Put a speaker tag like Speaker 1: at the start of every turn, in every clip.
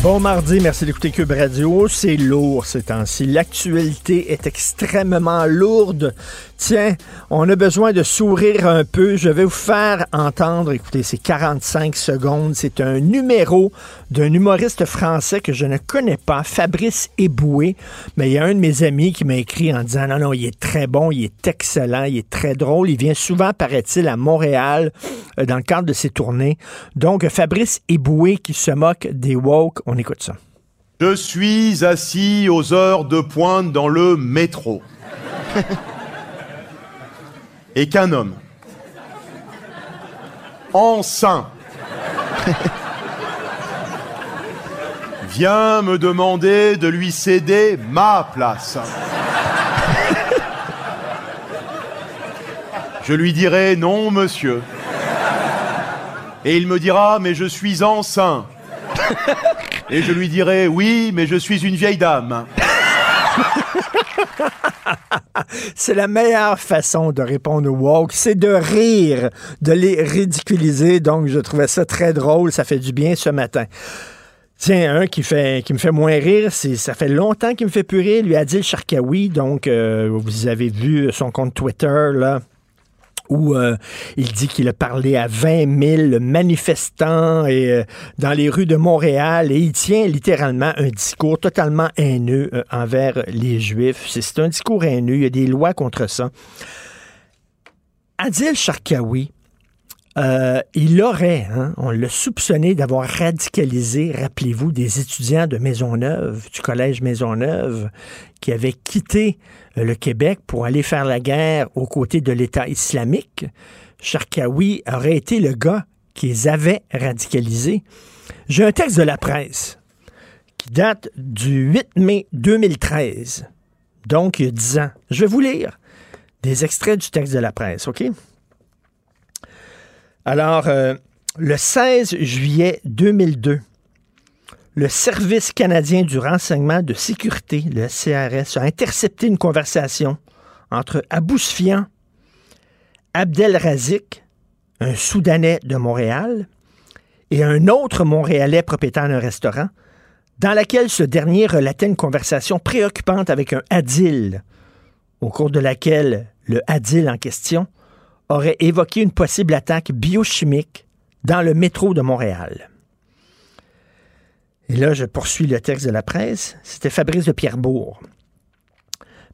Speaker 1: Bon mardi, merci d'écouter Cube Radio. C'est lourd ces temps-ci. L'actualité est extrêmement lourde. Tiens, on a besoin de sourire un peu. Je vais vous faire entendre, écoutez, c'est 45 secondes. C'est un numéro d'un humoriste français que je ne connais pas, Fabrice Eboué. Mais il y a un de mes amis qui m'a écrit en disant, non, non, il est très bon, il est excellent, il est très drôle. Il vient souvent, paraît-il, à Montréal euh, dans le cadre de ses tournées. Donc, Fabrice Eboué qui se moque des woke. On écoute ça.
Speaker 2: Je suis assis aux heures de pointe dans le métro. Et qu'un homme, enceint, vient me demander de lui céder ma place. Je lui dirai non, monsieur. Et il me dira, mais je suis enceint. Et je lui dirai, oui, mais je suis une vieille dame.
Speaker 1: C'est la meilleure façon de répondre aux woke, c'est de rire, de les ridiculiser. Donc, je trouvais ça très drôle. Ça fait du bien ce matin. Tiens, un qui, fait, qui me fait moins rire, ça fait longtemps qu'il me fait plus rire, lui Adil Sharkawi. Donc, euh, vous avez vu son compte Twitter, là où euh, il dit qu'il a parlé à 20 000 manifestants euh, dans les rues de Montréal et il tient littéralement un discours totalement haineux euh, envers les Juifs. C'est un discours haineux, il y a des lois contre ça. Adil Sharkawi, il aurait, hein, on l'a soupçonné d'avoir radicalisé, rappelez-vous, des étudiants de Maisonneuve, du collège Maisonneuve, qui avaient quitté le Québec pour aller faire la guerre aux côtés de l'État islamique. Sharkawi aurait été le gars qu'ils avaient radicalisé. J'ai un texte de la presse qui date du 8 mai 2013, donc il y a 10 ans. Je vais vous lire des extraits du texte de la presse, OK? Alors, euh, le 16 juillet 2002, le Service canadien du renseignement de sécurité, le CRS, a intercepté une conversation entre Abou Sfian, Abdel Razik, un Soudanais de Montréal, et un autre Montréalais propriétaire d'un restaurant, dans laquelle ce dernier relatait une conversation préoccupante avec un Adil, au cours de laquelle le Adil en question aurait évoqué une possible attaque biochimique dans le métro de Montréal. Et là, je poursuis le texte de la presse. C'était Fabrice de Pierrebourg.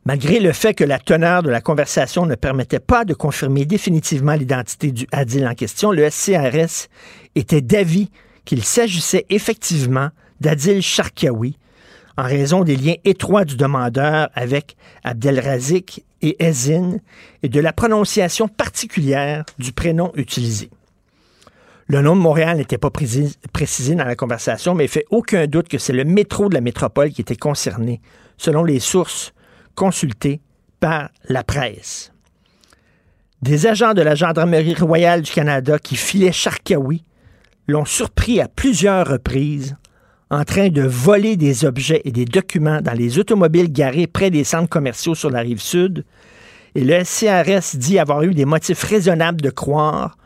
Speaker 1: Malgré le fait que la teneur de la conversation ne permettait pas de confirmer définitivement l'identité du Adil en question, le SCRS était d'avis qu'il s'agissait effectivement d'Adil Sharkawi en raison des liens étroits du demandeur avec Abdelrazik et Ezine et de la prononciation particulière du prénom utilisé. Le nom de Montréal n'était pas précisé dans la conversation, mais il fait aucun doute que c'est le métro de la métropole qui était concerné, selon les sources consultées par la presse. Des agents de la Gendarmerie royale du Canada qui filaient Charkaoui l'ont surpris à plusieurs reprises en train de voler des objets et des documents dans les automobiles garés près des centres commerciaux sur la rive sud. Et le CRS dit avoir eu des motifs raisonnables de croire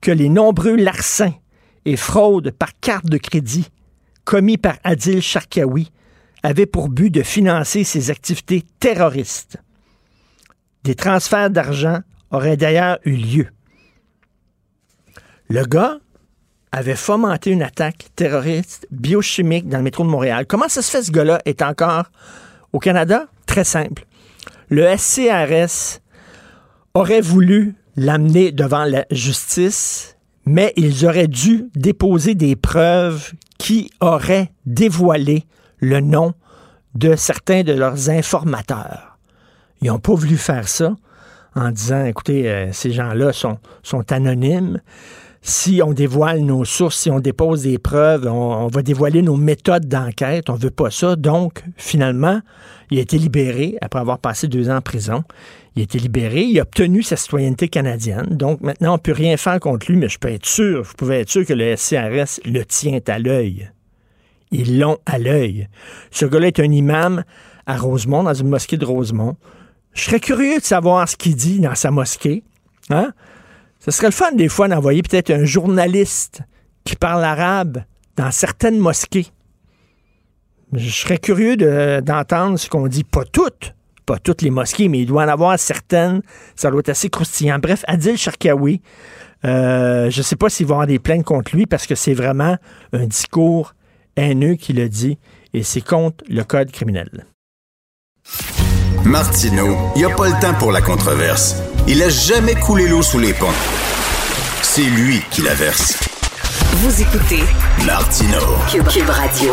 Speaker 1: que les nombreux larcins et fraudes par carte de crédit commis par Adil Sharkawi avaient pour but de financer ses activités terroristes. Des transferts d'argent auraient d'ailleurs eu lieu. Le gars avait fomenté une attaque terroriste biochimique dans le métro de Montréal. Comment ça se fait ce gars-là est encore au Canada? Très simple. Le SCRS aurait voulu l'amener devant la justice, mais ils auraient dû déposer des preuves qui auraient dévoilé le nom de certains de leurs informateurs. Ils n'ont pas voulu faire ça. en disant, écoutez, euh, ces gens-là sont, anonymes. Si on dévoile nos sources, si on dépose des preuves, on, va dévoiler nos méthodes d'enquête. On veut pas ça. Donc, finalement, il a été libéré après avoir passé deux ans en prison. Il a été libéré, il a obtenu sa citoyenneté canadienne. Donc maintenant, on ne peut rien faire contre lui, mais je peux être sûr, vous pouvez être sûr que le SCRS le tient à l'œil. Ils l'ont à l'œil. Ce gars-là est un imam à Rosemont, dans une mosquée de Rosemont. Je serais curieux de savoir ce qu'il dit dans sa mosquée. Hein? Ce serait le fun des fois d'envoyer peut-être un journaliste qui parle arabe dans certaines mosquées. Je serais curieux d'entendre ce qu'on dit, pas toutes, pas toutes les mosquées, mais il doit en avoir certaines. Ça doit être assez croustillant. Bref, Adil Sharkawi, euh, je ne sais pas s'il va y avoir des plaintes contre lui parce que c'est vraiment un discours haineux qui le dit et c'est contre le code criminel.
Speaker 3: Martineau, il n'y a pas le temps pour la controverse. Il a jamais coulé l'eau sous les ponts. C'est lui qui la verse.
Speaker 4: Vous écoutez
Speaker 3: Martineau.
Speaker 4: Cube Radio.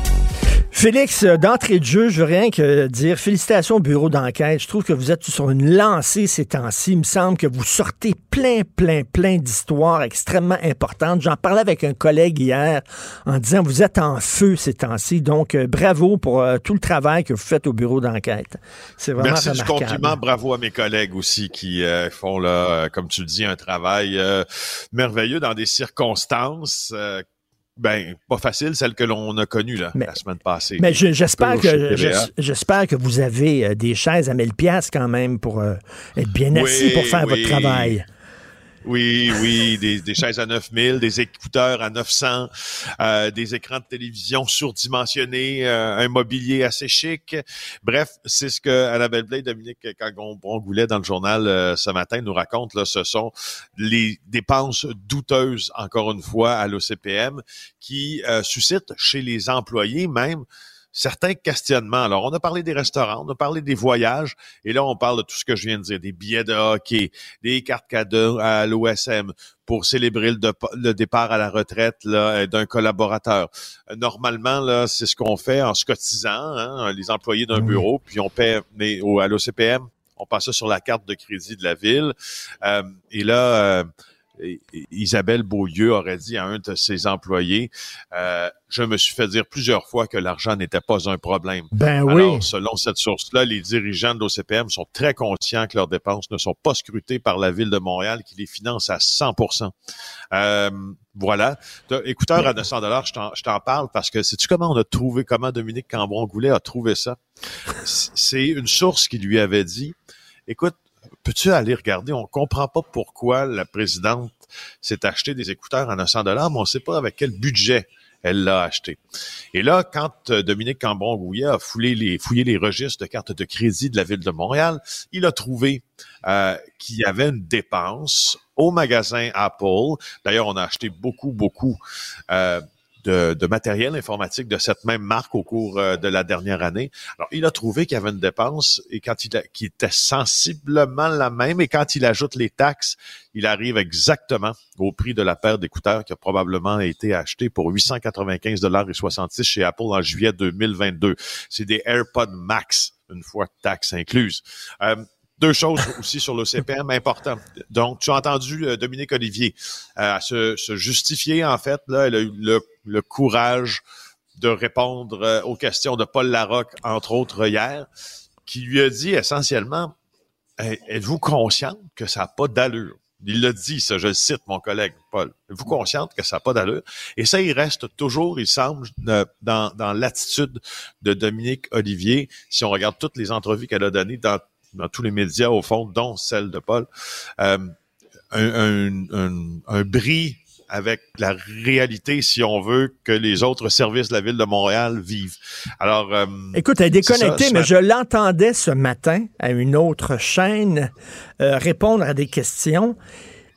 Speaker 1: Félix, euh, d'entrée de jeu, je veux rien que dire félicitations au bureau d'enquête. Je trouve que vous êtes sur une lancée ces temps-ci. Il me semble que vous sortez plein, plein, plein d'histoires extrêmement importantes. J'en parlais avec un collègue hier en disant vous êtes en feu ces temps-ci. Donc, euh, bravo pour euh, tout le travail que vous faites au bureau d'enquête.
Speaker 5: C'est vraiment Merci du compliment. Bravo à mes collègues aussi qui font, là, comme tu le dis, un travail merveilleux dans des circonstances ben, pas facile, celle que l'on a connue la semaine passée.
Speaker 1: Mais j'espère que j'espère que vous avez euh, des chaises à 1000 pièces quand même pour euh, être bien assis pour faire votre travail.
Speaker 5: Oui, oui, des, chaises à 9000, des écouteurs à 900, euh, des écrans de télévision surdimensionnés, euh, un mobilier assez chic. Bref, c'est ce que Annabelle Blay, Dominique Cagon-Brongoulet dans le journal euh, ce matin nous raconte. Là, ce sont les dépenses douteuses, encore une fois, à l'OCPM, qui euh, suscitent chez les employés même certains questionnements. Alors, on a parlé des restaurants, on a parlé des voyages, et là, on parle de tout ce que je viens de dire, des billets de hockey, des cartes cadeaux à l'OSM pour célébrer le, départ à la retraite euh, d'un collaborateur. Euh, normalement, là, c'est ce qu'on fait en se cotisant, hein, les employés d'un bureau, puis on paie, mais au, à l'OCPM, on passe ça sur la carte de crédit de la ville. Euh, et là, Isabelle Beaulieu aurait dit à un de ses employés, euh, je me suis fait dire plusieurs fois que l'argent n'était pas un problème.
Speaker 1: Ben
Speaker 5: oui. selon cette source-là, les dirigeants de l'OCPM sont très conscients que leurs dépenses ne sont pas scrutées par la ville de Montréal, qui les finance à 100% euh, Voilà. Écouteur à 900 dollars, je t'en parle parce que sais-tu comment on a trouvé, comment Dominique Cambron-Goulet a trouvé ça? C'est une source qui lui avait dit, écoute, peux-tu aller regarder? On comprend pas pourquoi la présidente s'est acheté des écouteurs à 900 dollars, mais on sait pas avec quel budget elle l'a acheté. Et là, quand euh, Dominique Cambron-Gouillet a fouillé les, fouillé les registres de cartes de crédit de la ville de Montréal, il a trouvé euh, qu'il y avait une dépense au magasin Apple. D'ailleurs, on a acheté beaucoup, beaucoup euh, de, matériel informatique de cette même marque au cours euh, de la dernière année. Alors, il a trouvé qu'il y avait une dépense et quand il qui était sensiblement la même et quand il ajoute les taxes, il arrive exactement au prix de la paire d'écouteurs qui a probablement été acheté pour 895 dollars et 66 chez Apple en juillet 2022. C'est des AirPods Max, une fois taxes incluses. Euh, deux choses aussi sur l'OCPM importantes. Donc, tu as entendu euh, Dominique Olivier euh, se, se, justifier, en fait. Là, a eu le, courage de répondre euh, aux questions de Paul Larocque, entre autres, hier, qui lui a dit essentiellement, êtes-vous consciente que ça n'a pas d'allure? Il l'a dit, ça, je le cite, mon collègue Paul. Êtes-vous consciente que ça n'a pas d'allure? Et ça, il reste toujours, il semble, dans, dans l'attitude de Dominique Olivier. Si on regarde toutes les entrevues qu'elle a données dans dans tous les médias, au fond, dont celle de Paul, euh, un, un, un, bris avec la réalité, si on veut, que les autres services de la ville de Montréal vivent. Alors, euh,
Speaker 1: écoute, elle est déconnectée, mais je l'entendais ce matin à une autre chaîne euh, répondre à des questions.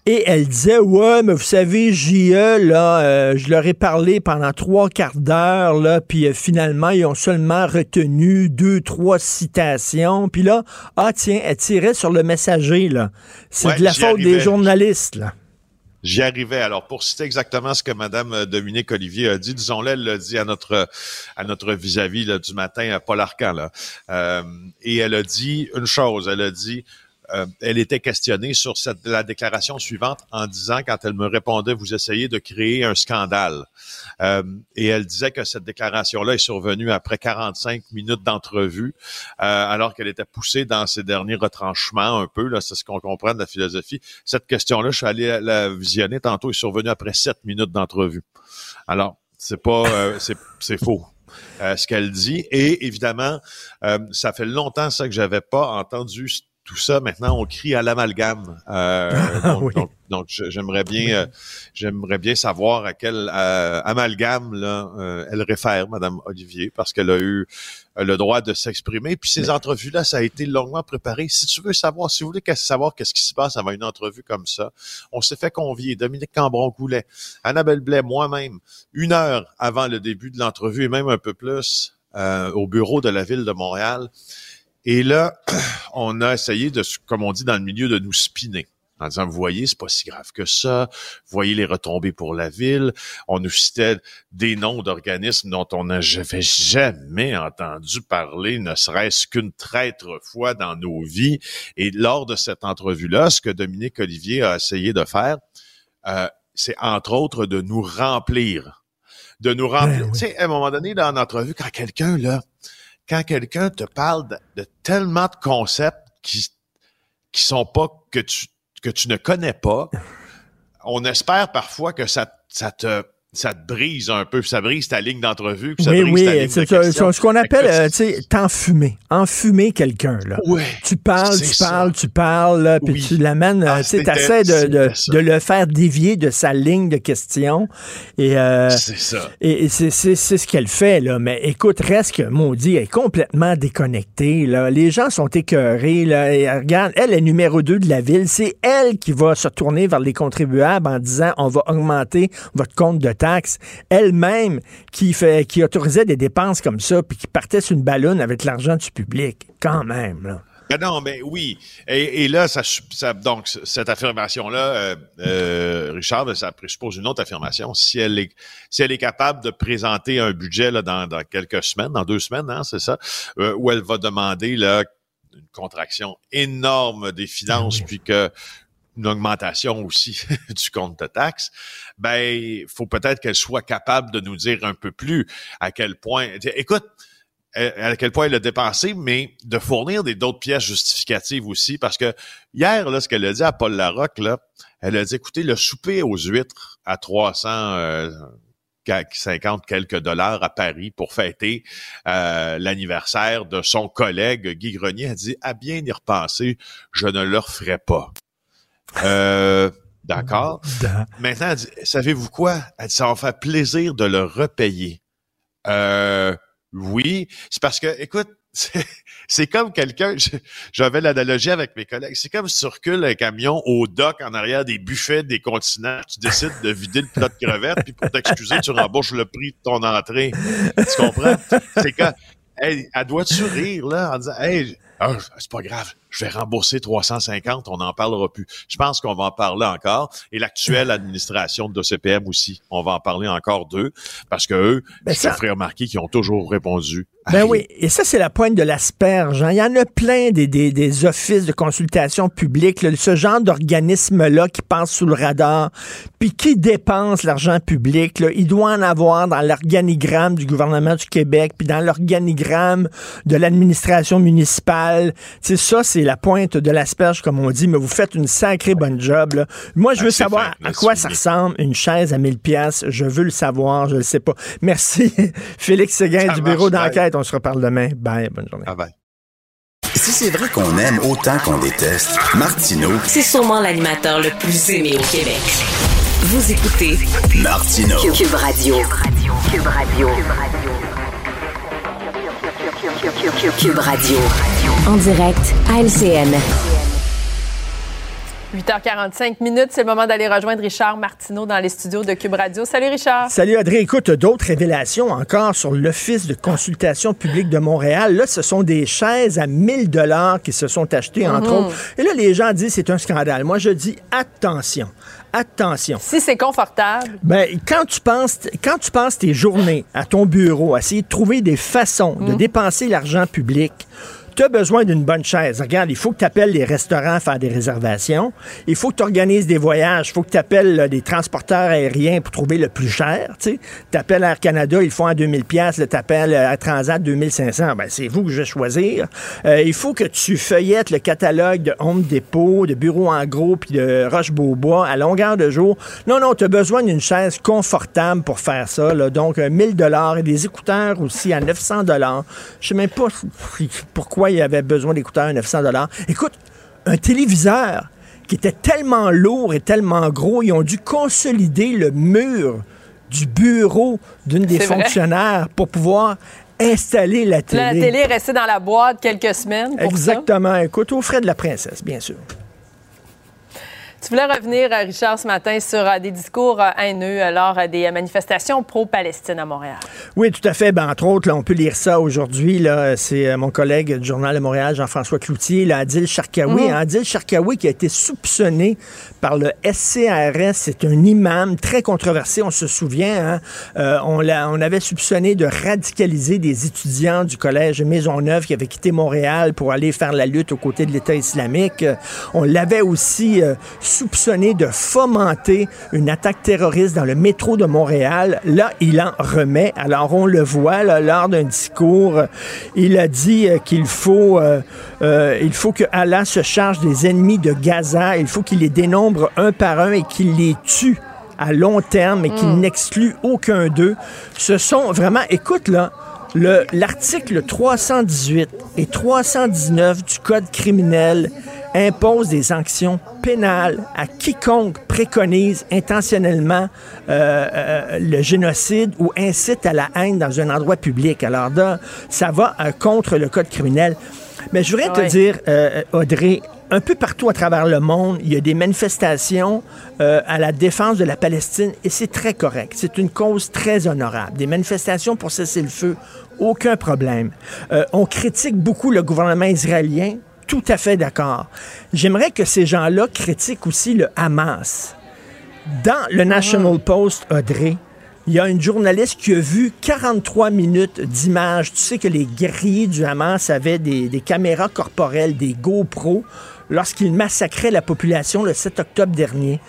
Speaker 1: Et elle disait, ouais, mais vous savez, JE, là, euh, je leur ai parlé pendant trois quarts d'heure, là, puis euh, finalement, ils ont seulement retenu deux, trois citations. Puis là, ah tiens, elle tirait sur le messager, là. C'est
Speaker 5: Ouais,
Speaker 1: de la faute des journalistes, là.
Speaker 5: J'y arrivais. Alors, pour citer exactement ce que Madame Dominique Olivier a dit, disons-le, elle l'a dit à notre à notre vis-à-vis du matin à Paul Arcan. Là. Euh, et elle a dit une chose. Elle a dit, euh, elle était questionnée sur cette, la déclaration suivante en disant, quand elle me répondait, vous essayez de créer un scandale. Euh, et elle disait que cette déclaration-là est survenue après 45 minutes d'entrevue, euh, alors qu'elle était poussée dans ses derniers retranchements un peu. Là, c'est ce qu'on comprend de la philosophie. Cette question-là, je suis allé la, visionner tantôt, est survenue après 7 minutes d'entrevue. Alors, c'est pas, euh, c'est, faux. euh, ce qu'elle dit. Et évidemment, euh, ça fait longtemps ça que j'avais pas entendu tout ça. Maintenant, on crie à l'amalgame. Euh, donc,
Speaker 1: oui.
Speaker 5: donc, j'aimerais bien, euh, j'aimerais bien savoir à quel euh, amalgame là, euh, elle réfère, Madame Olivier, parce qu'elle a eu le droit de s'exprimer. Puis ces entrevues-là, ça a été longuement préparé. Si tu veux savoir, si vous voulez savoir qu'est-ce qui se passe avant une entrevue comme ça, on s'est fait convier. Dominique Cambron-Goulet, Annabelle Blais, moi-même, une heure avant le début de l'entrevue et même un peu plus euh, au bureau de la ville de Montréal. Et là, on a essayé de, comme on dit dans le milieu, de nous spinner. En disant, vous voyez, c'est pas si grave que ça. Vous voyez les retombées pour la ville. On nous citait des noms d'organismes dont on n'avait jamais entendu parler, ne serait-ce qu'une traître fois dans nos vies. Et lors de cette entrevue-là, ce que Dominique Olivier a essayé de faire, euh, c'est entre autres de nous remplir. De nous remplir.
Speaker 1: Ben oui.
Speaker 5: Tu sais, à un moment donné, dans l'entrevue, quand quelqu'un, là, quand quelqu'un te parle de, tellement de concepts qui, qui sont pas, que tu, que tu ne connais pas, on espère parfois que ça, ça te, ça te brise un peu, ça brise ta ligne d'entrevue, ça
Speaker 1: Oui,
Speaker 5: brise
Speaker 1: oui,
Speaker 5: ta ligne
Speaker 1: c'est
Speaker 5: de
Speaker 1: ça,
Speaker 5: question.
Speaker 1: ce qu'on appelle, euh, tu sais, t'enfumer. Enfumer quelqu'un, là.
Speaker 5: Ouais.
Speaker 1: Tu parles, tu
Speaker 5: ça.
Speaker 1: parles, tu parles, puis
Speaker 5: Oui.
Speaker 1: tu l'amènes,
Speaker 5: Ah,
Speaker 1: euh, tu sais,
Speaker 5: c'était-
Speaker 1: t'essaies de, le faire dévier de sa ligne de question. Et, euh,
Speaker 5: C'est ça.
Speaker 1: et et c'est ce qu'elle fait, là. Mais écoute, reste que, maudit, elle est complètement déconnectée, là. Les gens sont écœurés, là. Et regarde, elle est numéro 2 de la ville. C'est elle qui va se tourner vers les contribuables en disant, on va augmenter votre compte de taxes. Elle-même qui fait, qui autorisait des dépenses comme ça, puis qui partait sur une ballonne avec l'argent du public. Quand même, là.
Speaker 5: Ah non, mais oui. Et, et là, ça, ça- donc cette affirmation-là, euh, euh, Richard, ça présuppose une autre affirmation. Si elle est, si elle est capable de présenter un budget là, dans, dans quelques semaines, dans deux semaines, hein, c'est ça, euh, où elle va demander là une contraction énorme des finances, puis que une augmentation aussi du compte de taxes, ben, il faut peut-être qu'elle soit capable de nous dire un peu plus à quel point. Écoute, euh, à quel point elle a dépensé, mais de fournir des d'autres pièces justificatives aussi, parce que hier, là, ce qu'elle a dit à Paul Larocque, là, elle a dit, écoutez, le souper aux huîtres à 300, euh, 50 quelques dollars à Paris pour fêter euh, l'anniversaire de son collègue Guy Grenier, a dit, à bien y repenser, je ne le referai pas. Euh, D'accord. Maintenant, elle dit, savez-vous quoi? Elle dit, ça va faire plaisir de le repayer. Euh, oui, c'est parce que, écoute, c'est- comme quelqu'un, j'avais l'analogie avec mes collègues, c'est comme si tu recules un camion au dock en arrière des buffets des continents, tu décides de vider le plat de crevettes, puis pour t'excuser, tu rembourses le prix de ton entrée. Tu comprends? C'est quand, hey, elle doit-tu rire, là, en disant, hey, ah, c'est pas grave, je vais rembourser 350, on n'en parlera plus. Je pense qu'on va en parler encore. Et l'actuelle administration de CPM aussi, on va en parler encore d'eux, parce que eux,
Speaker 1: Ben, ça-
Speaker 5: ferai remarquer qu'ils ont toujours répondu. à
Speaker 1: Ben oui, et ça, c'est la pointe de l'asperge. hein. Il y en a plein des, des, des offices de consultation publique, là, ce genre d'organisme-là qui passe sous le radar, puis qui dépense l'argent public. Là. Il doit en avoir dans l'organigramme du gouvernement du Québec, puis dans l'organigramme de l'administration municipale. Tu sais, ça, c'est la pointe de l'asperge, comme on dit, mais vous faites une sacrée bonne job. Là. Moi, je veux savoir
Speaker 5: fin,
Speaker 1: à quoi ça ressemble une chaise à 1000 pièces. Je veux le savoir, je le sais pas. Merci, Félix Séguin
Speaker 5: Ça
Speaker 1: du bureau
Speaker 5: bye.
Speaker 1: d'enquête. On se reparle demain. Bye, bonne journée.
Speaker 5: Ah ben.
Speaker 3: Si c'est vrai qu'on aime autant qu'on déteste, Martineau,
Speaker 4: C'est sûrement l'animateur le plus aimé au Québec. Vous écoutez
Speaker 3: Martineau.
Speaker 4: Cube Radio.
Speaker 6: Cube Radio.
Speaker 4: Cube Radio. En direct à LCN.
Speaker 6: 8h45 minutes, c'est le moment d'aller rejoindre Richard Martineau dans les studios de Cube Radio. Salut Richard.
Speaker 1: Salut Audrey. Écoute, d'autres révélations encore sur l'Office de consultation publique de Montréal. Là, ce sont des chaises à 1000 dollars qui se sont achetées, entre
Speaker 6: Mhm.
Speaker 1: autres. Et là, les gens disent c'est un scandale. Moi, je dis attention. Attention.
Speaker 6: Si c'est confortable.
Speaker 1: Ben, quand tu penses, quand tu passes tes journées à ton bureau, à essayer de trouver des façons de dépenser l'argent public, tu as besoin d'une bonne chaise. Regarde, il faut que tu appelles les restaurants à faire des réservations. Il faut que tu organises des voyages. Il faut que tu appelles des transporteurs aériens pour trouver le plus cher. Tu appelles Air Canada, ils font à 2000 pièces. Tu appelles Air Transat 2500. Ben, c'est vous que je vais choisir. Euh, il faut que tu feuillettes le catalogue de Home Depot, de Bureau en gros, puis de Roche-Beaubois à longueur de jour. Non, non, tu as besoin d'une chaise confortable pour faire ça. Donc, euh, 1000 dollars et des écouteurs aussi à 900 dollars. Je sais même pas pourquoi il avait besoin d'écouteurs à 900 dollars. Écoute, un téléviseur qui était tellement lourd et tellement gros, ils ont dû consolider le mur du bureau d'une des
Speaker 6: vrai.
Speaker 1: fonctionnaires pour pouvoir installer la télé.
Speaker 6: La télé est restée dans la boîte quelques semaines pour ça.
Speaker 1: Exactement. Écoute, aux frais de la princesse, bien sûr.
Speaker 6: Tu voulais revenir, euh, Richard, ce matin sur euh, des discours euh, haineux lors des manifestations pro-Palestine à Montréal.
Speaker 1: Oui, tout à fait. Ben, entre autres, là, on peut lire ça aujourd'hui. C'est mon collègue du Journal de Montréal, Jean-François Cloutier, là, Adil Sharkawi.
Speaker 6: Mhm.
Speaker 1: Adil Sharkawi qui a été soupçonné par le SCRS. C'est un imam très controversé, on se souvient. hein. Euh, on, on avait soupçonné de radicaliser des étudiants du collège Maisonneuve qui avaient quitté Montréal pour aller faire la lutte aux côtés de l'État islamique. On l'avait aussi euh, soupçonné de fomenter une attaque terroriste dans le métro de Montréal. Là, il en remet. Alors, on le voit là, lors d'un discours. Il a dit euh, qu'il faut, euh, euh, il faut que Allah se charge des ennemis de Gaza. Il faut qu'il les dénombre un par un et qu'il les tue à long terme et qu'il n'exclut aucun d'eux. Ce sont vraiment, écoute là, l'article 318 et 319 du Code criminel impose des sanctions pénales à quiconque préconise intentionnellement euh, euh, le génocide ou incite à la haine dans un endroit public. Alors là, ça va euh, contre le Code criminel. Mais je voudrais te dire, Audrey, un peu partout à travers le monde, il y a des manifestations euh, à la défense de la Palestine et c'est très correct. C'est une cause très honorable. Des manifestations pour cesser le feu, aucun problème. Euh, on critique beaucoup le gouvernement israélien, tout à fait d'accord. J'aimerais que ces gens-là critiquent aussi le Hamas. Dans le National Post, Audrey, il y a une journaliste qui a vu 43 minutes d'images. Tu sais que les guerriers du Hamas avaient des, des caméras corporelles, des GoPro, lorsqu'ils massacraient la population le 7 octobre dernier.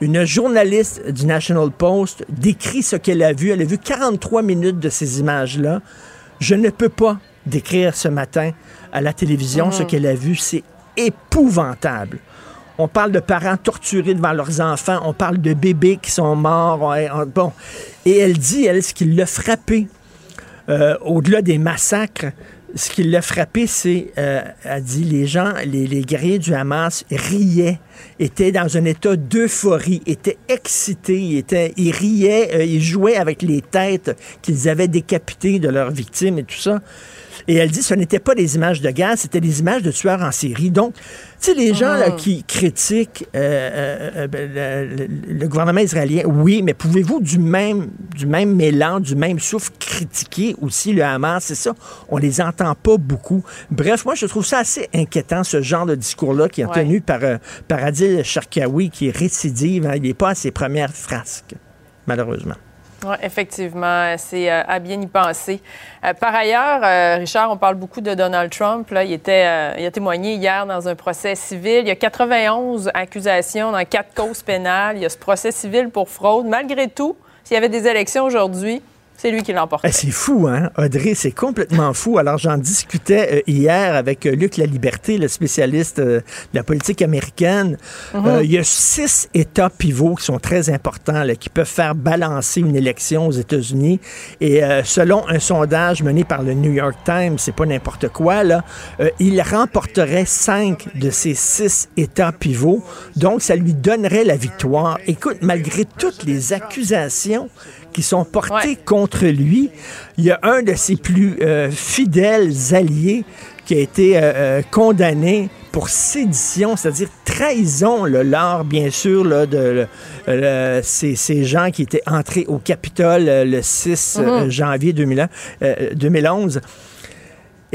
Speaker 1: Une journaliste du National Post décrit ce qu'elle a vu. Elle a vu 43 minutes de ces images-là. Je ne peux pas décrire ce matin à la télévision ce qu'elle a vu. C'est épouvantable. On parle de parents torturés devant leurs enfants. On parle de bébés qui sont morts. On- bon. Et elle dit, elle, ce qui l'a frappé, euh, au-delà des massacres, ce qui l'a frappé, c'est, euh, elle dit, les gens, les, guerriers du Hamas riaient, étaient dans un état d'euphorie, étaient excités, étaient, ils riaient, euh, ils jouaient avec les têtes qu'ils avaient décapitées de leurs victimes et tout ça. Et elle dit, ce n'était pas des images de guerre, c'était des images de tueurs en série. Donc, tu sais, les gens là, qui critiquent euh, euh, euh, ben, le, gouvernement israélien, oui, mais pouvez-vous du même, du même mélange, du même souffle critiquer aussi le Hamas? C'est ça, on les entend pas beaucoup. Bref, moi, je trouve ça assez inquiétant, ce genre de discours-là qui est
Speaker 6: Ouais.
Speaker 1: tenu par, euh, par Adil Sharkawi, qui est récidive. hein. il n'est pas à ses premières frasques, malheureusement.
Speaker 6: Effectivement, c'est euh, à bien y penser. Euh, par ailleurs, euh, Richard, on parle beaucoup de Donald Trump. Là, il, il a témoigné hier dans un procès civil. Il y a 91 accusations dans quatre causes pénales. Il y a ce procès civil pour fraude. Malgré tout, s'il y avait des élections aujourd'hui, c'est lui qui l'emportait.
Speaker 1: Eh, c'est fou, hein, Audrey, c'est complètement fou. Alors, j'en discutais euh, hier avec euh, Luc Laliberté, le spécialiste euh, de la politique américaine. Euh, Il y a six États pivots qui sont très importants, là, qui peuvent faire balancer une élection aux États-Unis. Et selon un sondage mené par le New York Times, c'est pas n'importe quoi, là, il remporterait cinq de ces six États pivots. Donc, ça lui donnerait la victoire. Écoute, malgré toutes les accusations qui sont portées
Speaker 6: Ouais.
Speaker 1: contre lui. Il y a un de ses plus euh, fidèles alliés qui a été condamné pour sédition, c'est-à-dire trahison, lors, bien sûr, là, de ces, gens qui étaient entrés au Capitole le 6 mm-hmm. janvier 2011.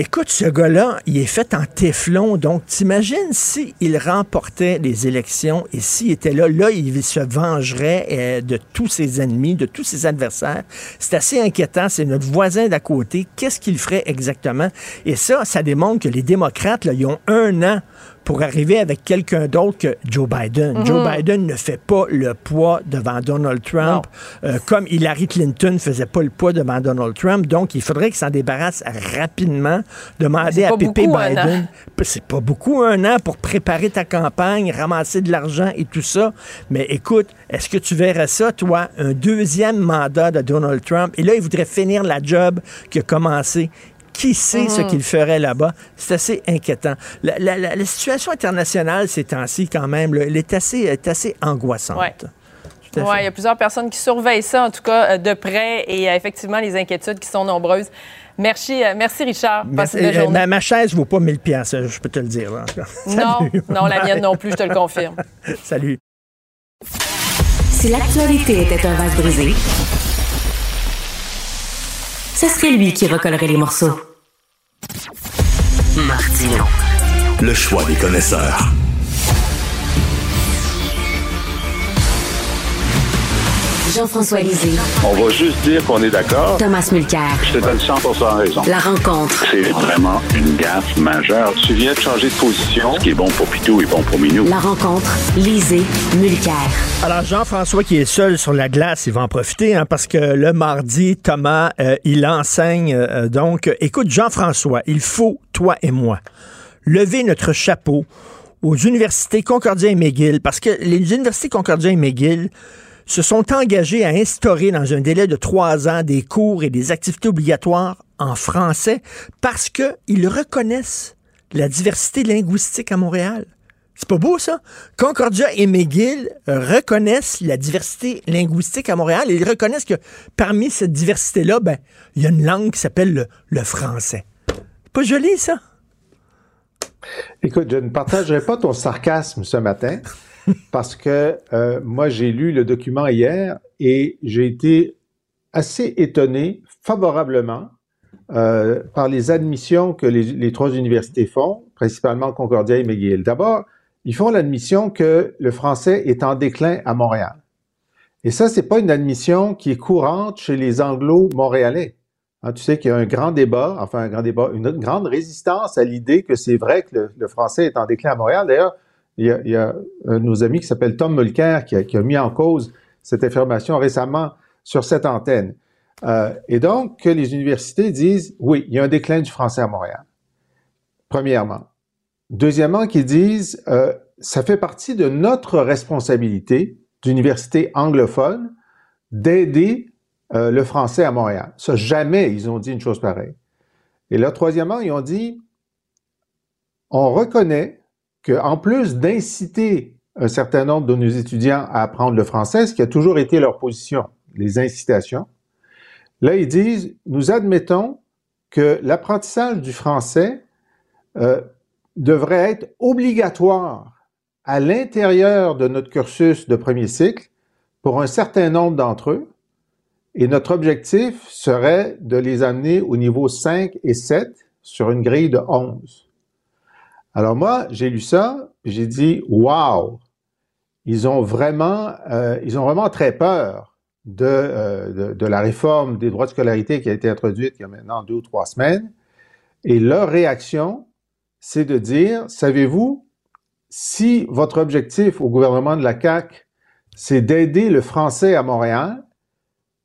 Speaker 1: Écoute, ce gars-là, il est fait en téflon. Donc, t'imagines s'il remportait les élections et s'il était là, là, il se vengerait euh, de tous ses ennemis, de tous ses adversaires. C'est assez inquiétant. C'est notre voisin d'à côté. Qu'est-ce qu'il ferait exactement? Et ça, ça démontre que les démocrates, là, ils ont un an pour arriver avec quelqu'un d'autre que Joe Biden. Mhm. Joe Biden ne fait pas le poids devant Donald Trump, euh, comme Hillary Clinton ne faisait pas le poids devant Donald Trump. Donc, il faudrait qu'il s'en débarrasse rapidement. Demander à Pépé Biden. C'est pas beaucoup un an pour préparer ta campagne, ramasser de l'argent et tout ça. Mais écoute, est-ce que tu verrais ça, toi, un deuxième mandat de Donald Trump? Et là, il voudrait finir la job qui a commencé. Qui sait ce mhm. qu'il ferait là-bas? C'est assez inquiétant. La, situation internationale ces temps-ci, quand même, elle est assez, assez angoissante.
Speaker 6: Oui, il y a plusieurs personnes qui surveillent ça, en tout cas, euh, de près, et euh, effectivement, les inquiétudes qui sont nombreuses. Merci, euh, merci Richard.
Speaker 1: Ma, chaise ne vaut pas 1000 pièces, je peux te le dire.
Speaker 6: Non, non, la mienne non plus, je te le confirme.
Speaker 1: Salut.
Speaker 4: Si l'actualité était un vase brisé, ce serait lui qui recollerait les morceaux.
Speaker 3: Martino. Le choix des connaisseurs.
Speaker 4: Jean-François Lisée.
Speaker 7: On va juste dire qu'on est d'accord.
Speaker 4: Thomas Mulcair.
Speaker 7: Je te donne 100% raison.
Speaker 4: La rencontre.
Speaker 7: C'est vraiment une gaffe majeure. Tu viens de changer de position. Ce qui est bon pour Pitou est bon pour Minou.
Speaker 4: La rencontre. Lisée. Mulcair.
Speaker 1: Alors, Jean-François qui est seul sur la glace, il va en profiter hein, parce que le mardi, Thomas, euh, il enseigne. Euh, donc, écoute, Jean-François, il faut, toi et moi, lever notre chapeau aux universités Concordia et McGill parce que les universités Concordia et McGill se sont engagés à instaurer dans un délai de trois ans des cours et des activités obligatoires en français parce qu'ils reconnaissent la diversité linguistique à Montréal. C'est pas beau, ça? Concordia et McGill reconnaissent la diversité linguistique à Montréal et ils reconnaissent que parmi cette diversité-là, ben, il y a une langue qui s'appelle le, le français. Pas joli, ça?
Speaker 8: Écoute, je ne partagerai pas ton sarcasme ce matin. Parce que euh, moi, j'ai lu le document hier et j'ai été assez étonné favorablement euh, par les admissions que les, trois universités font, principalement Concordia et McGill. D'abord, ils font l'admission que le français est en déclin à Montréal. Et ça, c'est pas une admission qui est courante chez les anglo-montréalais. Hein, tu sais qu'il y a un grand débat, enfin un grand débat, une, grande résistance à l'idée que c'est vrai que le, le, français est en déclin à Montréal. D'ailleurs, il y a, un de nos amis qui s'appelle Tom Mulcair qui a, mis en cause cette affirmation récemment sur cette antenne. Euh, et donc, que les universités disent, oui, il y a un déclin du français à Montréal. Premièrement. Deuxièmement, qu'ils disent, euh, ça fait partie de notre responsabilité d'université anglophone d'aider euh, le français à Montréal. Ça, jamais ils ont dit une chose pareille. Et là, troisièmement, ils ont dit, on reconnaît qu'en plus d'inciter un certain nombre de nos étudiants à apprendre le français, ce qui a toujours été leur position, les incitations, là, ils disent, nous admettons que l'apprentissage du français euh, devrait être obligatoire à l'intérieur de notre cursus de premier cycle pour un certain nombre d'entre eux, et notre objectif serait de les amener au niveau 5 et 7 sur une grille de 11. Alors moi, j'ai lu ça, j'ai dit, wow, ils ont vraiment, euh, ils ont vraiment très peur euh, de, de, la réforme des droits de scolarité qui a été introduite il y a maintenant deux ou trois semaines. Et leur réaction, c'est de dire, savez-vous, si votre objectif au gouvernement de la CAQ, c'est d'aider le français à Montréal,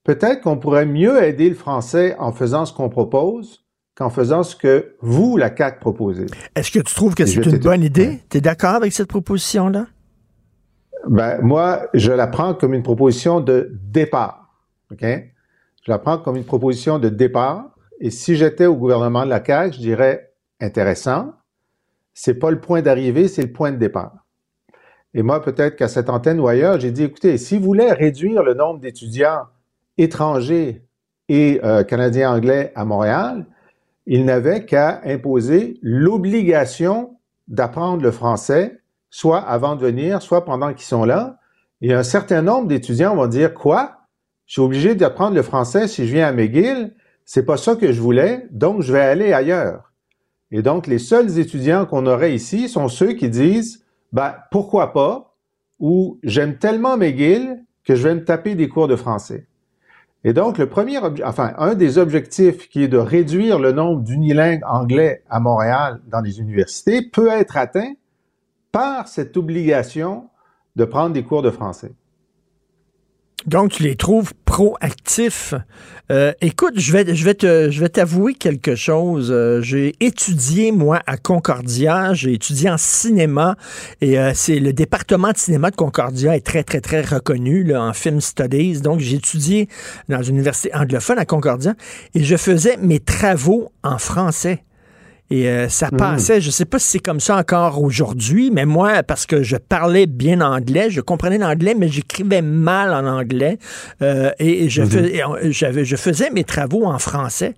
Speaker 8: peut-être qu'on pourrait mieux aider le français en faisant ce qu'on propose qu'en faisant ce que vous, la CAQ, proposez.
Speaker 1: Est-ce que tu trouves que c'est une bonne idée? Tu es d'accord avec cette proposition-là?
Speaker 8: Ben, moi, je la prends comme une proposition de départ. OK? Je la prends comme une proposition de départ. Et si j'étais au gouvernement de la CAQ, je dirais intéressant. C'est pas le point d'arrivée, c'est le point de départ. Et moi, peut-être qu'à cette antenne ou ailleurs, j'ai dit, écoutez, si vous voulez réduire le nombre d'étudiants étrangers et euh, canadiens anglais à Montréal, ils n'avaient qu'à imposer l'obligation d'apprendre le français, soit avant de venir, soit pendant qu'ils sont là. Et un certain nombre d'étudiants vont dire, quoi? Je suis obligé d'apprendre le français si je viens à McGill. C'est pas ça que je voulais, donc je vais aller ailleurs. Et donc, les seuls étudiants qu'on aurait ici sont ceux qui disent, ben, pourquoi pas, ou j'aime tellement McGill que je vais me taper des cours de français. Et donc, le premier, enfin, un des objectifs qui est de réduire le nombre d'unilingues anglais à Montréal dans les universités peut être atteint par cette obligation de prendre des cours de français.
Speaker 1: Donc, tu les trouves proactifs. Euh, écoute, je vais, je vais te, je vais t'avouer quelque chose. Euh, j'ai étudié, moi, à Concordia. J'ai étudié en cinéma. Et euh, c'est le département de cinéma de Concordia est très, très, très reconnu là, en film studies. Donc, j'ai étudié dans une université anglophone à Concordia. Et je faisais mes travaux en français. Et euh, ça hmm. passait, je sais pas si c'est comme ça encore aujourd'hui, mais moi, parce que je parlais bien anglais, je comprenais l'anglais, mais j'écrivais mal en anglais. Euh, et je, j'avais, je faisais mes travaux en français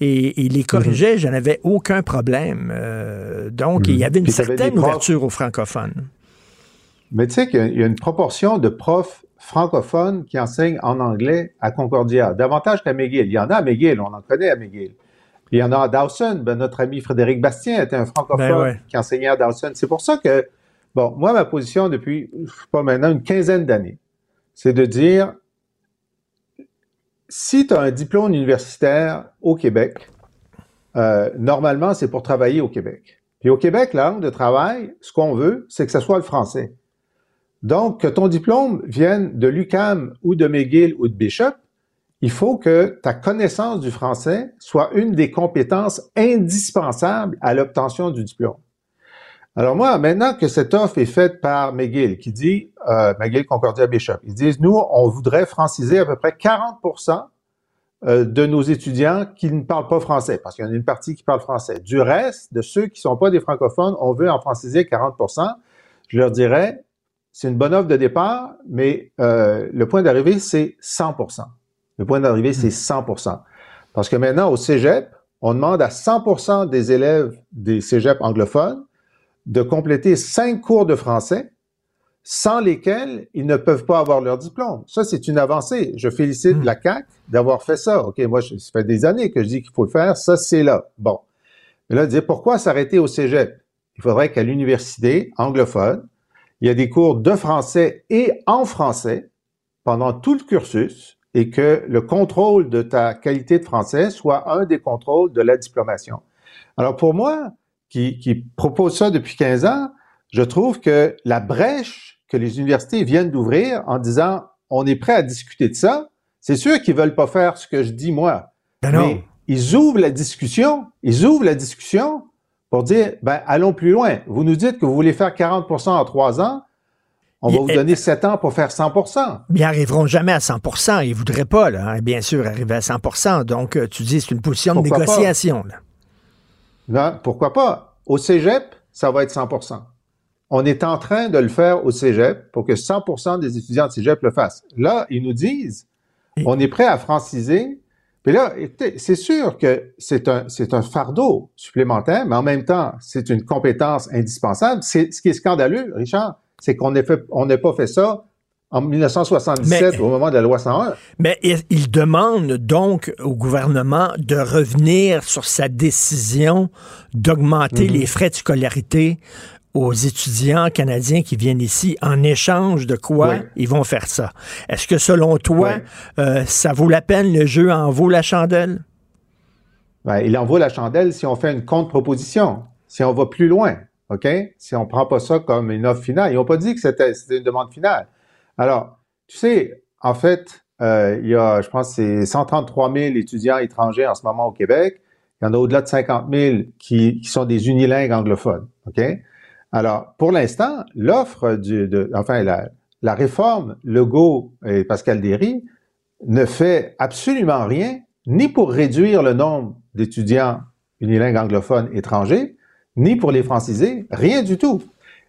Speaker 1: et, les mhm. corrigeais, je n'avais aucun problème. Euh, donc, il y mhm. avait une certaine ouverture aux francophones.
Speaker 8: Mais tu sais qu'il y a une proportion de profs francophones qui enseignent en anglais à Concordia, davantage qu'à McGill. Il y en a à McGill, on en connaît à McGill il y en a à Dawson. Ben, notre ami Frédéric Bastien était un francophone ben qui enseignait à Dawson. C'est pour ça que, bon, moi, ma position depuis, pas maintenant, une quinzaine d'années, c'est de dire, si tu as un diplôme universitaire au Québec, euh, normalement, c'est pour travailler au Québec. Puis au Québec, la langue de travail, ce qu'on veut, c'est que ce soit le français. Donc, que ton diplôme vienne de l'UCAM ou de McGill ou de Bishop, il faut que ta connaissance du français soit une des compétences indispensables à l'obtention du diplôme. Alors moi, maintenant que cette offre est faite par McGill, qui dit, euh, McGill Concordia Bishop, ils disent, nous, on voudrait franciser à peu près 40% euh, de nos étudiants qui ne parlent pas français, parce qu'il y en a une partie qui parle français. Du reste, de ceux qui ne sont pas des francophones, on veut en franciser 40% Je leur dirais, c'est une bonne offre de départ, mais euh, le point d'arrivée, c'est 100 le point d'arrivée, c'est 100% hmm. Parce que maintenant, au cégep, on demande à 100% des élèves des cégeps anglophones de compléter cinq cours de français sans lesquels ils ne peuvent pas avoir leur diplôme. Ça, c'est une avancée. Je félicite hmm. la CAC d'avoir fait ça. OK, moi, ça fait des années que je dis qu'il faut le faire. Ça, c'est là. Bon. Mais là, dire pourquoi s'arrêter au cégep? Il faudrait qu'à l'université anglophone, il y ait des cours de français et en français pendant tout le cursus et que le contrôle de ta qualité de français soit un des contrôles de la diplomation. Alors pour moi, qui, qui propose ça depuis 15 ans, je trouve que la brèche que les universités viennent d'ouvrir en disant on est prêt à discuter de ça, c'est sûr qu'ils veulent pas faire ce que je dis moi. Ben mais ils ouvrent la discussion, ils ouvrent la discussion pour dire ben allons plus loin. Vous nous dites que vous voulez faire 40% en trois ans, on va vous donner 7 ans pour faire 100%
Speaker 1: Ils n'arriveront jamais à 100% Ils ne voudraient pas, là, hein, bien sûr, arriver à 100% Donc, euh, tu dis c'est une position de négociation.
Speaker 8: Non, pourquoi pas? Au cégep, ça va être 100% On est en train de le faire au cégep pour que 100% des étudiants de cégep le fassent. Là, ils nous disent, on est prêt à franciser. Puis là, c'est sûr que c'est un, c'est un fardeau supplémentaire, mais en même temps, c'est une compétence indispensable. C'est ce qui est scandaleux, Richard c'est qu'on n'ait pas fait ça en 1977, au moment de la loi 101.
Speaker 1: Mais il demande donc au gouvernement de revenir sur sa décision d'augmenter mhm. les frais de scolarité aux étudiants canadiens qui viennent ici, en échange de quoi ils vont faire ça. Est-ce que selon toi, euh, ça vaut la peine, le jeu en vaut la chandelle?
Speaker 8: Ben, il en vaut la chandelle si on fait une contre-proposition, si on va plus loin. OK? Si on prend pas ça comme une offre finale. Ils n'ont pas dit que c'était une demande finale. Alors, tu sais, en fait, euh, il y a, je pense, c'est 133 000 étudiants étrangers en ce moment au Québec. Il y en a au-delà de 50 000 qui, qui sont des unilingues anglophones. OK? Alors, pour l'instant, l'offre du, de, enfin, la, la réforme Legault et Pascal Derry ne fait absolument rien, ni pour réduire le nombre d'étudiants unilingues anglophones étrangers, ni pour les franciser, rien du tout,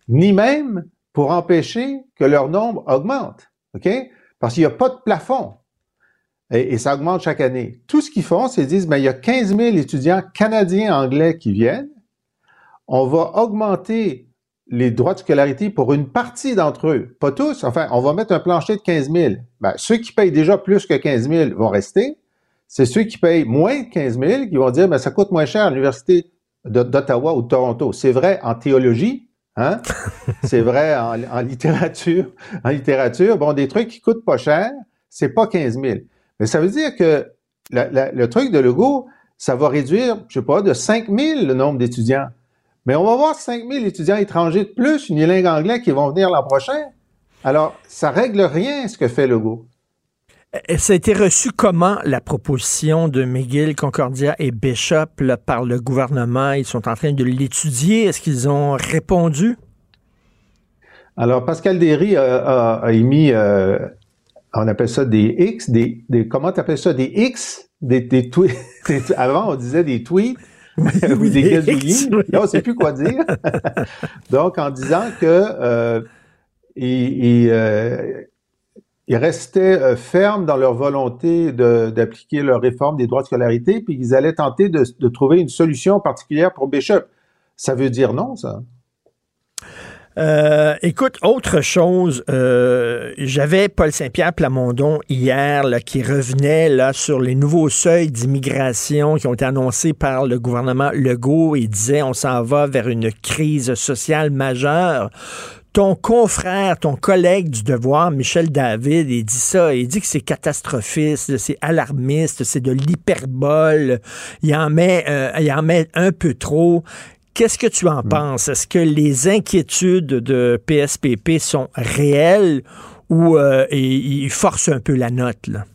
Speaker 8: ni même pour empêcher que leur nombre augmente, OK? Parce qu'il n'y a pas de plafond. et, ça augmente chaque année. Tout ce qu'ils font, c'est qu'ils disent, ben, il y a 15 000 étudiants canadiens anglais qui viennent. On va augmenter les droits de scolarité pour une partie d'entre eux, pas tous. Enfin, on va mettre un plancher de 15 000. Ben, ceux qui payent déjà plus que 15 000 vont rester. C'est ceux qui payent moins de 15 000 qui vont dire, ben, ça coûte moins cher à l'université d'Ottawa ou de Toronto. C'est vrai en théologie, hein? c'est vrai en, en, littérature. En littérature, bon, des trucs qui coûtent pas cher, c'est pas 15 000. Mais ça veut dire que le truc de Legault, ça va réduire, je sais pas, de 5 000 le nombre d'étudiants. Mais on va avoir 5 000 étudiants étrangers de plus, unilingues anglais, qui vont venir l'an prochain. Alors, ça règle rien ce que fait Legault.
Speaker 1: Euh, ça a été reçu comment la proposition de McGill, Concordia et Bishop par le gouvernement? Ils sont en train de l'étudier. Est-ce qu'ils ont répondu?
Speaker 8: Alors, Pascal Derry a, émis, euh, on appelle ça des X, des, comment tu appelles ça? Des X? Des, des tweets. Avant, on disait des tweets. Oui, des gazouillis. on ne sait plus quoi dire. Donc, en disant que euh, il, ils restaient euh, fermes dans leur volonté d'appliquer leur réforme des droits de scolarité, puis ils allaient tenter de, trouver une solution particulière pour Bishop. Ça veut dire non, ça?
Speaker 1: Euh, écoute, autre chose, euh, j'avais Paul Saint-Pierre Plamondon hier qui revenait là sur les nouveaux seuils d'immigration qui ont été annoncés par le gouvernement Legault et disait on s'en va vers une crise sociale majeure ton confrère, ton collègue du devoir, Michel David, il dit ça. Il dit que c'est catastrophiste, c'est alarmiste, c'est de l'hyperbole. Il en met, euh, il en met un peu trop. Qu'est-ce que tu en mm. penses? Est-ce que les inquiétudes de PSPP sont réelles ou euh, ils forcent un peu la note? Là?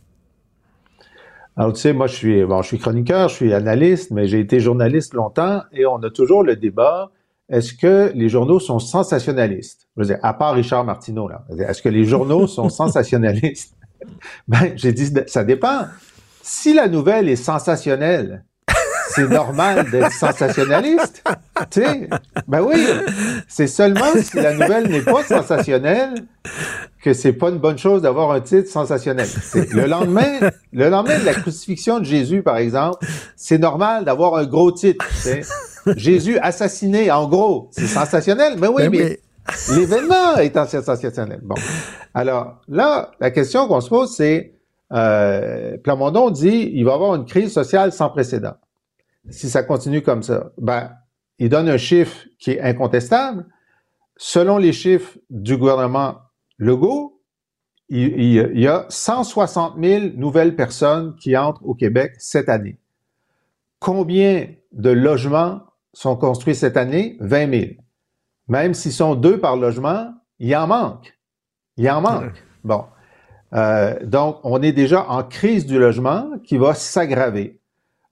Speaker 8: Alors, tu sais, moi, je suis, bon, je suis chroniqueur, je suis analyste, mais j'ai été journaliste longtemps et on a toujours le débat est-ce que les journaux sont sensationnalistes? Je veux dire, à part Richard Martineau, là. Est-ce que les journaux sont sensationnalistes? Ben, j'ai dit, ça dépend. Si la nouvelle est sensationnelle, c'est normal d'être sensationnaliste. Tu sais, ben oui, c'est seulement si la nouvelle n'est pas sensationnelle que c'est pas une bonne chose d'avoir un titre sensationnel. Le lendemain, le lendemain de la crucifixion de Jésus, par exemple, c'est normal d'avoir un gros titre. Jésus assassiné, en gros, c'est sensationnel. Mais oui, ben mais, l'événement est sensationnel. Bon, alors là, la question qu'on se pose, c'est euh, Plamondon dit il va y avoir une crise sociale sans précédent si ça continue comme ça. Ben, il donne un chiffre qui est incontestable. Selon les chiffres du gouvernement Legault, il, il, y a 160 000 nouvelles personnes qui entrent au Québec cette année. Combien de logements sont construits cette année? 20 000. Même s'ils sont deux par logement, il en manque. Il en manque. Bon. Euh, donc, on est déjà en crise du logement qui va s'aggraver.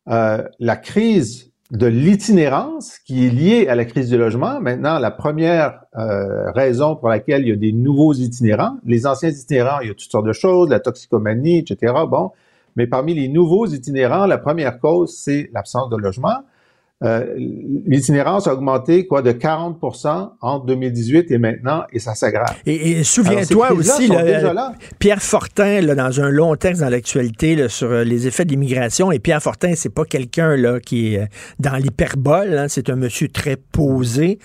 Speaker 8: Euh, la crise de l'itinérance qui est liée à la crise du logement. Maintenant, la première euh, raison pour laquelle il y a des nouveaux itinérants, les anciens itinérants, il y a toutes sortes de choses, la toxicomanie, etc. Bon, mais parmi les nouveaux itinérants, la première cause, c'est l'absence de logement. Euh, l'itinérance a augmenté quoi de 40% entre 2018 et maintenant et ça s'aggrave.
Speaker 1: Et, souviens-toi aussi, Pierre Fortin, là, dans un long texte dans l'actualité sur euh, les effets de l'immigration, et Pierre Fortin, c'est pas quelqu'un là qui est euh, dans l'hyperbole, hein, c'est un monsieur très posé.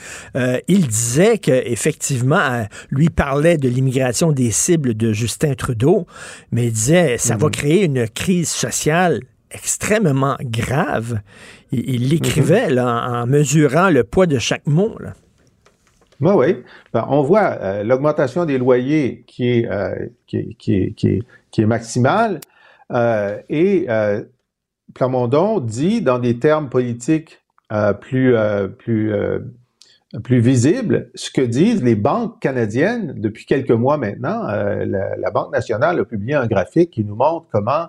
Speaker 1: il disait que effectivement, lui parlait de l'immigration des cibles de Justin Trudeau, mais il disait ça va mhm. créer une crise sociale extrêmement grave. Il l'écrivait mhm. en mesurant le poids de chaque mot.
Speaker 8: Oui, oui. Ben, on voit euh, l'augmentation des loyers qui est, euh, qui, qui, qui, est maximale euh, et Plamondon dit dans des termes politiques plus, plus, plus visibles ce que disent les banques canadiennes depuis quelques mois maintenant. La, la, Banque nationale a publié un graphique qui nous montre comment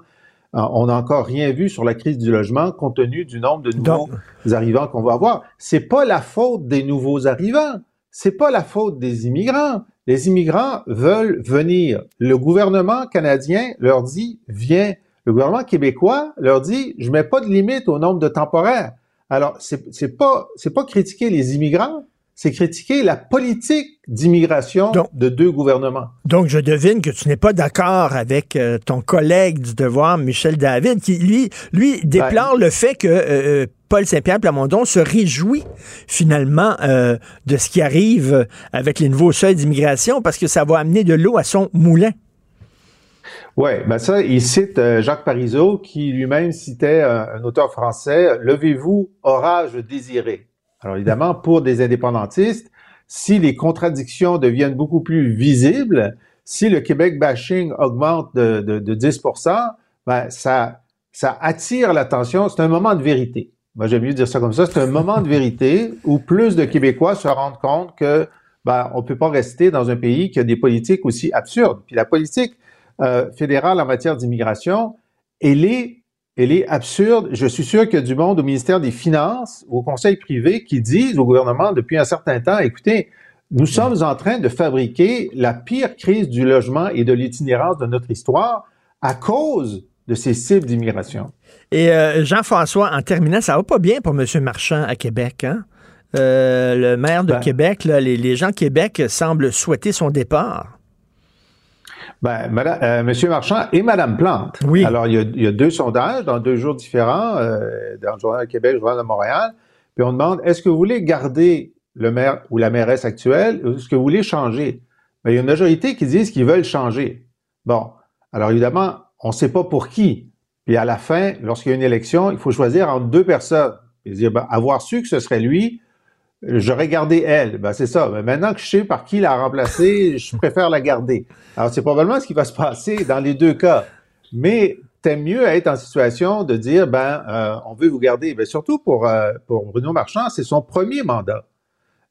Speaker 8: on n'a encore rien vu sur la crise du logement compte tenu du nombre de nouveaux arrivants qu'on va avoir. C'est pas la faute des nouveaux arrivants. C'est pas la faute des immigrants. Les immigrants veulent venir. Le gouvernement canadien leur dit viens. Le gouvernement québécois leur dit je mets pas de limite au nombre de temporaires. Alors c'est c'est pas c'est pas critiquer les immigrants, c'est critiquer la politique d'immigration de deux gouvernements.
Speaker 1: Donc, je devine que tu n'es pas d'accord avec euh, ton collègue du devoir, Michel David, qui, lui, lui déplore ben, le fait que euh, Paul Saint-Pierre Plamondon se réjouit finalement euh, de ce qui arrive avec les nouveaux seuils d'immigration parce que ça va amener de l'eau à son moulin.
Speaker 8: Oui, ben ça, il cite Jacques Parizeau qui lui-même citait un auteur français, Levez-vous, orage désiré. Alors évidemment, pour des indépendantistes, si les contradictions deviennent beaucoup plus visibles, si le Québec bashing augmente de, de, 10% ben ça, ça attire l'attention. C'est un moment de vérité. Moi, j'aime mieux dire ça comme ça. C'est un moment de vérité où plus de Québécois se rendent compte que ben, on peut pas rester dans un pays qui a des politiques aussi absurdes. Puis la politique euh, fédérale en matière d'immigration, elle est elle est absurde. Je suis sûr qu'il y a du monde au ministère des Finances, au conseil privé, qui disent au gouvernement depuis un certain temps, écoutez, nous sommes en train de fabriquer la pire crise du logement et de l'itinérance de notre histoire à cause de ces cibles d'immigration.
Speaker 1: Et euh, Jean-François, en terminant, ça va pas bien pour M. Marchand à Québec, hein? Euh, le maire de ben Québec, les, les gens de Québec semblent souhaiter son départ.
Speaker 8: Ben, madame, euh, Monsieur Marchand et Madame Plante. Oui. Alors, il y, a, deux sondages dans deux jours différents, euh, dans le Journal de Québec, le Journal de Montréal. Puis on demande, est-ce que vous voulez garder le maire ou la mairesse actuelle ou est-ce que vous voulez changer? Ben, il y a une majorité qui disent qu'ils veulent changer. Bon. Alors, évidemment, on ne sait pas pour qui. Puis à la fin, lorsqu'il y a une élection, il faut choisir entre deux personnes. Et dire, ben, avoir su que ce serait lui, j'aurais gardé elle. Ben, c'est ça. Mais maintenant que je sais par qui la remplacer, je préfère la garder. Alors, c'est probablement ce qui va se passer dans les deux cas. Mais t'aimes mieux être en situation de dire, ben, euh, on veut vous garder. Ben, surtout pour, euh, pour Bruno Marchand, c'est son premier mandat.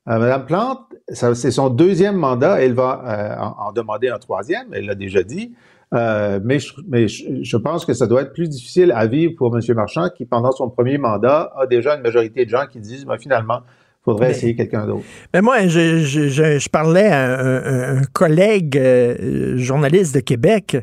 Speaker 8: Euh, Madame Plante, c'est son deuxième mandat. Elle va en, demander un troisième. Elle l'a déjà dit. mais je, mais je, pense que ça doit être plus difficile à vivre pour M. Marchand, qui, pendant son premier mandat, a déjà une majorité de gens qui disent, ben, finalement, faudrait essayer quelqu'un d'autre.
Speaker 1: Mais moi, je, je, je, parlais à un, collègue euh, journaliste de Québec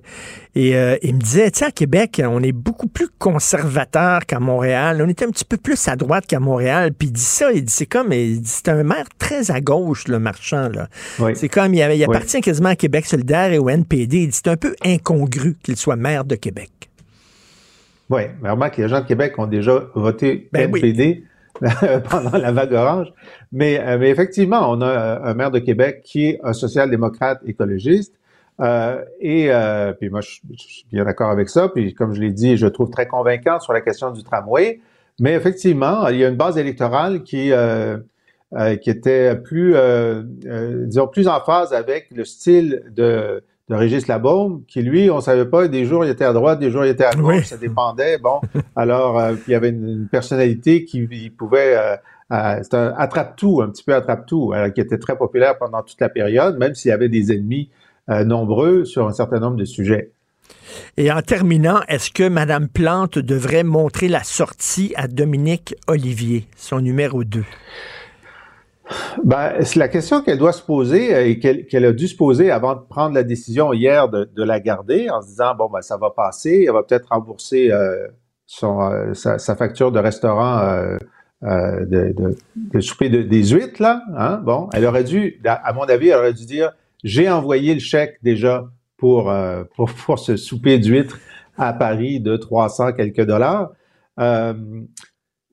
Speaker 1: et euh, il me disait, sais, à Québec, on est beaucoup plus conservateur qu'à Montréal. On est un petit peu plus à droite qu'à Montréal. Puis il dit ça, il dit, c'est comme, c'est un maire très à gauche, le marchand. Là. C'est comme, il, il appartient quasiment à Québec solidaire et au NPD. Il dit, c'est un peu incongru qu'il soit maire de Québec.
Speaker 8: Oui, mais remarque que les gens de Québec ont déjà voté NPD. pendant la vague orange. Mais, euh, mais effectivement, on a euh, un maire de Québec qui est un social-démocrate écologiste. Euh, et euh, puis moi, je, suis bien d'accord avec ça. Puis comme je l'ai dit, je trouve très convaincant sur la question du tramway. Mais effectivement, il y a une base électorale qui euh, qui était plus, disons, plus en phase avec le style de de Régis Labaume, qui lui, on savait pas, des jours il était à droite, des jours il était à gauche, ça dépendait. Bon, alors euh, puis il y avait une, personnalité qui pouvait, euh, euh, c'est un attrape-tout, un petit peu attrape-tout, qui était très populaire pendant toute la période, même s'il y avait des ennemis nombreux sur un certain nombre de sujets.
Speaker 1: Et en terminant, est-ce que Mme Plante devrait montrer la sortie à Dominique Olivier, son numéro 2?
Speaker 8: Ben, c'est la question qu'elle doit se poser euh, et qu'elle a dû se poser avant de prendre la décision hier de, la garder en se disant, bon, ben, ça va passer, elle va peut-être rembourser euh, son, euh, sa, facture de restaurant de, de, souper des huîtres, là. Hein? Bon, elle aurait dû, à mon avis, elle aurait dû dire, j'ai envoyé le chèque déjà pour, pour, pour ce souper d'huîtres à Paris de 300 quelques dollars.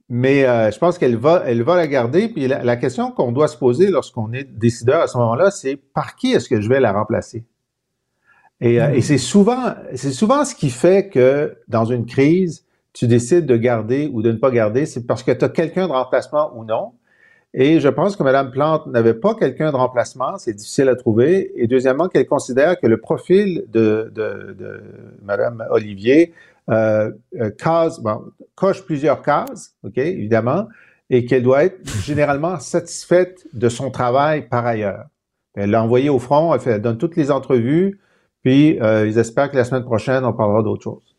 Speaker 8: Mais euh, je pense qu'elle va, elle va la garder. Puis la, question qu'on doit se poser lorsqu'on est décideur à ce moment-là, c'est par qui est-ce que je vais la remplacer? Et, euh, et c'est souvent, c'est souvent ce qui fait que dans une crise, tu décides de garder ou de ne pas garder, c'est parce que tu as quelqu'un de remplacement ou non. Et je pense que Mme Plante n'avait pas quelqu'un de remplacement, c'est difficile à trouver. Et deuxièmement, qu'elle considère que le profil de, de, de Mme Olivier euh, euh, case, bon, coche plusieurs cases, ok, évidemment, et qu'elle doit être généralement satisfaite de son travail par ailleurs. Elle l'a envoyé au front, elle, fait, elle donne toutes les entrevues, puis euh, ils espèrent que la semaine prochaine, on parlera d'autre chose.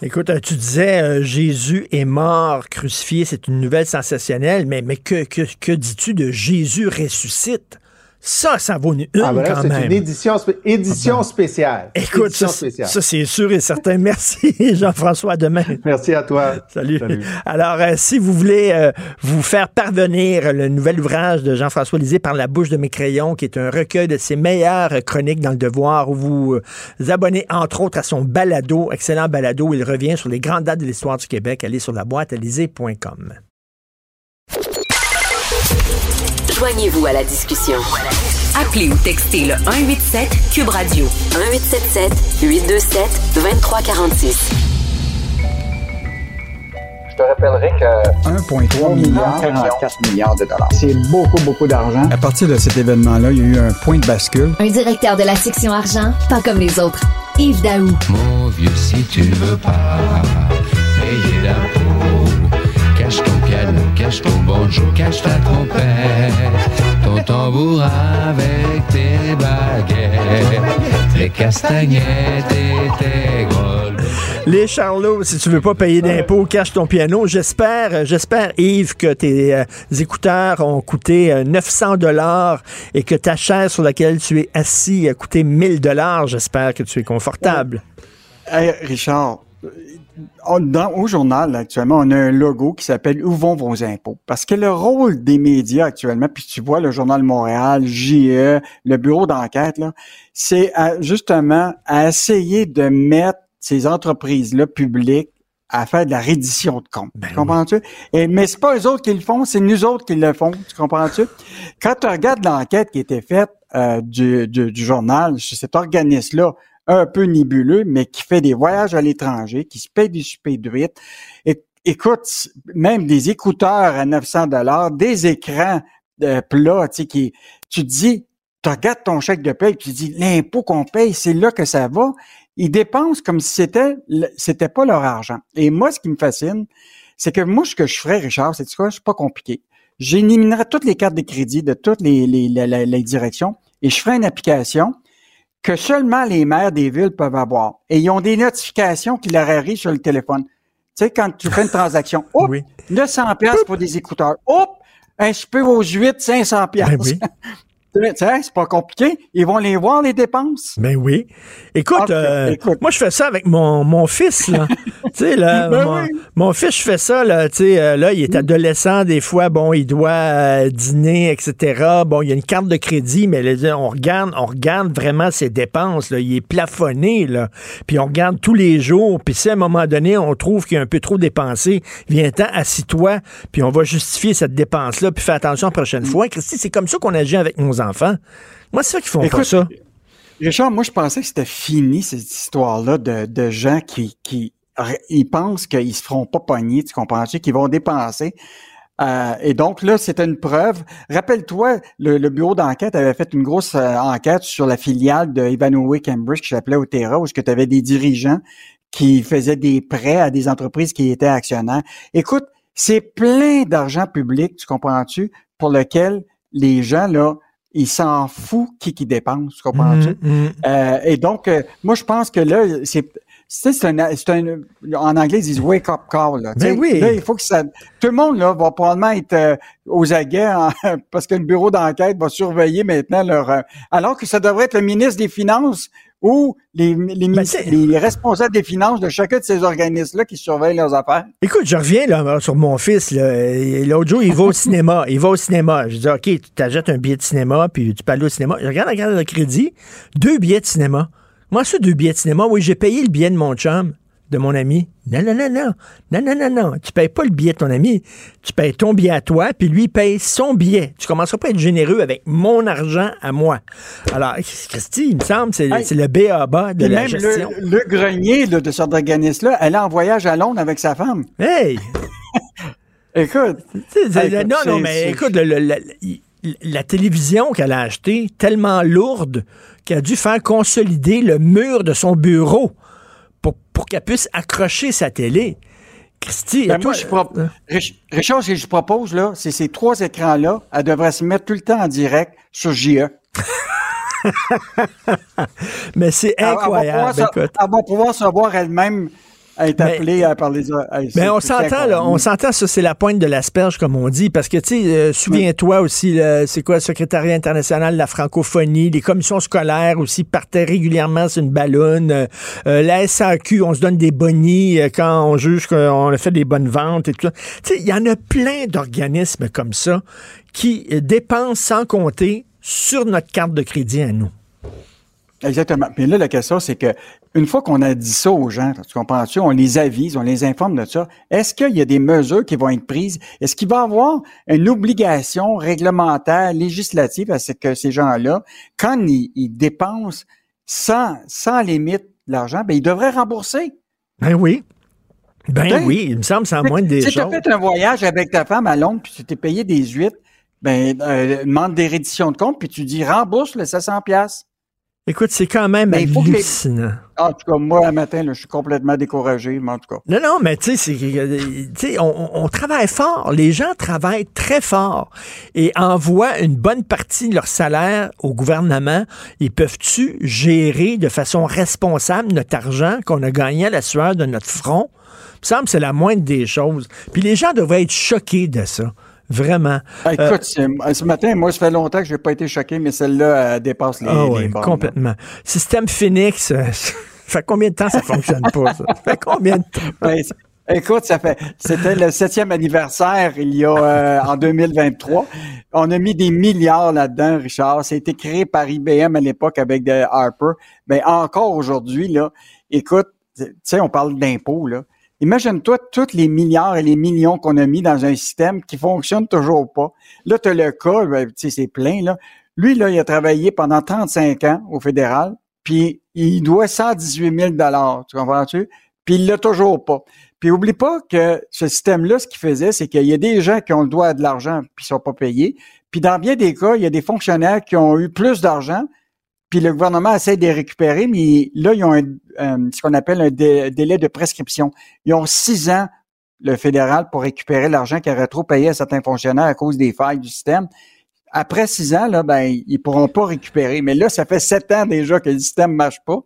Speaker 1: Écoute, euh, tu disais Jésus est mort, crucifié, c'est une nouvelle sensationnelle, mais, mais que, que, que dis-tu de Jésus ressuscite? Ça, ça vaut une,
Speaker 8: Ah, ben là,
Speaker 1: quand
Speaker 8: c'est
Speaker 1: même.
Speaker 8: une édition, spé- édition spéciale.
Speaker 1: Écoute,
Speaker 8: Édition
Speaker 1: ça,
Speaker 8: spéciale.
Speaker 1: ça, c'est sûr et certain. Merci, Jean-François. À demain.
Speaker 8: Merci à toi.
Speaker 1: Salut.
Speaker 8: Salut.
Speaker 1: Alors, euh, si vous voulez euh, vous faire parvenir le nouvel ouvrage de Jean-François Lisée par la bouche de mes crayons, qui est un recueil de ses meilleures chroniques dans le devoir, où vous euh, vous abonnez entre autres à son balado, excellent balado, il revient sur les grandes dates de l'histoire du Québec. Allez sur la boîte alizé.com.
Speaker 9: Joignez-vous à la discussion. Appelez ou textez le 187 Cube Radio 1877 827 2346.
Speaker 10: Je te rappellerai que
Speaker 11: 1,3 milliard,
Speaker 10: 44 milliards de dollars.
Speaker 11: c'est beaucoup, beaucoup d'argent. À partir de cet événement-là, il y a eu un point de bascule.
Speaker 12: Un directeur de la section argent, pas comme les autres. Yves Daou.
Speaker 13: Mon vieux, si tu veux pas payer d'impôts, cache ton piano, cache ton banjo, cache ta trompette, ton tambour avec tes baguettes, tes castagnettes et tes grolles.
Speaker 1: Les Charlots, si tu veux pas payer d'impôts, cache ton piano. J'espère, euh, j'espère, Yves, que tes euh, écouteurs ont coûté euh, 900 dollars et que ta chaise sur laquelle tu es assis a coûté 1000 dollars. J'espère que tu es confortable.
Speaker 14: Hey, Richard, euh, dans- au journal, actuellement, on a un logo qui s'appelle Où vont vos impôts? Parce que le rôle des médias actuellement, puis tu vois le Journal Montréal, JE, le bureau d'enquête, là, c'est à- justement à essayer de mettre ces entreprises-là publiques à faire de la reddition de comptes. tu comprends-tu? Et, mais c'est pas eux autres qui le font, c'est nous autres qui le font. Tu comprends-tu? Quand tu regardes l'enquête qui a été faite euh, du, du, du journal cet organisme-là, un peu nébuleux, mais qui fait des voyages à l'étranger, qui se paye des. É- Écoute, même des écouteurs à 900 dollars, des écrans euh, plats, tu qui, tu dis, tu regardes ton chèque de puis tu dis, l'impôt qu'on paye, c'est là que ça va. Ils dépensent comme si c'était, c'était pas leur argent. Et moi, ce qui me fascine, c'est que moi, ce que je ferais, Richard, c'est quoi? C'est pas compliqué. J'éliminerais toutes les cartes de crédit de toutes les- les directions et je ferais une application que seulement les maires des villes peuvent avoir. Et ils ont des notifications qui leur arrivent sur le téléphone. Tu sais, quand tu fais une transaction, hop, 900 pièces pour des écouteurs. Hop, un super aux 8, 500 pièces.
Speaker 1: Ben oui.
Speaker 14: C'est pas compliqué. Ils vont les voir, les dépenses.
Speaker 1: Ben oui. Écoute,
Speaker 14: Ok,
Speaker 1: euh,
Speaker 14: écoute.
Speaker 1: moi, je fais ça avec mon, mon fils, là. tu sais, là,
Speaker 14: Ben
Speaker 1: mon,
Speaker 14: oui.
Speaker 1: mon fils, je fais ça, là, tu sais, euh, là, il est adolescent, des fois, bon, il doit euh, dîner, etc. Bon, il y a une carte de crédit, mais là, on regarde, on regarde vraiment ses dépenses, là. Il est plafonné, là. Puis on regarde tous les jours, puis si à un moment donné, on trouve qu'il y a un peu trop dépensé, viens-t'en, assis-toi, puis on va justifier cette dépense-là, puis fais attention la prochaine fois. Christy, c'est comme ça qu'on agit avec nos enfants. Moi, c'est ça qu'ils font pas ça.
Speaker 14: Richard, moi, je pensais que c'était fini, cette histoire-là de, de gens qui, qui ils pensent qu'ils se feront pas pogner, tu comprends-tu, qu'ils vont dépenser. Euh, et donc là, c'était une preuve. Rappelle-toi, le, le bureau d'enquête avait fait une grosse euh, enquête sur la filiale de Ivanhoe Cambridge qui s'appelait Otera, où tu avais des dirigeants qui faisaient des prêts à des entreprises qui étaient actionnaires. Écoute, c'est plein d'argent public, tu comprends-tu, pour lequel les gens, là, ils s'en foutent qui qui dépense, tu comprends-tu?
Speaker 1: Mhm, mhm.
Speaker 14: Euh, et donc, euh, moi, je pense que là, c'est c'est c'est un, c'est un, en anglais, ils disent wake up call. Là, Tu
Speaker 1: Ben oui.
Speaker 14: Là, il faut que ça, tout le monde là va probablement être euh, aux aguets en- parce que le bureau d'enquête va surveiller maintenant leur, euh, alors que ça devrait être le ministre des Finances ou les, les,
Speaker 1: Ben,
Speaker 14: les responsables des finances de chacun de ces organismes-là qui surveillent leurs affaires.
Speaker 1: Écoute, je reviens là, sur mon fils. L'autre jour, il va au cinéma. Il va au cinéma. Je dis, OK, tu t'achètes un billet de cinéma, puis tu peux aller au cinéma. Je regarde la carte de crédit, deux billets de cinéma. Moi, ça, deux billets de cinéma, oui, j'ai payé le billet de mon chum, de mon ami. Non, non, non, non. Non, non, non, non. Tu payes pas le billet de ton ami. Tu payes ton billet à toi, puis lui paye son billet. Tu commenceras pas à être généreux avec mon argent à moi. Alors, Christy, il me semble, c'est
Speaker 14: Hey.
Speaker 1: le B.A.B.A. de la
Speaker 14: même
Speaker 1: gestion.
Speaker 14: le, le grenier là, de cet organisme-là, elle est en voyage à Londres avec sa femme.
Speaker 1: Hey!
Speaker 14: Écoute.
Speaker 1: Non, non, mais écoute, le- le- la, la télévision qu'elle a achetée, tellement lourde qu'elle a dû faire consolider le mur de son bureau pour, pour qu'elle puisse accrocher sa télé. Christy,
Speaker 14: Ben,
Speaker 1: toi,
Speaker 14: moi, je pro- Rich- Richard, ce que je propose, là, c'est ces trois écrans-là, elle devrait se mettre tout le temps en direct sur. JE.
Speaker 1: mais c'est
Speaker 14: Elle- elle va
Speaker 1: incroyable.
Speaker 14: pouvoir. Elle va pouvoir se voir elle-même à être appelé à parler.
Speaker 1: Mais on s'entend, là, on s'entend, ça, c'est la pointe de l'asperge, comme on dit, parce que, tu sais, euh, souviens-toi aussi, c'est quoi, le secrétariat international de la francophonie, les commissions scolaires aussi partaient régulièrement sur une ballonne, euh, euh, la SAQ, on se donne des bonnies quand on juge qu'on a fait des bonnes ventes et tout ça. Tu sais, il y en a plein d'organismes comme ça qui dépensent sans compter sur notre carte de crédit à nous.
Speaker 14: Exactement. Mais là, la question, c'est que une fois qu'on a dit ça aux gens, tu comprends-tu, on les avise, on les informe de ça, est-ce qu'il y a des mesures qui vont être prises? Est-ce qu'il va y avoir une obligation réglementaire, législative à ce que ces gens-là, quand ils, dépensent sans, sans limite l'argent, ben, ils devraient rembourser?
Speaker 1: Ben oui. Ben oui, il me semble, c'est en moins des
Speaker 14: choses. Si tu as fait un voyage avec ta femme à Londres, puis tu t'es payé des huit, ben, euh, demande des redditions de compte, puis tu dis rembourse le 700 pièces.
Speaker 1: Écoute, c'est quand même ben, hallucinant.
Speaker 14: En tout cas, moi, un matin, je suis complètement découragé, mais en tout cas.
Speaker 1: Non, non, mais tu sais, on, on travaille fort. Les gens travaillent très fort et envoient une bonne partie de leur salaire au gouvernement. Ils peuvent-tu gérer de façon responsable notre argent qu'on a gagné à la sueur de notre front? Il me semble que c'est la moindre des choses. Puis les gens devraient être choqués de ça. Vraiment.
Speaker 14: Ah, écoute, euh, ce matin, moi, ça fait longtemps que je n'ai pas été choqué, mais celle-là dépasse les, oh,
Speaker 1: oui, Complètement. Système Phoenix, euh, ça fait combien de temps ça fonctionne pas, ça? Ça fait combien de temps?
Speaker 14: Ben, écoute, ça fait, c'était le septième anniversaire il y a euh, en 2023. On a mis des milliards là-dedans, Richard. Ça a été créé par IBM à l'époque avec de Harper. Mais ben, encore aujourd'hui, là, écoute, tu sais, on parle d'impôts, là. Imagine-toi tous les milliards et les millions qu'on a mis dans un système qui fonctionne toujours pas. Là, tu as le cas, ben, c'est plein, là. Lui, là, il a travaillé pendant 35 ans au fédéral, puis il doit 118 000 tu comprends-tu? Puis il l'a toujours pas. Puis oublie pas que ce système-là, ce qu'il faisait, c'est qu'il y a des gens qui ont le droit de l'argent puis sont pas payés. Puis dans bien des cas, il y a des fonctionnaires qui ont eu plus d'argent puis le gouvernement essaie de les récupérer, mais là, ils ont ce qu'on appelle un délai de prescription. Ils ont six ans, le fédéral, pour récupérer l'argent qu'ils auraient trop payé à certains fonctionnaires à cause des failles du système. Après six ans, là, ben, ils pourront pas récupérer. Mais là, ça fait sept ans déjà que le système marche pas.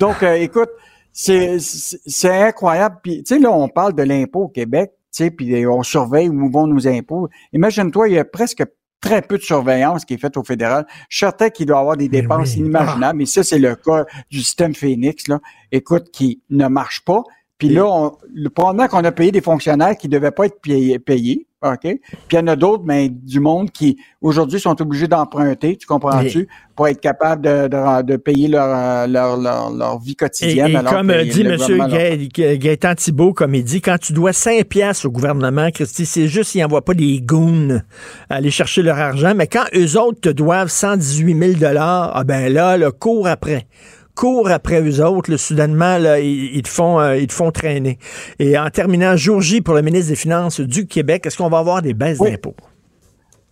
Speaker 14: Donc, euh, écoute, c'est, c'est incroyable. Puis, tu sais, là, on parle de l'impôt au Québec, tu sais, puis on surveille où vont nos impôts. Imagine-toi, il y a presque très peu de surveillance qui est faite au fédéral. Je suis certain qu'il doit avoir des dépenses inimaginables, mais ça, c'est le cas du système Phoenix, là, écoute, qui ne marche pas. Puis là, on, le, probablement qu'on a payé des fonctionnaires qui ne devaient pas être payés, OK? Puis il y en a d'autres, mais du monde qui, aujourd'hui, sont obligés d'emprunter, tu comprends-tu, pour être capable de, de, payer leur, leur, leur, vie quotidienne.
Speaker 1: Et, comme dit M. Gaëtan Thibault, comme il dit, quand tu dois 5 piastres au gouvernement, Christy, c'est juste qu'ils n'envoient pas des goons aller chercher leur argent, mais quand eux autres te doivent 118 000 ah ben là, le cours après court après eux autres, le soudainement, là, ils, te font, euh, ils te font traîner. Et en terminant, jour J pour le ministre des Finances du Québec, est-ce qu'on va avoir des baisses d'impôts?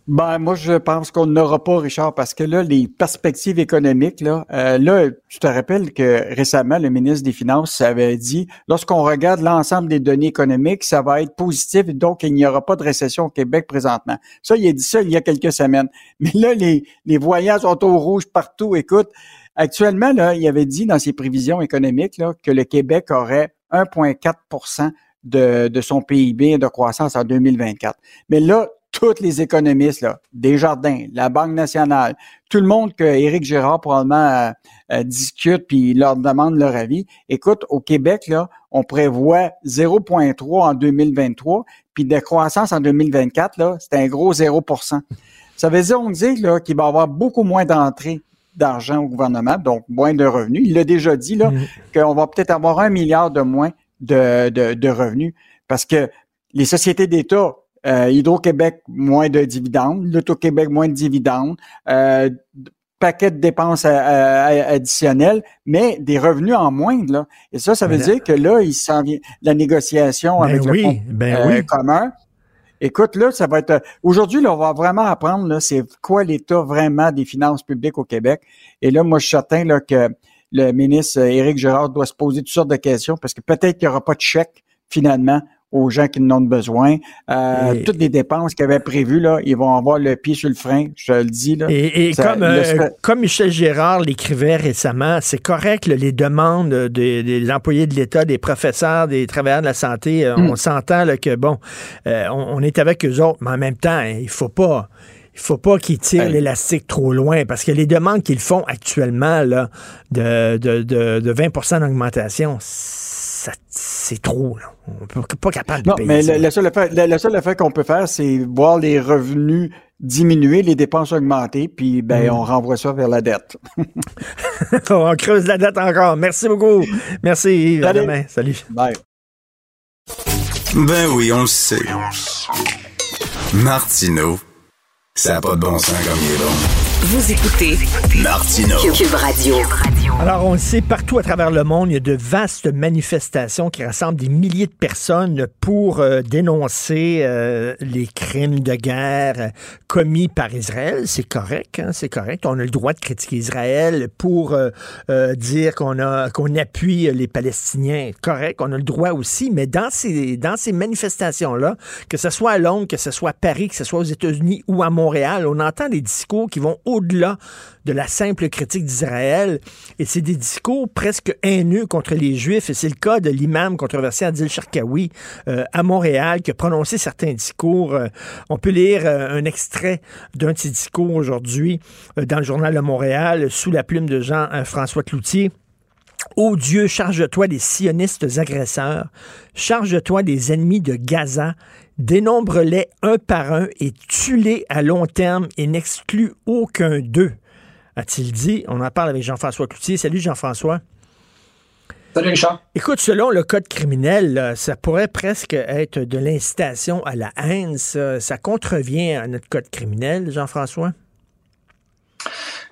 Speaker 14: Ben, moi, je pense qu'on n'aura pas, Richard, parce que là, les perspectives économiques, là, euh, là, tu te rappelles que récemment, le ministre des Finances avait dit, lorsqu'on regarde l'ensemble des données économiques, ça va être positif, donc il n'y aura pas de récession au Québec présentement. Ça, il a dit ça il y a quelques semaines. Mais là, les, les voyages sont au rouge partout. Écoute, Actuellement, il avait dit dans ses prévisions économiques que le Québec aurait 1,4 de, de son PIB de croissance en 2024. Mais là, tous les économistes, là, Desjardins, la Banque nationale, tout le monde que Éric Girard probablement euh, euh, discute puis leur demande leur avis. Écoute, au Québec, là, on prévoit 0,3 en 2023, puis de croissance en 2024, là, c'est un gros 0% Ça veut dire, on dit là, qu'il va y avoir beaucoup moins d'entrées d'argent au gouvernement, donc moins de revenus. Il a déjà dit là mm. qu'on va peut-être avoir un milliard de moins de, de, revenus parce que les sociétés d'État, euh, Hydro-Québec, moins de dividendes, l'Auto-Québec, moins de dividendes, euh, paquet de dépenses additionnelles, mais des revenus en moindre. Là. Et ça, ça veut dire que là, il s'en vient la négociation ben avec le ben euh, commun Écoute, là, ça va être. Aujourd'hui, là, on va vraiment apprendre là, c'est quoi l'état vraiment des finances publiques au Québec. Et là, moi, je suis certain là, que le ministre Éric Girard doit se poser toutes sortes de questions parce que peut-être qu'il n'y aura pas de chèque finalement aux gens qui en ont besoin. Euh,
Speaker 1: Et-
Speaker 14: Toutes les dépenses qu'ils avaient prévues, là, ils vont avoir le pied sur le frein, je le dis. Là.
Speaker 1: Et, et
Speaker 14: Ça-
Speaker 1: comme,
Speaker 14: le
Speaker 1: euh, comme Michel Gérard l'écrivait récemment, c'est correct, là, les demandes des, des employés de l'État, des professeurs, des travailleurs de la santé, euh,
Speaker 14: Mm.
Speaker 1: on s'entend que, bon, euh, on, on est avec eux autres, mais en même temps, hein, il faut pas... Il faut pas qu'ils tirent
Speaker 14: Hey.
Speaker 1: l'élastique trop loin parce que les demandes qu'ils font actuellement là, de, de, de, de 20% d'augmentation, c'est trop. Là. On n'est pas capable de
Speaker 14: Non,
Speaker 1: payer
Speaker 14: mais
Speaker 1: ça.
Speaker 14: le, le seul effet, le, le seul effet qu'on peut faire, c'est voir les revenus diminuer, les dépenses augmenter, puis ben,
Speaker 1: Mm.
Speaker 14: on renvoie ça vers la dette.
Speaker 1: on creuse la dette encore. Merci beaucoup. Merci Yves. À
Speaker 14: Salut.
Speaker 1: demain. Salut.
Speaker 14: Bye.
Speaker 3: Ben oui, on le sait. Martineau, ça n'a pas de bon sens comme il est bon.
Speaker 4: Vous écoutez
Speaker 3: Martineau.
Speaker 9: Cube Radio.
Speaker 1: Alors, on le sait, partout à travers le monde, il y a de vastes manifestations qui rassemblent des milliers de personnes pour euh, dénoncer euh, les crimes de guerre euh, commis par Israël. C'est correct, hein, c'est correct. On a le droit de critiquer Israël pour euh, euh, dire qu'on a qu'on appuie les Palestiniens. Correct, on a le droit aussi, mais dans ces, dans ces manifestations-là, que ce soit à Londres, que ce soit à Paris, que ce soit aux États-Unis ou à Montréal, on entend des discours qui vont au-delà de la simple critique d'Israël. Et c'est des discours presque haineux contre les Juifs. Et c'est le cas de l'imam controversé Adil Sharkawi euh, à Montréal qui a prononcé certains discours. Euh, on peut lire euh, un extrait d'un de ses discours aujourd'hui dans le journal de Montréal sous la plume de Jean-François Cloutier. Ô Dieu, charge-toi des sionistes agresseurs, charge-toi des ennemis de Gaza, dénombre-les un par un et tue-les à long terme et n'exclus aucun d'eux, a-t-il dit. On en parle avec Jean-François Cloutier. Salut Jean-François.
Speaker 15: Salut Richard.
Speaker 1: Écoute, selon le code criminel, ça pourrait presque être de l'incitation à la haine. Ça, ça contrevient à notre code criminel, Jean-François?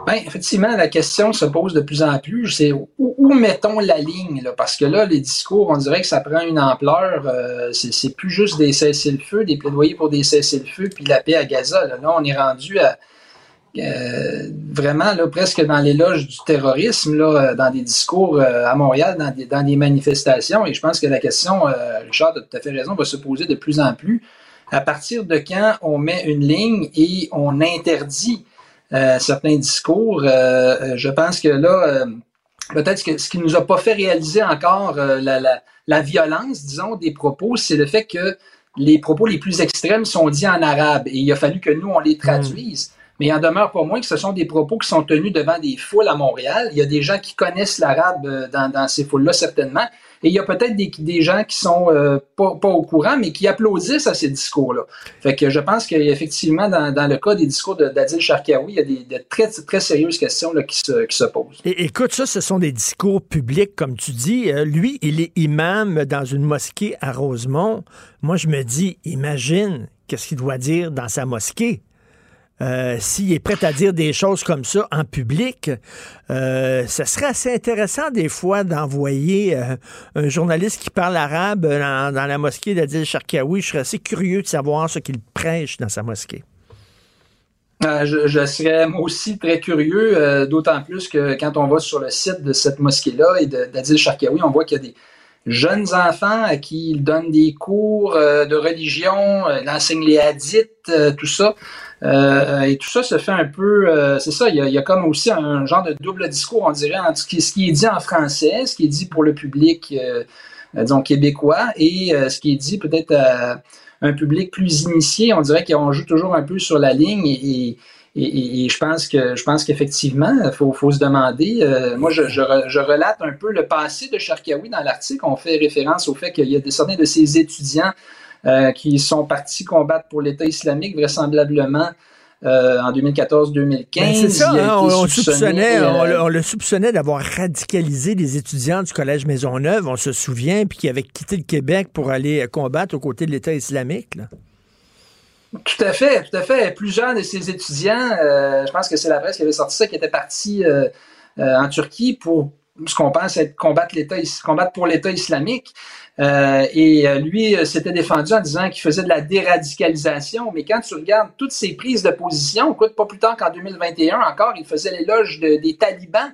Speaker 15: Ben, effectivement, la question se pose de plus en plus. C'est où, où mettons la ligne? Parce que là, les discours, on dirait que ça prend une ampleur. euh, c'est plus juste des cessez-le-feu, des plaidoyers pour des cessez-le-feu, puis la paix à Gaza. Là, on est rendu euh, vraiment presque dans l'éloge du terrorisme, là, dans des discours euh, à Montréal, dans des, manifestations. Et je pense que la question, euh, Richard, as tout à fait raison, va se poser de plus en plus. À partir de quand on met une ligne et on interdit euh, certains discours, euh, euh, je pense que là, euh, peut-être que ce qui nous a pas fait réaliser encore euh, la, la, la violence, disons, des propos, c'est le fait que les propos les plus extrêmes sont dits en arabe et il a fallu que nous, on les traduise. Mais il en demeure pas moins que ce sont des propos qui sont tenus devant des foules à Montréal. Il y a des gens qui connaissent l'arabe euh, dans, dans ces foules-là, certainement. Et il y a peut-être des, gens qui sont euh, pas, au courant, mais qui applaudissent à ces discours-là. Fait que je pense qu'effectivement, dans, le cas des discours de- d'Adil Sharkawi, il y a des, de très, très sérieuses questions là, qui, se, qui se posent.
Speaker 1: Et, écoute, ça, ce sont des discours publics, comme tu dis. Euh, lui, il est imam dans une mosquée à Rosemont. Moi, je me dis, imagine qu'est-ce qu'il doit dire dans sa mosquée. Euh, S'il est prêt à dire des choses comme ça en public, euh, ça serait assez intéressant des fois d'envoyer euh, un journaliste qui parle arabe dans, la mosquée d'Adil Sharkawi. Je serais assez curieux de savoir ce qu'il prêche dans sa mosquée.
Speaker 15: Euh, je, serais moi aussi très curieux, d'autant plus que quand on va sur le site de cette mosquée-là et d'Adil Sharkawi, on voit qu'il y a des jeunes enfants à qui il donne des cours euh, de religion, euh, il enseigne les hadiths, euh, tout ça. Euh, et tout ça se fait un peu, euh, c'est ça, il y, a, il y a comme aussi un genre de double discours, on dirait, entre ce qui, est dit en français, ce qui est dit pour le public, euh, euh, disons, québécois, et euh, ce qui est dit peut-être à un public plus initié. On dirait qu'on joue toujours un peu sur la ligne et, et, et- et je pense que je pense qu'effectivement, il faut, faut se demander. euh, moi, je, je, re- je relate un peu le passé de Sharkawi dans l'article. On fait référence au fait qu'il y a des, certains de ses étudiants euh, qui sont partis combattre pour l'État islamique, vraisemblablement euh, en 2014-2015.
Speaker 1: Ben, c'est ça, hein, on, on soupçonnait, on, le- on le soupçonnait d'avoir radicalisé des étudiants du Collège Maisonneuve, on se souvient, puis qui avaient quitté le Québec pour aller combattre aux côtés de l'État islamique. là.
Speaker 15: Tout à fait, tout à fait. Plusieurs de ces étudiants, euh, je pense que c'est la presse qui avait sorti ça, qui étaient partis euh, euh, en Turquie pour ce qu'on pense être combattre l'État, combattre pour l'État islamique. Et lui s'était défendu en disant qu'il faisait de la déradicalisation. Mais quand tu regardes toutes ses prises de position, écoute, pas plus tard qu'en 2021 encore, il faisait l'éloge de- des talibans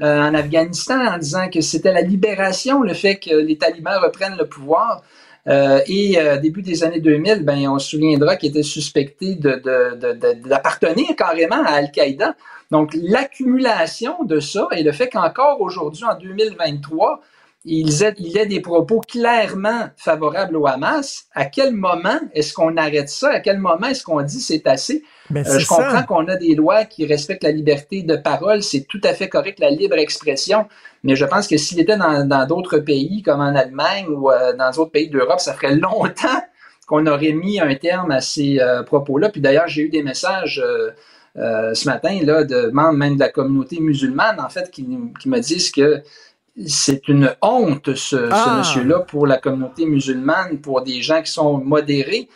Speaker 15: en Afghanistan en disant que c'était la libération, le fait que les talibans reprennent le pouvoir. Euh, et euh, début des années 2000, ben, on se souviendra qu'il était suspecté d'appartenir de, de, carrément à Al-Qaïda. Donc, l'accumulation de ça et le fait qu'encore aujourd'hui, en 2023, il il ait des propos clairement favorables au Hamas, à quel moment est-ce qu'on arrête ça? À quel moment est-ce qu'on dit c'est assez?
Speaker 1: Ben,
Speaker 15: Euh, je comprends qu'on a des lois qui respectent la liberté de parole, c'est tout à fait correct, la libre expression, mais je pense que s'il était dans d'autres pays, comme en Allemagne ou euh, dans d'autres pays d'Europe, ça ferait longtemps qu'on aurait mis un terme à ces euh, propos-là. Puis d'ailleurs, j'ai eu des messages euh, euh, ce matin là, de membres même de la communauté musulmane, en fait, qui, qui me disent que c'est une honte, ce,
Speaker 1: Ah.
Speaker 15: ce monsieur-là, pour la communauté musulmane, pour des gens qui sont modérés.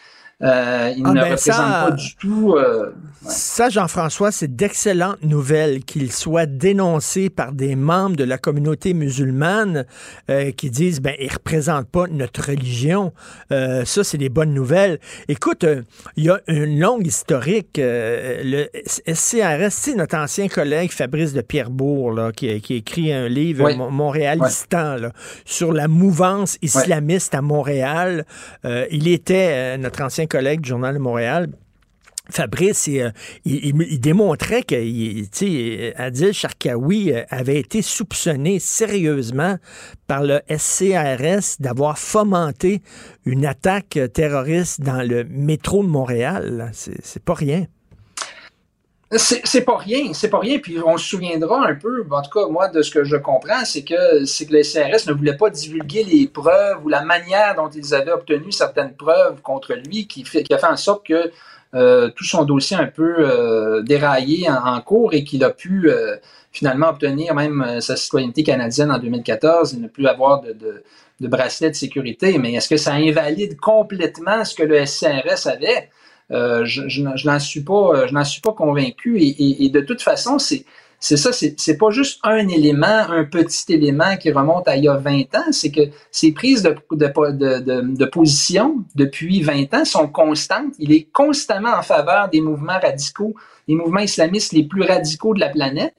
Speaker 15: Euh, il
Speaker 1: Ah,
Speaker 15: ne
Speaker 1: ben,
Speaker 15: représente
Speaker 1: ça-
Speaker 15: pas du tout. euh,
Speaker 1: Ça, Jean-François, c'est d'excellentes nouvelles qu'il soit dénoncé par des membres de la communauté musulmane euh, qui disent ben ils représentent pas notre religion. Ça, c'est des bonnes nouvelles. Écoute, il y a une longue historique. le SCRS, c'est notre ancien collègue Fabrice de Pierrebourg là, qui, écrit un livre
Speaker 15: Oui.
Speaker 1: Montréalistan là, sur la mouvance islamiste à Montréal. Il était notre ancien collègue du Journal de Montréal. Fabrice, il, euh, il- démontrait que il- Adil euh, avait été soupçonné sérieusement par le SCRS d'avoir fomenté une attaque terroriste dans le métro de Montréal. c'est pas rien.
Speaker 15: C'est pas rien, c'est pas rien. Puis on se souviendra un peu, en tout cas, moi, de ce que je comprends, c'est que c'est que le CRS ne voulait pas divulguer les preuves ou la manière dont ils avaient obtenu certaines preuves contre lui, qui, a fait en sorte que euh, tout son dossier un peu euh, déraillé en, cours et qu'il a pu euh, finalement obtenir même sa citoyenneté canadienne en 2014 et ne plus avoir de, de, de bracelet de sécurité. Mais est-ce que ça invalide complètement ce que le SCRS avait? Euh, je, je, je n'en suis pas, je n'en suis pas convaincu. Et, et, et de toute façon, c'est c'est ça, c'est c'est pas juste un élément, un petit élément qui remonte à il y a 20 ans, c'est que ces prises de, de, de, de, position depuis 20 ans sont constantes. Il est constamment en faveur des mouvements radicaux, des mouvements islamistes les plus radicaux de la planète.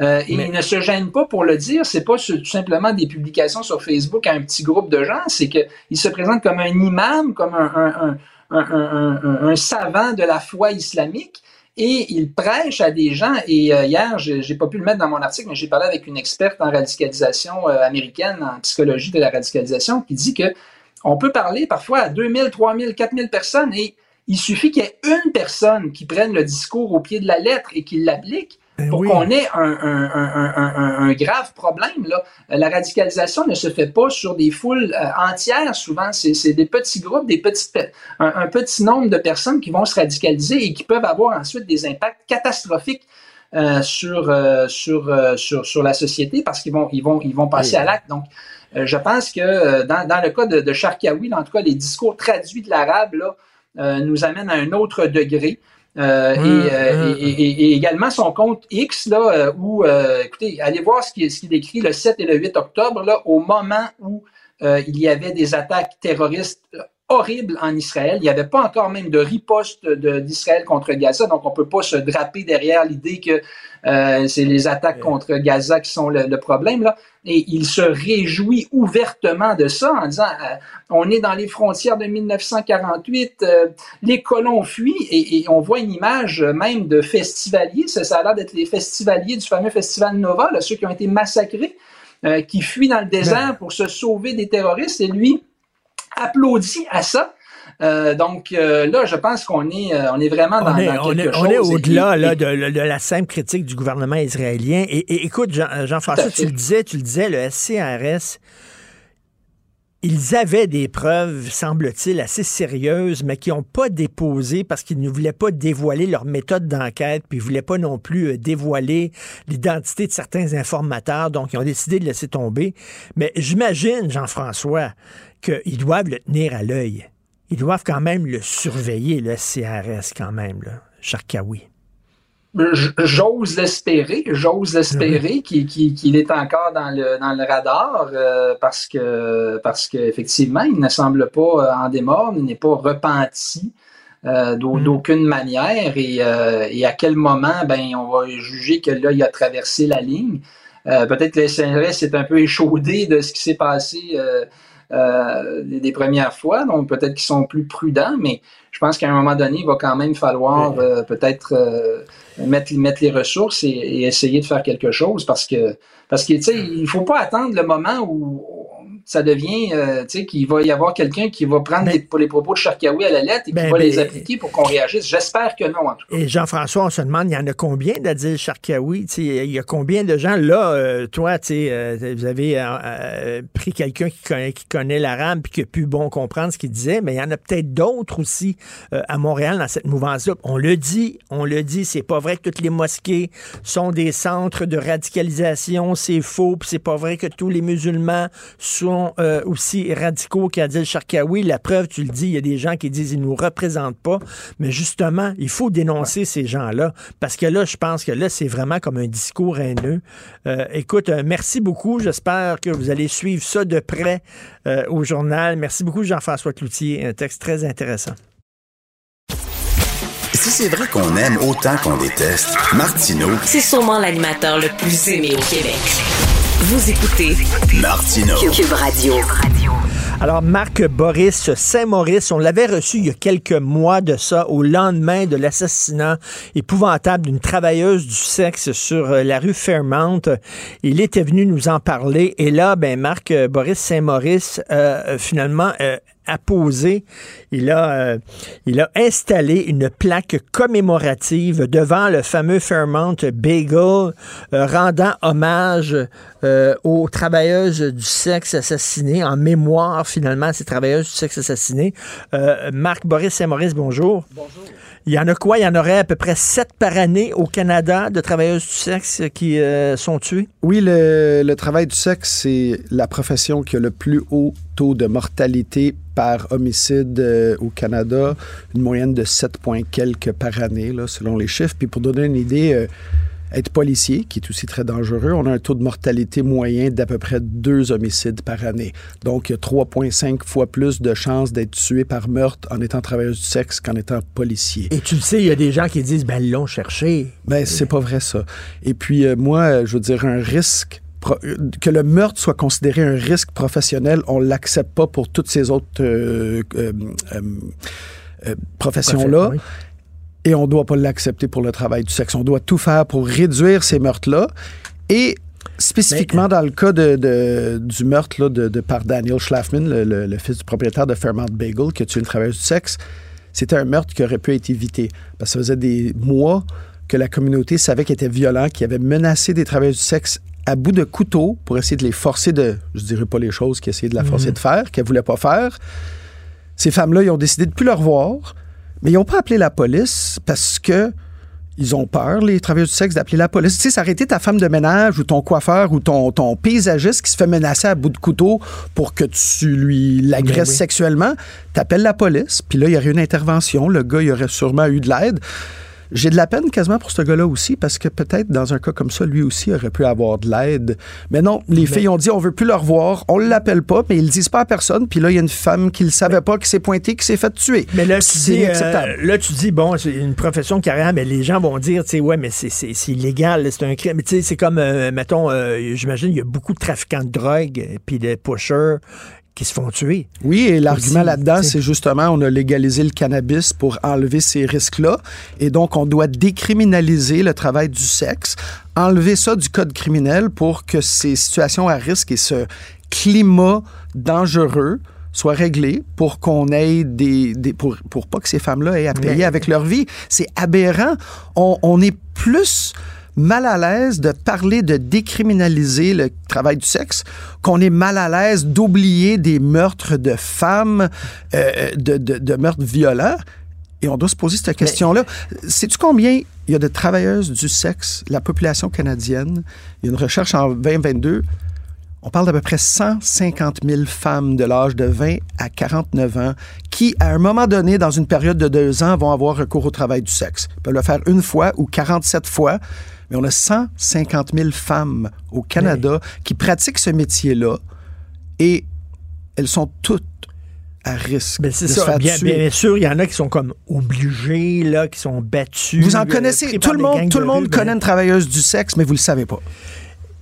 Speaker 15: Euh, et
Speaker 1: Mais-
Speaker 15: il ne se gêne pas pour le dire. C'est pas tout simplement des publications sur Facebook à un petit groupe de gens. C'est que il se présente comme un imam, comme un, un, un, un, savant de la foi islamique. Et il prêche à des gens. Et euh, hier, j'ai pas pu le mettre dans mon article, mais j'ai parlé avec une experte en radicalisation euh, américaine, en psychologie de la radicalisation, qui dit que on peut parler parfois à 2000, 3000, 4000 personnes et il suffit qu'il y ait une personne qui prenne le discours au pied de la lettre et qui l'applique pour
Speaker 1: oui.
Speaker 15: qu'on ait un, un- un- un- un- un grave problème. Là. Euh, La radicalisation ne se fait pas sur des foules euh, entières, souvent. C'est des petits groupes, des petites, pe- un, petit nombre de personnes qui vont se radicaliser et qui peuvent avoir ensuite des impacts catastrophiques euh, sur, euh, sur, euh, sur, sur la société parce qu'ils vont, ils vont, ils vont passer
Speaker 1: Oui.
Speaker 15: à l'acte. Donc, euh, je pense que dans, dans le cas de, de Sharkawi, là, en tout cas, les discours traduits de l'arabe là, euh, nous amènent à un autre degré. Euh, et, euh, et, et- et également son compte X, là, euh, où, euh, écoutez, allez voir ce qu'il ce écrit le 7 et le 8 octobre, là, au moment où euh, il y avait des attaques terroristes horribles en Israël. Il n'y avait pas encore même de riposte d'Israël contre Gaza, donc on peut pas se draper derrière l'idée que euh, c'est les attaques contre Gaza qui sont le, le problème. Là. Et il se réjouit ouvertement de ça en disant euh, on est dans les frontières de 1948, euh, les colons fuient et, et on voit une image même de festivaliers. Ça, ça a l'air d'être les festivaliers du fameux festival Nova, là, ceux qui ont été massacrés, euh, qui fuient dans le désert pour se sauver des terroristes. Et lui applaudit à ça. Euh, donc euh, là, je pense qu'on est, euh, on est vraiment dans,
Speaker 1: on est,
Speaker 15: dans
Speaker 1: on est-
Speaker 15: chose.
Speaker 1: on est
Speaker 15: Et-
Speaker 1: au-delà
Speaker 15: et-
Speaker 1: de, de la simple critique du gouvernement israélien. Et, et écoute, Jean-
Speaker 15: fait.
Speaker 1: tu le disais, tu le disais, le SCRS, ils avaient des preuves, semble-t-il, assez sérieuses, mais qui n'ont pas déposé parce qu'ils ne voulaient pas dévoiler leur méthode d'enquête, puis ils ne voulaient pas non plus dévoiler l'identité de certains informateurs, donc ils ont décidé de laisser tomber. Mais j'imagine, Jean-François, qu'ils doivent le tenir à l'œil. Ils doivent quand même le surveiller, le SCRS, quand même, là, Sharkawi.
Speaker 15: J- J'ose l'espérer, j'ose l'espérer qu'il est encore dans le, dans le radar euh, parce que parce qu'effectivement, il ne semble pas euh, en démordre, il n'est pas repenti euh, d'au- d'aucune manière et, euh, et à quel moment ben on va juger que là il a traversé la ligne? Euh, Peut-être que le CNRS est un peu échaudé de ce qui s'est passé euh, des premières fois, donc peut-être qu'ils sont plus prudents, mais je pense qu'à un moment donné, il va quand même falloir euh, peut-être euh, mettre, mettre les ressources et, et, essayer de faire quelque chose parce que parce que tu sais, il faut pas attendre le moment où ça devient, euh, tu sais, qu'il va y avoir quelqu'un qui va prendre les, pour les propos de Charkaoui à la lettre et qui
Speaker 1: Ben,
Speaker 15: va les
Speaker 1: ben,
Speaker 15: appliquer pour qu'on réagisse. J'espère que non, en tout cas.
Speaker 1: Et Jean-François, on se demande, il y en a combien d'Adil sais, Il y a combien de gens? Là, euh, toi, tu sais, euh, vous avez pris quelqu'un qui connaît, qui connaît l'arabe puis qui a pu bon comprendre ce qu'il disait, mais il y en a peut-être d'autres aussi à Montréal dans cette mouvance-là. On le dit, on le dit, c'est pas vrai que toutes les mosquées sont des centres de radicalisation, c'est faux, puis c'est pas vrai que tous les musulmans sont euh, aussi radicaux qu'Adil Sharkawi. La preuve, tu le dis, il y a des gens qui disent ils nous représentent pas, mais justement, il faut dénoncer ces gens-là parce que là, je pense que là, c'est vraiment comme un discours haineux. Euh, écoute, euh, merci beaucoup. J'espère que vous allez suivre ça de près euh, au journal. Merci beaucoup, Jean-François Cloutier. Un texte très intéressant.
Speaker 3: Si c'est vrai qu'on aime autant qu'on déteste, Martineau,
Speaker 4: C'est sûrement l'animateur le plus aimé au Québec. Vous écoutez
Speaker 3: Martineau.
Speaker 4: Cube Radio.
Speaker 1: Alors, Marc Boris Saint-Maurice, on l'avait reçu il y a quelques mois de ça, au lendemain de l'assassinat épouvantable d'une travailleuse du sexe sur euh, la rue Fairmount. Il était venu nous en parler. Et là, ben, Marc Boris Saint-Maurice, euh, finalement, euh, a posé, il a, euh, il a installé une plaque commémorative devant le fameux Fairmount Bagel, euh, rendant hommage euh, aux travailleuses du sexe assassinées, en mémoire finalement à ces travailleuses du sexe assassinées. Euh, Marc Boris Saint-Maurice, bonjour. Bonjour. Il y en a quoi? Il y en aurait à peu près sept par année au Canada de travailleuses du sexe qui sont tuées?
Speaker 16: Oui, le, le travail du sexe, c'est la profession qui a le plus haut taux de mortalité par homicide euh, au Canada, une moyenne de 7 points quelques par année, là, selon les chiffres. Puis pour donner une idée, euh, être policier, qui est aussi très dangereux, on a un taux de mortalité moyen d'à peu près deux homicides par année. Donc, il y a 3,5 fois plus de chances d'être tué par meurtre en étant travailleuse du sexe qu'en étant policier.
Speaker 1: Et tu le sais, il y a des gens qui disent, ben, ils l'ont cherché.
Speaker 16: Ben, c'est pas vrai, ça. Et puis, euh, moi, je veux dire, un risque que le meurtre soit considéré un risque professionnel, on l'accepte pas pour toutes ces autres euh, euh, euh, euh, professions-là.
Speaker 1: Oui.
Speaker 16: Et on doit pas l'accepter pour le travail du sexe. On doit tout faire pour réduire ces meurtres-là. Et spécifiquement dans le cas de, de- du meurtre là, de, de par Daniel Schlafman, le, le- le fils du propriétaire de Fairmount Bagel, qui a tué une travailleuse du sexe, c'était un meurtre qui aurait pu être évité. Parce que ça faisait des mois que la communauté savait qu'il était violent, qu'il avait menacé des travailleuses du sexe à bout de couteau pour essayer de les forcer de, je dirais pas les choses qu'il essayait de la forcer
Speaker 1: Mhm.
Speaker 16: de faire, qu'elle voulait pas faire. Ces femmes-là, ils ont décidé de plus le revoir, mais ils n'ont pas appelé la police parce que ils ont peur, les travailleurs du sexe, d'appeler la police. Tu sais, s'arrêter ta femme de ménage ou ton coiffeur ou ton, ton paysagiste qui se fait menacer à bout de couteau pour que tu lui l'agresses
Speaker 1: Ben oui.
Speaker 16: sexuellement, t'appelles la police, puis là, il y aurait une intervention. Le gars, il aurait sûrement eu de l'aide. J'ai de la peine quasiment pour ce gars-là aussi, parce que peut-être dans un cas comme ça, lui aussi aurait pu avoir de l'aide. Mais non, les filles ont dit on veut plus le revoir, on l'appelle pas, mais ils le disent pas à personne. Puis là, il y a une femme qui le savait pas, qui s'est pointée, qui s'est fait tuer.
Speaker 1: Mais là, tu
Speaker 16: c'est
Speaker 1: dis, euh, là, tu dis, bon, c'est une profession de carrière, mais les gens vont dire, tu sais, ouais, mais c'est- c'est c'est illégal, c'est un crime. Mais tu sais, c'est comme, euh, mettons, euh, j'imagine, il y a beaucoup de trafiquants de drogue, et puis de pushers qui se font tuer.
Speaker 16: Oui, et l'argument là-dedans, c'est justement, on a légalisé le cannabis pour enlever ces risques-là. Et donc, on doit décriminaliser le travail du sexe, enlever ça du code criminel pour que ces situations à risque et ce climat dangereux soient réglés pour qu'on ait des, des- pour, pour pas que ces femmes-là aient à payer
Speaker 1: Mais-
Speaker 16: avec leur vie. C'est aberrant. On, on est plus mal à l'aise de parler de décriminaliser le travail du sexe qu'on est mal à l'aise d'oublier des meurtres de femmes, euh, de, de- de meurtres violents. Et on doit se poser cette question-là. Sais-tu combien il y a de travailleuses du sexe, la population canadienne? Il y a une recherche en 2022. On parle d'à peu près 150 000 femmes de l'âge de 20 à 49 ans qui, à un moment donné, dans une période de deux ans, vont avoir recours au travail du sexe. Ils peuvent le faire une fois ou 47 fois, mais on a 150 000 femmes au Canada qui pratiquent ce métier-là et elles sont toutes à risque
Speaker 1: Ben, c'est ça. Bien, sûr, il y en a qui sont comme obligés, là, qui sont battus.
Speaker 16: Vous en
Speaker 1: euh,
Speaker 16: connaissez,
Speaker 1: pris
Speaker 16: tout le monde, tout le monde
Speaker 1: rue, ben-
Speaker 16: connaît une travailleuse du sexe, mais vous le savez pas.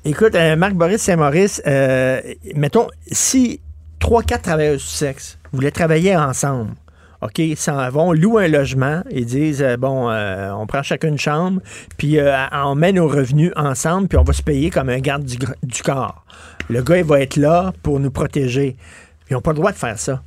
Speaker 1: Écoute, euh, Marc-Boris Saint-Maurice, euh, mettons, si trois, quatre travailleurs du sexe voulaient travailler ensemble. OK, ils s'en vont, louent un logement et disent euh, bon, euh, on prend chacun une chambre, puis euh, on met nos revenus ensemble, puis on va se payer comme un garde du, corps. Le gars, il va être là pour nous protéger. Ils n'ont pas le droit de faire ça.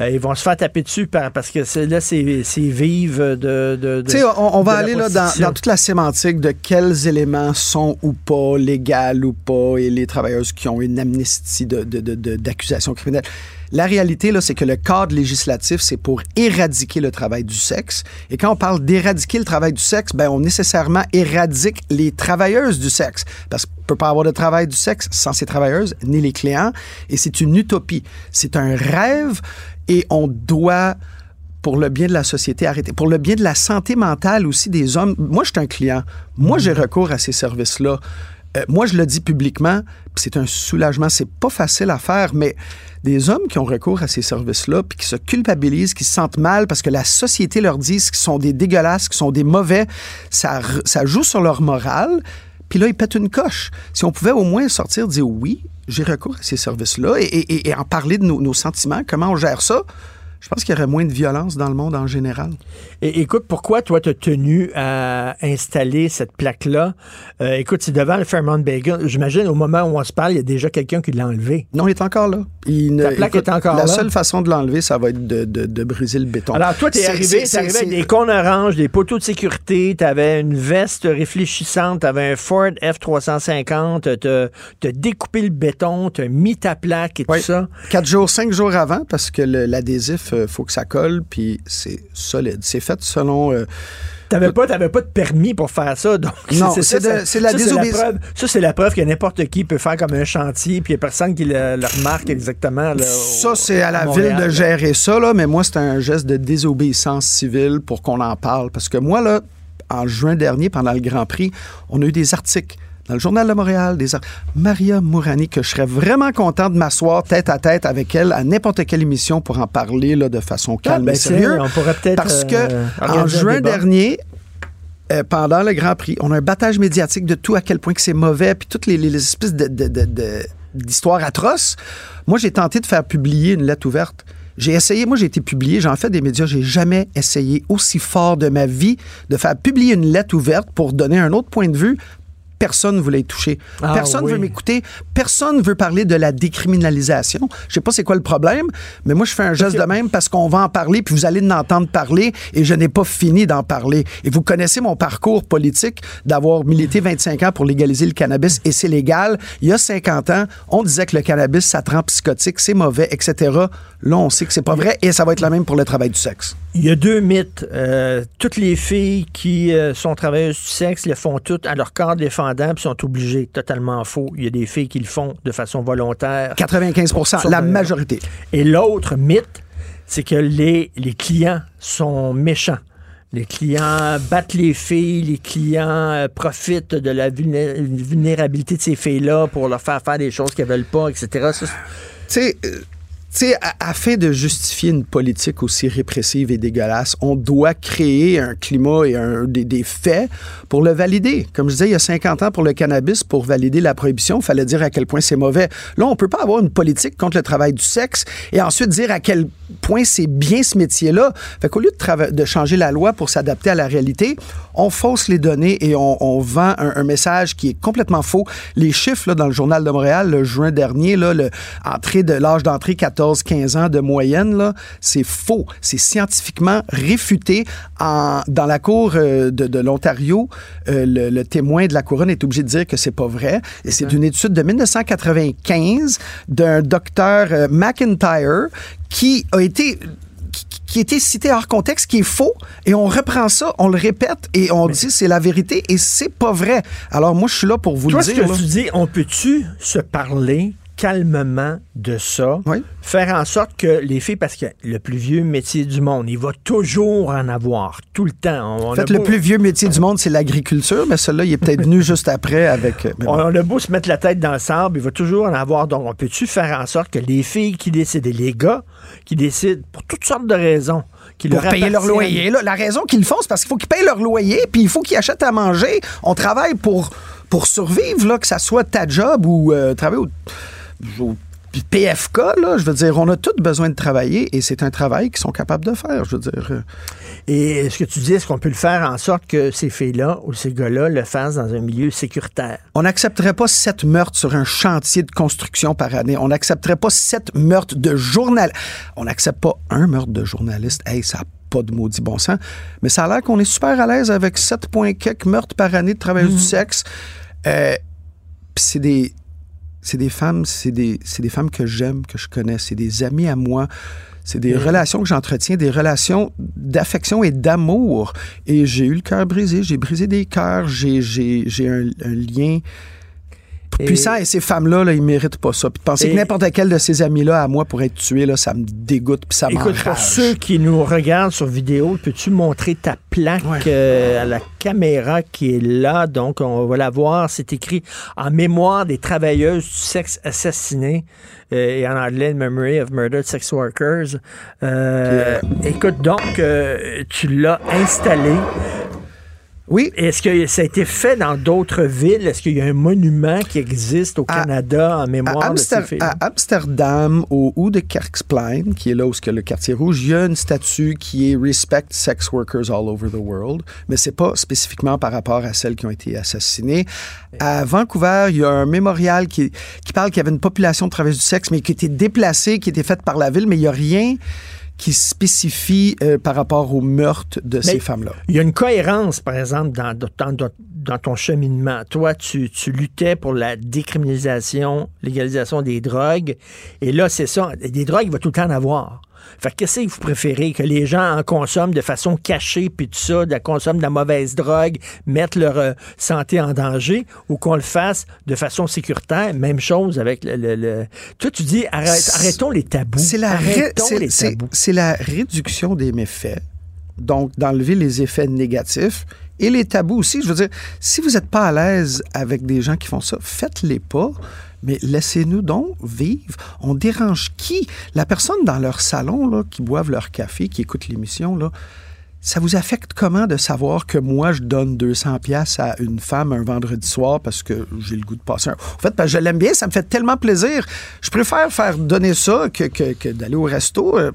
Speaker 1: Ils vont se faire taper dessus par- parce que c'est- là, c'est c'est vive de. de, de-
Speaker 16: Tu sais, on, on va aller là, dans, dans toute la sémantique de quels éléments sont ou pas légaux ou pas et les travailleuses qui ont une amnistie de- de- de- de- d'accusation criminelle. La réalité, là, c'est que le cadre législatif, c'est pour éradiquer le travail du sexe. Et quand on parle d'éradiquer le travail du sexe, ben, on nécessairement éradique les travailleuses du sexe. Parce qu'on peut pas avoir de travail du sexe sans ces travailleuses, ni les clients. Et c'est une utopie. C'est un rêve et on doit pour le bien de la société, arrêter. Pour le bien de la santé mentale aussi des hommes. Moi, je suis un client. Moi, j'ai recours à ces services-là. Euh, moi, je le dis publiquement, c'est un soulagement. C'est pas facile à faire, mais des hommes qui ont recours à ces services-là, puis qui se culpabilisent, qui se sentent mal parce que la société leur dit qu'ils sont des dégueulasses, qu'ils sont des mauvais, ça, ça joue sur leur morale. Puis là, ils pètent une coche. Si on pouvait au moins sortir, dire oui, j'ai recours à ces services-là et, en parler de nos sentiments, comment on gère ça, je pense qu'il y aurait moins de violence dans le monde en général.
Speaker 1: Et, écoute, pourquoi toi, tu as tenu à installer cette plaque-là? Euh, écoute, c'est devant le Fairmont Bagel. J'imagine, au moment où on se parle, il y a déjà quelqu'un qui l'a enlevé.
Speaker 16: Non, il est encore là. Il ne-
Speaker 1: Ta plaque
Speaker 16: écoute,
Speaker 1: est encore
Speaker 16: la
Speaker 1: là?
Speaker 16: seule façon de l'enlever, ça va être de, de- de briser le béton.
Speaker 1: Alors, toi, t'es
Speaker 16: C'est-
Speaker 1: arrivé, t'es arrivé avec des cônes oranges, des poteaux de sécurité, t'avais une veste réfléchissante, t'avais un Ford F-350, t'as t'as découpé le béton, t'as mis ta plaque et tout ça.
Speaker 16: Quatre jours, cinq jours avant, parce que le- il faut que ça colle, puis c'est solide. C'est fait selon... euh,
Speaker 1: T'avais pas, t'avais pas de permis pour faire ça, donc
Speaker 16: Non, c'est la
Speaker 1: ça,
Speaker 16: désobéissance.
Speaker 1: preuve- Ça, c'est la preuve que n'importe qui peut faire comme un chantier, puis il y a personne qui le, le remarque exactement. là,
Speaker 16: Ça, c'est à la
Speaker 1: Montréal,
Speaker 16: ville de
Speaker 1: là.
Speaker 16: gérer ça, là, mais moi, c'est un geste de désobéissance civile pour qu'on en parle. Parce que moi, là, en juin dernier, pendant le Grand Prix, on a eu des articles dans le Journal de Montréal, des ar- Maria Mourani, que je serais vraiment content de m'asseoir tête à tête avec elle à n'importe quelle émission pour en parler là, de façon calme
Speaker 1: ben,
Speaker 16: et
Speaker 1: tiens,
Speaker 16: sérieuse.
Speaker 1: on pourrait peut-être,
Speaker 16: Parce que
Speaker 1: euh,
Speaker 16: en juin dernier, euh, pendant le Grand Prix, on a un battage médiatique de tout, à quel point que c'est mauvais, puis toutes les, les- les espèces de, de- de- de- d'histoires atroces. Moi, j'ai tenté de faire publier une lettre ouverte. J'ai essayé, moi j'ai été publié, j'en fais des médias, j'ai jamais essayé aussi fort de ma vie de faire publier une lettre ouverte pour donner un autre point de vue. Personne ne voulait y toucher.
Speaker 1: Ah,
Speaker 16: Personne ne
Speaker 1: oui.
Speaker 16: veut m'écouter. Personne ne veut parler de la décriminalisation. Je sais pas c'est quoi le problème, mais moi je fais un geste de même parce qu'on va en parler, puis vous allez en entendre parler, et je n'ai pas fini d'en parler. Et vous connaissez mon parcours politique d'avoir milité 25 ans pour légaliser le cannabis, et c'est légal. Il y a 50 ans, on disait que le cannabis, ça te rend psychotique, c'est mauvais, etc. Là, on sait que c'est pas vrai, et ça va être la même pour le travail du sexe.
Speaker 1: Il y a deux mythes. Euh, toutes les filles qui euh, sont travailleuses du sexe le font toutes à leur corps défendant puis sont obligées. Totalement faux. Il y a des filles qui le font de façon volontaire.
Speaker 16: 95% la majorité.
Speaker 1: Et l'autre mythe, c'est que les, les clients sont méchants. Les clients battent les filles, les clients euh, profitent de la vulné- vulnérabilité de ces filles-là pour leur faire faire des choses qu'elles veulent pas, etc.
Speaker 16: Tu sais, euh, sais, afin de justifier une politique aussi répressive et dégueulasse, on doit créer un climat et un- des, des faits pour le valider. Comme je disais, il y a 50 ans pour le cannabis, pour valider la prohibition, il fallait dire à quel point c'est mauvais. Là, on peut pas avoir une politique contre le travail du sexe et ensuite dire à quel point c'est bien ce métier-là. Fait qu'au lieu de, de changer la loi pour s'adapter à la réalité, on fausse les données et on, on vend un, un message qui est complètement faux. Les chiffres là, dans le Journal de Montréal, le juin dernier, là, le, entrée de l'âge d'entrée 14-15 ans de moyenne, là, c'est faux. C'est scientifiquement réfuté. En, dans la cour euh, de, de l'Ontario, euh, le, le témoin de la couronne est obligé de dire que c'est pas vrai. Et c'est une étude de 1995 d'un docteur euh, McIntyre qui a été qui- été cité hors contexte, qui est faux, et on reprend ça, on le répète, et on dit c'est la vérité, et c'est pas vrai. Alors moi, je suis là pour vous
Speaker 1: Toi,
Speaker 16: le
Speaker 1: ce
Speaker 16: dire.
Speaker 1: que
Speaker 16: là.
Speaker 1: tu dis, on peut-tu se parler calmement de ça, faire en sorte que les filles, parce que le plus vieux métier du monde, il va toujours en avoir, tout le temps. On
Speaker 16: En fait, le plus vieux métier du monde, c'est l'agriculture, mais celui-là, il est peut-être venu juste après avec... euh, bon.
Speaker 1: On a beau se mettre la tête dans le sable, il va toujours en avoir. Donc, on peut-tu faire en sorte que les filles qui décident et les gars qui décident pour toutes sortes de raisons, qui
Speaker 16: pour
Speaker 1: leur
Speaker 16: payer leur loyer. là. La raison qu'ils le font, c'est parce qu'il faut qu'ils payent leur loyer, puis il faut qu'ils achètent à manger. On travaille pour, pour survivre, là, que ça soit ta job ou euh, travailler au, au PFK, là, je veux dire, on a tous besoin de travailler et c'est un travail qu'ils sont capables de faire, je veux dire.
Speaker 1: Et ce que tu dis, est-ce qu'on peut le faire en sorte que ces filles-là ou ces gars-là le fassent dans un milieu sécuritaire?
Speaker 16: On n'accepterait pas sept meurtres sur un chantier de construction par année. On n'accepterait pas sept meurtres de journalistes. On n'accepte pas un meurtre de journaliste. Hey, ça n'a pas de maudit bon sens. Mais ça a l'air qu'on est super à l'aise avec 7 points quelques meurtres par année de travailleuses du sexe. Euh, Puis c'est des... C'est des femmes, c'est des, c'est des femmes que j'aime, que je connais, c'est des amis à moi. C'est des
Speaker 1: Mhm.
Speaker 16: relations que j'entretiens, des relations d'affection et d'amour. Et j'ai eu le cœur brisé, j'ai brisé des cœurs, j'ai, j'ai, j'ai un, un lien puissant. Et ces femmes-là, là, ils méritent pas ça. Puis de penser
Speaker 1: Et-
Speaker 16: que n'importe quel de ces amis-là à moi pour être tué, là, ça me dégoûte puis ça
Speaker 1: Écoute, pour ceux qui nous regardent sur vidéo, peux-tu montrer ta plaque euh, à la caméra qui est là? Donc, on va la voir. C'est écrit en mémoire des travailleuses du sexe assassinées euh, et en anglais, Memory of Murdered Sex Workers. Euh, Écoute, donc, tu l'as installé.
Speaker 16: Oui.
Speaker 1: Est-ce que ça a été fait dans d'autres villes? Est-ce qu'il y a un monument qui existe au Canada en mémoire
Speaker 16: À,
Speaker 1: de ces filles?
Speaker 16: à Amsterdam, au Ou de Kerksplein, qui est là où a le quartier rouge, il y a une statue qui est Respect Sex Workers All Over the World, mais c'est pas spécifiquement par rapport à celles qui ont été assassinées. À Vancouver, il y a un mémorial qui, qui parle qu'il y avait une population de travailleurs du sexe, mais qui était déplacée, qui était faite par la ville, mais il n'y a rien qui spécifie euh, par rapport au meurtre de ces femmes-là.
Speaker 1: Il y a une cohérence, par exemple, dans, dans, dans- dans ton cheminement. Toi, tu, tu luttais pour la décriminalisation, légalisation des drogues. Et là, c'est ça. Des drogues, il va tout le temps en avoir. Fait que qu'est-ce que vous préférez? Que les gens en consomment de façon cachée, puis tout ça, de la consomment de la mauvaise drogue, mettent leur euh, santé en danger, ou qu'on le fasse de façon sécuritaire? Même chose avec le... le- le- Toi, tu dis, arrête- arrêtons les.
Speaker 16: C'est la, ré-
Speaker 1: tabous.
Speaker 16: c'est la réduction des méfaits, donc d'enlever les effets négatifs et les tabous aussi. Je veux dire, si vous n'êtes pas à l'aise avec des gens qui font ça, faites-les pas. Mais laissez-nous donc vivre. On dérange qui? La personne dans leur salon, là, qui boivent leur café, qui écoute l'émission, là, ça vous affecte comment de savoir que moi, je donne 200 pièces à une femme un vendredi soir parce que j'ai le goût de passer un... En fait, je l'aime bien, ça me fait tellement plaisir. Je préfère faire donner ça que, que- d'aller au resto. Euh,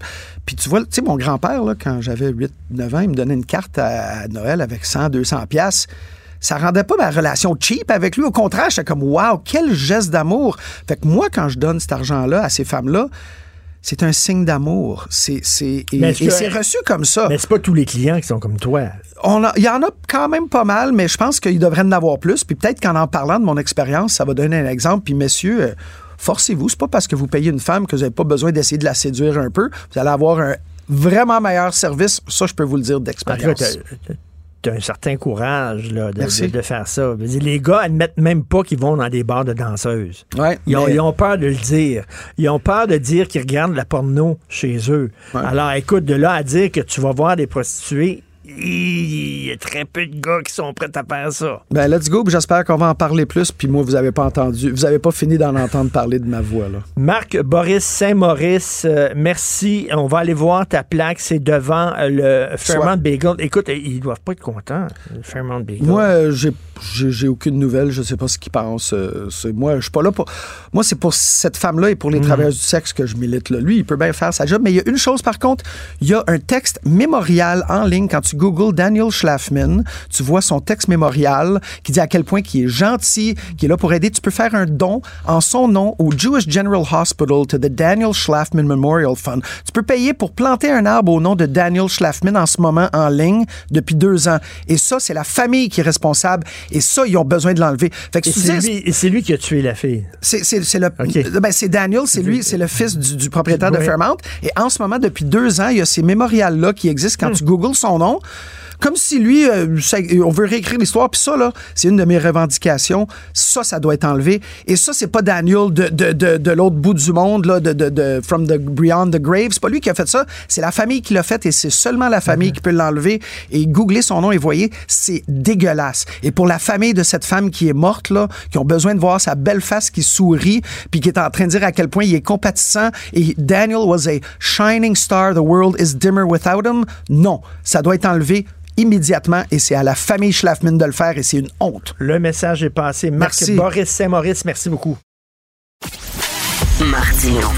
Speaker 16: Puis tu vois, tu sais, mon grand-père, quand j'avais 8-9 ans, il me donnait une carte à, Noël avec 100, 200 pièces. Ça rendait pas ma relation cheap avec lui. Au contraire, j'étais comme, waouh, quel geste d'amour. Fait que moi, quand je donne cet argent-là à ces femmes-là, c'est un signe d'amour. C'est, c'est, et, c'est reçu comme ça.
Speaker 1: Mais c'est pas tous les clients qui sont comme toi.
Speaker 16: On a- Il y en a quand même pas mal, mais je pense qu'il devrait en avoir plus. Puis peut-être qu'en en parlant de mon expérience, ça va donner un exemple. Puis messieurs, euh, forcez-vous. C'est pas parce que vous payez une femme que vous n'avez pas besoin d'essayer de la séduire un peu. Vous allez avoir un vraiment meilleur service. Ça, je peux vous le dire d'expérience.
Speaker 1: Un certain courage là, de,
Speaker 16: Merci.
Speaker 1: de- de faire ça. Les gars admettent même pas qu'ils vont dans des bars de danseuses.
Speaker 16: Ouais,
Speaker 1: Ils ont,
Speaker 16: mais-
Speaker 1: ils ont peur de le dire. Ils ont peur de dire qu'ils regardent la porno chez eux. Alors, écoute, de là à dire que tu vas voir des prostituées, il y a très peu de gars qui sont prêts à faire ça.
Speaker 16: Ben, let's go. J'espère qu'on va en parler plus. Puis moi, vous avez pas entendu. Vous avez pas fini d'en entendre parler de ma voix, là.
Speaker 1: Marc Boris Saint-Maurice, euh, merci. On va aller voir ta plaque. C'est devant euh, le Fairmont Bagel. Écoute, euh, ils doivent pas être contents, le Fairmont Bagel.
Speaker 16: Moi, j'ai, aucune nouvelle. Je sais pas ce qu'ils pensent. moi, je suis pas là pour. Moi, c'est pour cette femme-là et pour les travailleurs du sexe que je milite. Là. Lui, il peut bien faire sa job. Mais il y a une chose, par contre. Il y a un texte mémorial en ligne. Quand tu googles Daniel Schlafman, tu vois son texte mémorial qui dit à quel point il est gentil, qui est là pour aider. Tu peux faire un don en son nom au Jewish General Hospital to the Daniel Schlafman Memorial Fund. Tu peux payer pour planter un arbre au nom de Daniel Schlafman en ce moment en ligne depuis deux ans. Et ça, c'est la famille qui est responsable. Et ça, ils ont besoin de l'enlever. Fait que
Speaker 1: c'est lui, qui a tué la fille.
Speaker 16: c'est, ben, c'est Daniel, c'est lui, c'est le fils du, du propriétaire de. Fairmount. Et en ce moment, depuis deux ans, il y a ces mémorials-là qui existent
Speaker 1: Hmm.
Speaker 16: quand tu googles son nom. Comme si lui, euh, ça- on veut réécrire l'histoire. Puis ça, là, c'est une de mes revendications. Ça, ça doit être enlevé. Et ça, c'est pas Daniel de, de, de, de l'autre bout du monde, là, de, de, de From the Beyond the Grave. C'est pas lui qui a fait ça. C'est la famille qui l'a fait et c'est seulement la famille
Speaker 1: Hmm.
Speaker 16: qui peut l'enlever. Et googlez son nom et voyez, c'est dégueulasse. Et pour la famille de cette femme qui est morte, là, qui ont besoin de voir sa belle face qui sourit, puis qui est en train de dire à quel point il est compatissant et Daniel was a shining star, the world is dimmer without him. Non, ça doit être enlevé immédiatement et c'est à la famille Schlafman de le faire et c'est une honte.
Speaker 1: Le message est passé. Marc
Speaker 16: Merci.
Speaker 1: Boris Saint-Maurice, merci beaucoup.
Speaker 9: Martino.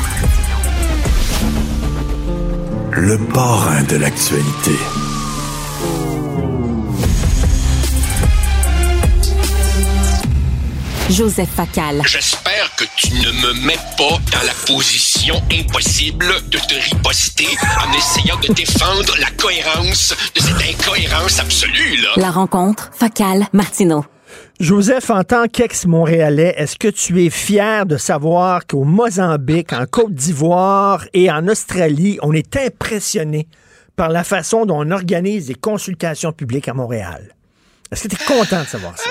Speaker 17: Le parrain de l'actualité.
Speaker 4: Joseph Facal.
Speaker 18: J'espère que tu ne me mets pas dans la position impossible de te riposter en essayant de défendre la cohérence de cette incohérence absolue, là.
Speaker 4: La rencontre, Facal, Martineau.
Speaker 1: Joseph, en tant qu'ex-Montréalais, est-ce que tu es fier de savoir qu'au Mozambique, en Côte d'Ivoire et en Australie, on est impressionné par la façon dont on organise des consultations publiques à Montréal? Est-ce que tu es content de savoir ça?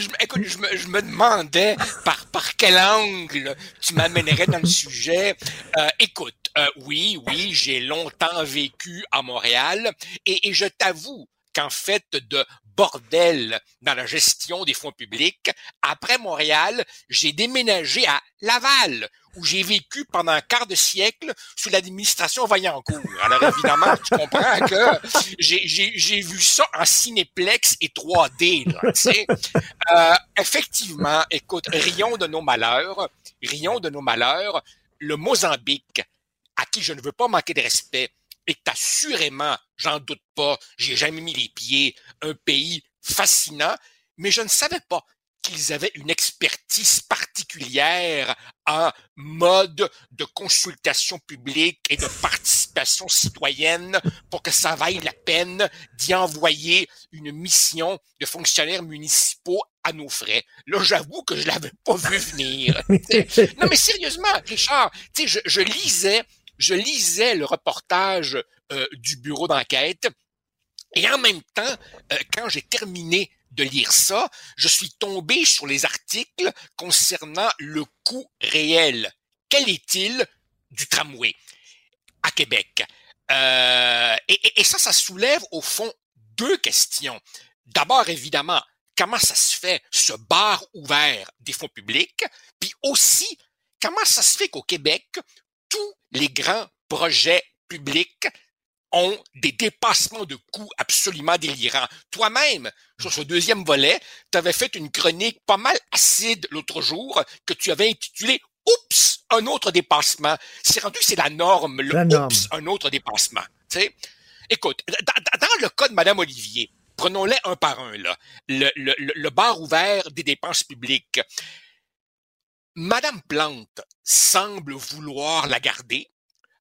Speaker 18: Je, écoute, je me, je me, demandais par, par quel angle tu m'amènerais dans le sujet. Euh, écoute, euh, oui, oui, j'ai longtemps vécu à Montréal et, et je t'avoue qu'en fait de bordel dans la gestion des fonds publics, après Montréal, j'ai déménagé à Laval, où j'ai vécu pendant un quart de siècle sous l'administration Vaillancourt. Alors évidemment, tu comprends que j'ai vu ça en cinéplex et 3D. Là, tu sais. Euh, effectivement, écoute, rions de nos malheurs, rions de nos malheurs. Le Mozambique, à qui je ne veux pas manquer de respect, est assurément, j'en doute pas, j'ai jamais mis les pieds, un pays fascinant, mais je ne savais pas qu'ils avaient une expertise particulière en mode de consultation publique et de participation citoyenne pour que ça vaille la peine d'y envoyer une mission de fonctionnaires municipaux à nos frais. Là, j'avoue que je l'avais pas vu venir. non, mais sérieusement, Richard, tu sais, je, je lisais je lisais le reportage euh, du bureau d'enquête et en même temps, euh, quand j'ai terminé de lire ça, je suis tombé sur les articles concernant le coût réel. Quel est-il du tramway à Québec? Euh, et, et ça, ça soulève au fond deux questions. D'abord, évidemment, comment ça se fait ce bar ouvert des fonds publics, puis aussi comment ça se fait qu'au Québec, tous les grands projets publics ont des dépassements de coûts absolument délirants. Toi-même, sur ce deuxième volet, tu avais fait une chronique pas mal acide l'autre jour que tu avais intitulée Oups, un autre dépassement. C'est rendu, c'est la norme, le Oups, un autre dépassement. sais. Écoute, dans, le cas de Madame Olivier, prenons-les un par un, là. Le, le, le bar ouvert des dépenses publiques. Madame Plante semble vouloir la garder.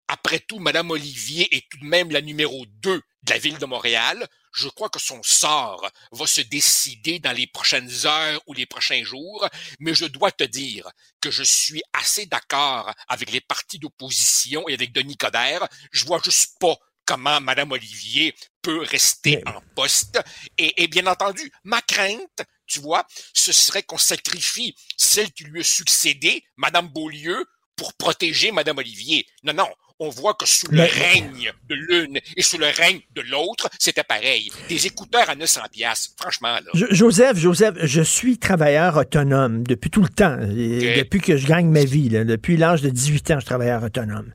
Speaker 18: Après tout, Madame Olivier est tout de même la numéro 2 de la ville de Montréal. Je crois que son sort va se décider dans les prochaines heures ou les prochains jours, mais je dois te dire que je suis assez d'accord avec les partis d'opposition et avec Denis Coderre. Je vois juste pas comment Madame Olivier peut rester en poste. Et, et bien entendu, ma crainte, tu vois, ce serait qu'on sacrifie celle qui lui a succédé, Madame Beaulieu, pour protéger Madame Olivier. Non, non, on voit que sous le règne de l'une et sous le règne de l'autre, c'était pareil. Des écouteurs à 900 pièces, franchement. Là.
Speaker 1: Joseph, Joseph, je suis travailleur autonome depuis tout le temps, depuis que je gagne ma vie. depuis l'âge de 18 ans, je suis travailleur autonome.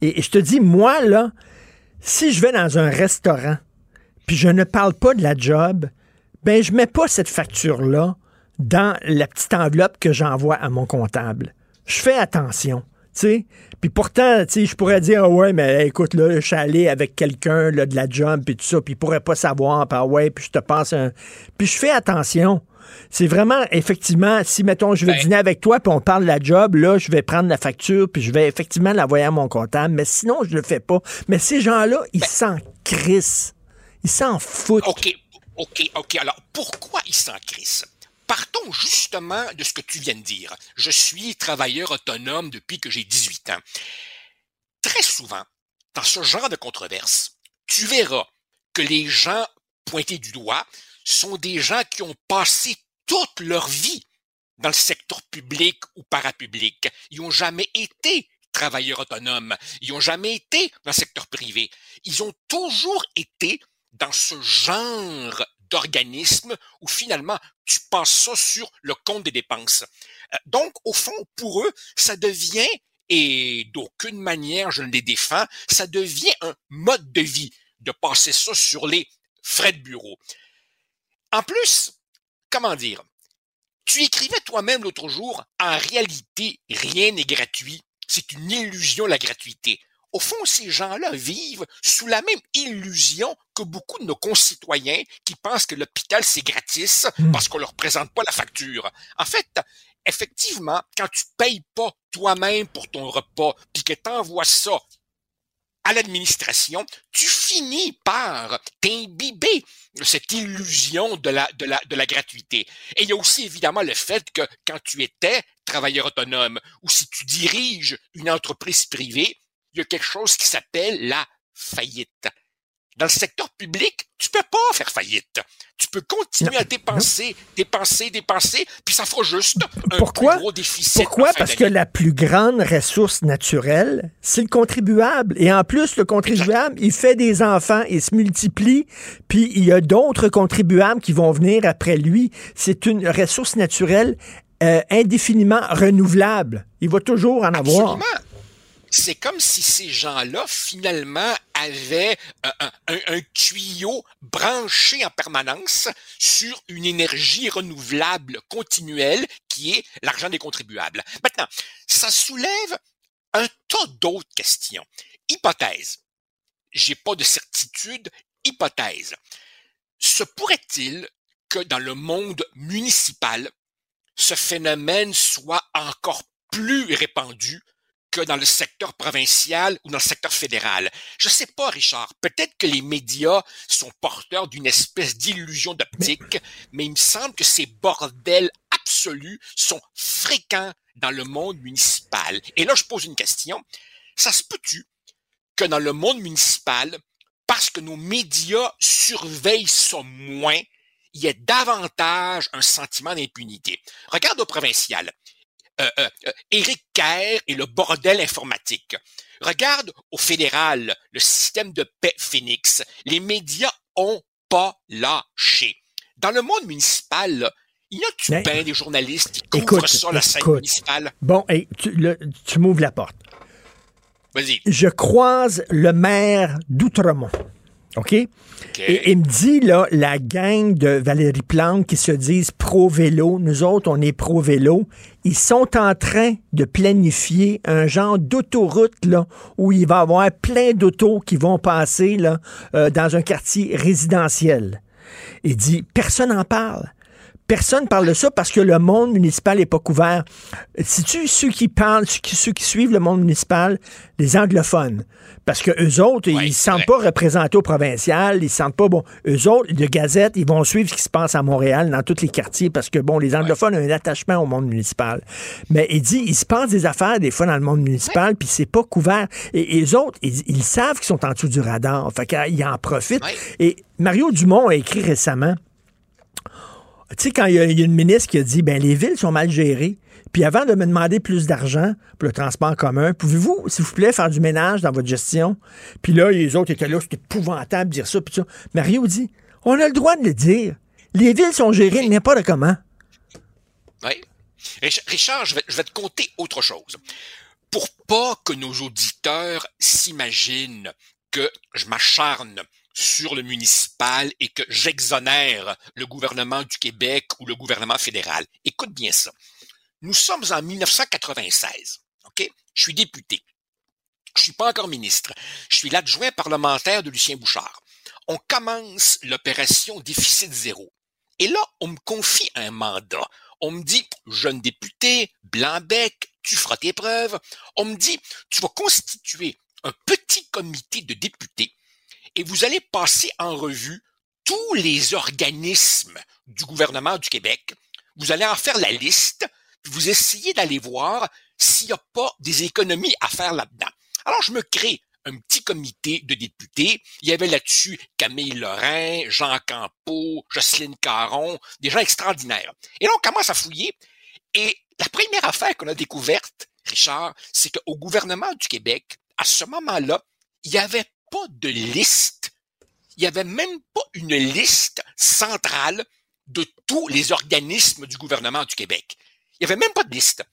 Speaker 1: Et, et je te dis, moi, là, si je vais dans un restaurant, puis je ne parle pas de la job, ben je mets pas cette facture-là dans la petite enveloppe que j'envoie à mon comptable. Je fais attention, tu sais. Puis pourtant, tu sais, je pourrais dire, ah ouais, mais écoute, là, je suis allé avec quelqu'un là, de la job, puis tout ça, puis il pourrait pas savoir, puis ah ouais, puis je te passe un... Puis je fais attention. C'est vraiment, effectivement, si, mettons, je vais ben dîner avec toi, puis on parle de la job, là, je vais prendre la facture, puis je vais effectivement l'envoyer à mon comptable, mais sinon, je le fais pas. Mais ces gens-là, ils ben s'en crissent. Ils s'en foutent.
Speaker 18: OK, OK, OK. Alors, pourquoi ils s'en crissent? Partons justement de ce que tu viens de dire. Je suis travailleur autonome depuis que j'ai 18 ans. Très souvent, dans ce genre de controverse, tu verras que les gens pointés du doigt sont des gens qui ont passé toute leur vie dans le secteur public ou parapublic. Ils n'ont jamais été travailleurs autonomes. Ils n'ont jamais été dans le secteur privé. Ils ont toujours été dans ce genre d'organisme où finalement tu passes ça sur le compte des dépenses. Euh, donc, au fond, pour eux, ça devient, et d'aucune manière je ne les défends, ça devient un mode de vie de passer ça sur les frais de bureau. En plus, comment dire, Tu écrivais toi-même l'autre jour, en réalité, rien n'est gratuit. C'est une illusion, la gratuité. Au fond, ces gens-là vivent sous la même illusion que beaucoup de nos concitoyens qui pensent que l'hôpital, c'est gratis parce qu'on leur présente pas la facture. En fait, effectivement, quand tu payes pas toi-même pour ton repas, puis que t'envoies ça à l'administration, tu finis par t'imbiber de cette illusion de la, de, la, de la gratuité. Et il y a aussi évidemment le fait que quand tu étais travailleur autonome ou si tu diriges une entreprise privée, il y a quelque chose qui s'appelle la faillite. Dans le secteur public, tu peux pas faire faillite. Tu peux continuer à dépenser, dépenser, dépenser, puis ça fera juste un
Speaker 1: Pourquoi?
Speaker 18: plus gros déficit.
Speaker 1: Pourquoi? Parce que la plus grande ressource naturelle, c'est le contribuable. Et en plus, le contribuable, il fait des enfants, il se multiplie, puis il y a d'autres contribuables qui vont venir après lui. C'est une ressource naturelle euh, indéfiniment renouvelable. Il va toujours en avoir.
Speaker 18: C'est comme si ces gens-là, finalement, avaient un- un tuyau branché en permanence sur une énergie renouvelable continuelle qui est l'argent des contribuables. Maintenant, ça soulève un tas d'autres questions. Hypothèse. J'ai pas de certitude. Hypothèse. Se pourrait-il que dans le monde municipal, ce phénomène soit encore plus répandu que dans le secteur provincial ou dans le secteur fédéral. Je sais pas, Richard. Peut-être que les médias sont porteurs d'une espèce d'illusion d'optique, mais il me semble que ces bordels absolus sont fréquents dans le monde municipal. Et là, je pose une question. Ça se peut-tu que dans le monde municipal, parce que nos médias surveillent ça moins, il y ait davantage un sentiment d'impunité? Regarde au provincial. Euh, euh, euh, Éric Kerr et le bordel informatique. Regarde au fédéral, le système de paix Phoenix. Les médias ont pas lâché. Dans le monde municipal, là, il y a-tu
Speaker 1: Mais-
Speaker 18: bien des journalistes qui couvrent
Speaker 1: Écoute,
Speaker 18: ça, la scène municipale?
Speaker 1: Bon, hey, tu, le- tu m'ouvres la porte.
Speaker 18: Vas-y.
Speaker 1: Je croise le maire d'Outremont. OK? Et il me dit, là, la gang de Valérie Plante qui se disent pro-vélo, nous autres, on est pro-vélo, ils sont en train de planifier un genre d'autoroute, là, où il va y avoir plein d'autos qui vont passer, là, euh, dans un quartier résidentiel. Il dit, personne n'en parle. Personne parle de ça parce que le monde municipal n'est pas couvert. Si tu ceux qui parlent, ceux qui, ceux qui suivent le monde municipal, les anglophones, parce que eux autres, ils ne se sentent pas représentés au provincial, ils se sentent pas bon. Eux autres, de Gazette, ils vont suivre ce qui se passe à Montréal, dans tous les quartiers, parce que bon, les anglophones ont un attachement au monde municipal. Mais il dit, il se passe des affaires des fois dans le monde municipal, puis c'est pas couvert. Et, eux autres, ils, ils savent qu'ils sont en dessous du radar. Fait qu'ils en profitent. Et Mario Dumont a écrit récemment. Tu sais, quand il y, a, il y a une ministre qui a dit, ben les villes sont mal gérées, puis avant de me demander plus d'argent pour le transport en commun, pouvez-vous, s'il vous plaît, faire du ménage dans votre gestion? Puis là, les autres étaient là, c'était épouvantable de dire ça, puis ça. Mario dit, on a le droit de le dire. Les villes sont gérées n'importe comment.
Speaker 18: Oui. Rich- Richard, je vais, je vais te conter autre chose. Pour pas que nos auditeurs s'imaginent que je m'acharne sur le municipal et que j'exonère le gouvernement du Québec ou le gouvernement fédéral. Écoute bien ça. Nous sommes en 1996. OK? Je suis député. Je suis pas encore ministre. Je suis l'adjoint parlementaire de Lucien Bouchard. On commence l'opération déficit zéro. Et là, on me confie un mandat. On me dit, jeune député, blanc-bec, tu feras tes preuves. On me dit, tu vas constituer un petit comité de députés et vous allez passer en revue tous les organismes du gouvernement du Québec. Vous allez en faire la liste, puis vous essayez d'aller voir s'il n'y a pas des économies à faire là-dedans. Alors, je me crée un petit comité de députés. Il y avait là-dessus Camille Lorrain, Jean Campeau, Jocelyne Caron, des gens extraordinaires. Et là, on commence à fouiller. Et la première affaire qu'on a découverte, Richard, c'est qu'au gouvernement du Québec, à ce moment-là, il n'y avait pas de liste. Il n'y avait même pas une liste centrale de tous les organismes du gouvernement du Québec. Il n'y avait même pas de liste.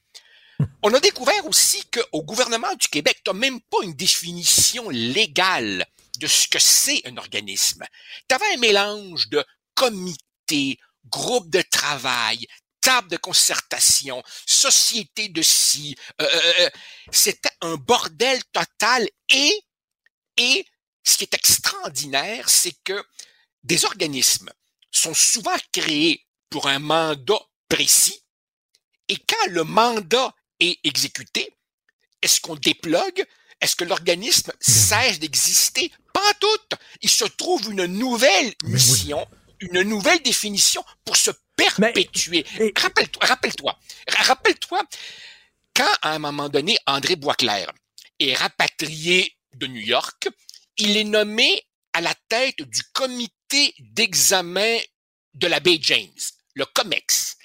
Speaker 18: On a découvert aussi qu'au gouvernement du Québec, tu n'as même pas une définition légale de ce que c'est un organisme. Tu avais un mélange de comités, groupes de travail, table de concertation, société de ci. Euh, euh, euh, C'était un bordel total et, et ce qui est extraordinaire, c'est que des organismes sont souvent créés pour un mandat précis et quand le mandat est exécuté, est-ce qu'on déplogue? Est-ce que l'organisme cesse d'exister? Pas tout. Il se trouve une nouvelle mission, une nouvelle définition pour se perpétuer. Rappelle-toi, rappelle-toi, rappelle-toi, quand à un moment donné, André Boisclair est rapatrié de New York, il est nommé à la tête du comité d'examen de la baie James, le COMEX.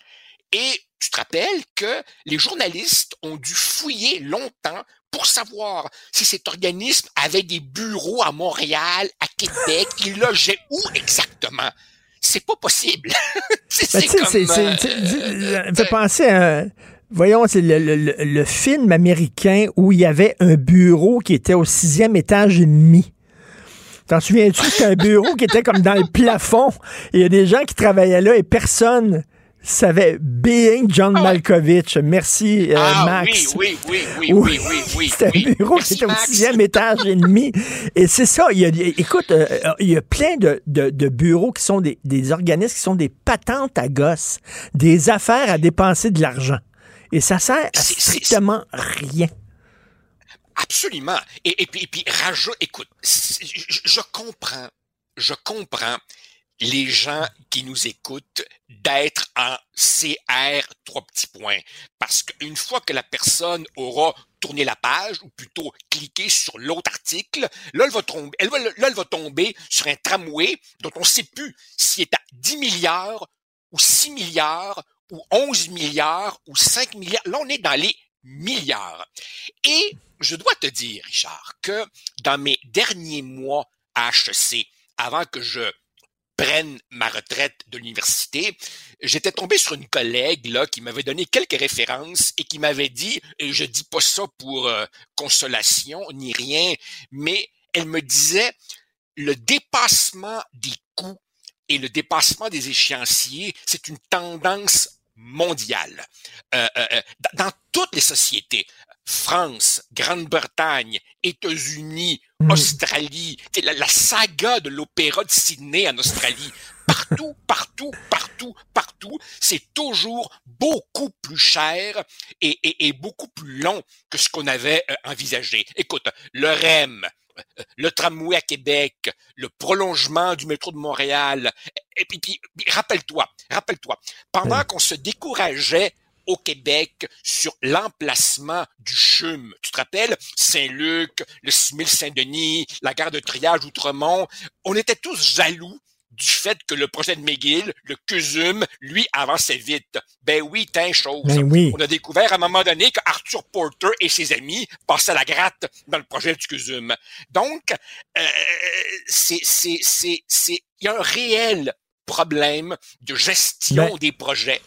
Speaker 18: Et tu te rappelles que les journalistes ont dû fouiller longtemps pour savoir si cet organisme avait des bureaux à Montréal, à Québec, il logeait où exactement? C'est pas possible. c'est
Speaker 1: Ben,
Speaker 18: comme, euh,
Speaker 1: me fait penser à. Voyons, c'est le, le- le- le film américain où il y avait un bureau qui était au sixième étage et demi. T'en souviens-tu? C'était un bureau qui était comme dans le plafond. Il y a des gens qui travaillaient là et personne savait. Being John Malkovich. Merci, euh,
Speaker 18: ah
Speaker 1: Max.
Speaker 18: oui, oui, oui, oui, oui, oui, oui.
Speaker 1: C'était un bureau
Speaker 18: Merci,
Speaker 1: qui était au
Speaker 18: Max.
Speaker 1: sixième étage et demi. Et c'est ça. Il y a, écoute, euh, euh, il y a plein de, de- de bureaux qui sont des, des organismes qui sont des patentes à gosses, des affaires à dépenser de l'argent. Et ça sert à strictement rien.
Speaker 18: Absolument. Et, et puis, et puis rajoute, écoute, je, je comprends, je comprends les gens qui nous écoutent d'être en CR trois petits points. Parce qu'une fois que la personne aura tourné la page, ou plutôt cliqué sur l'autre article, là, elle va tomber, elle va, là, elle va tomber sur un tramway dont on ne sait plus s'il est à 10 milliards, ou 6 milliards, ou 11 milliards, ou 5 milliards. Là, on est dans les milliards. Et je dois te dire, Richard, que dans mes derniers mois à HEC, avant que je prenne ma retraite de l'université, j'étais tombé sur une collègue là qui m'avait donné quelques références et qui m'avait dit, et je dis pas ça pour euh, consolation ni rien, mais elle me disait le dépassement des coûts et le dépassement des échéanciers, c'est une tendance mondiale. Euh, euh, euh, dans toutes les sociétés, France, Grande-Bretagne, États-Unis, Australie, tu sais, la, la saga de l'opéra de Sydney en Australie, partout, partout, partout, partout, c'est toujours beaucoup plus cher et, et- et beaucoup plus long que ce qu'on avait euh, envisagé. Écoute, le REM, euh, le tramway à Québec, le prolongement du métro de Montréal. Et puis, puis- puis rappelle-toi, rappelle-toi, pendant qu'on se décourageait au Québec sur l'emplacement du CHUM. Tu te rappelles? Saint-Luc, le 6000 Saint-Denis, la gare de triage Outremont. On était tous jaloux du fait que le projet de McGill, le CUSUM, lui, avançait vite. Ben oui, une chose.
Speaker 1: Ben oui.
Speaker 18: On a découvert à un moment donné que Arthur Porter et ses amis passaient la gratte dans le projet du CUSUM. Donc, euh, c'est, c'est, c'est, c'est, il y a un réel problème de gestion
Speaker 1: Ben-
Speaker 18: des projets.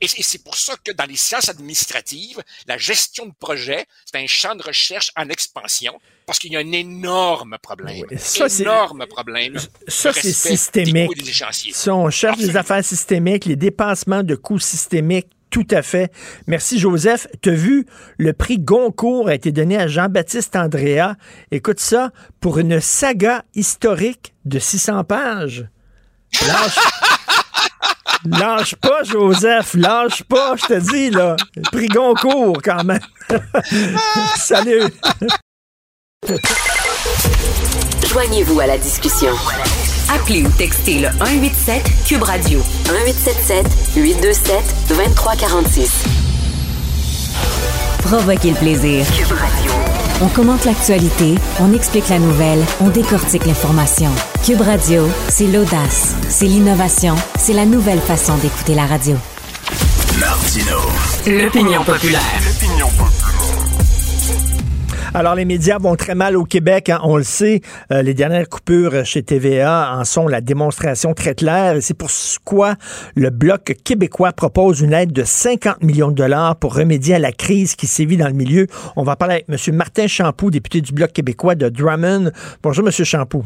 Speaker 18: Et c'est pour ça que dans les sciences administratives, la gestion de projet, c'est un champ de recherche en expansion parce qu'il y a un énorme problème.
Speaker 1: ça, c'est-
Speaker 18: énorme problème.
Speaker 1: Ça, c'est
Speaker 18: des
Speaker 1: systémique.
Speaker 18: des.
Speaker 1: Si on cherche des affaires systémiques, les dépassements de coûts systémiques, tout à fait. Merci, Joseph. Tu as vu, le prix Goncourt a été donné à Jean-Baptiste Andrea. Écoute ça, pour une saga historique de 600 pages. Lâche, lâche pas, Joseph. Lâche pas, je te dis, là. Prix Goncourt, quand même. Salut.
Speaker 9: Joignez-vous à la discussion. Appelez ou textez le 187 Cube Radio 1877 827 2346.
Speaker 4: Provoquez le plaisir. On commente l'actualité, on explique la nouvelle, on décortique l'information. Cube Radio, c'est l'audace, c'est l'innovation, c'est la nouvelle façon d'écouter la radio.
Speaker 17: Martino.
Speaker 4: L'opinion populaire.
Speaker 1: Alors, les médias vont très mal au Québec, hein, on le sait. Euh, les dernières coupures chez TVA en sont la démonstration très claire. C'est pour quoi le Bloc québécois propose une aide de 50 millions de dollars pour remédier à la crise qui sévit dans le milieu. On va parler avec M. Martin Champoux, député du Bloc québécois de Drummond. Bonjour, M. Champoux.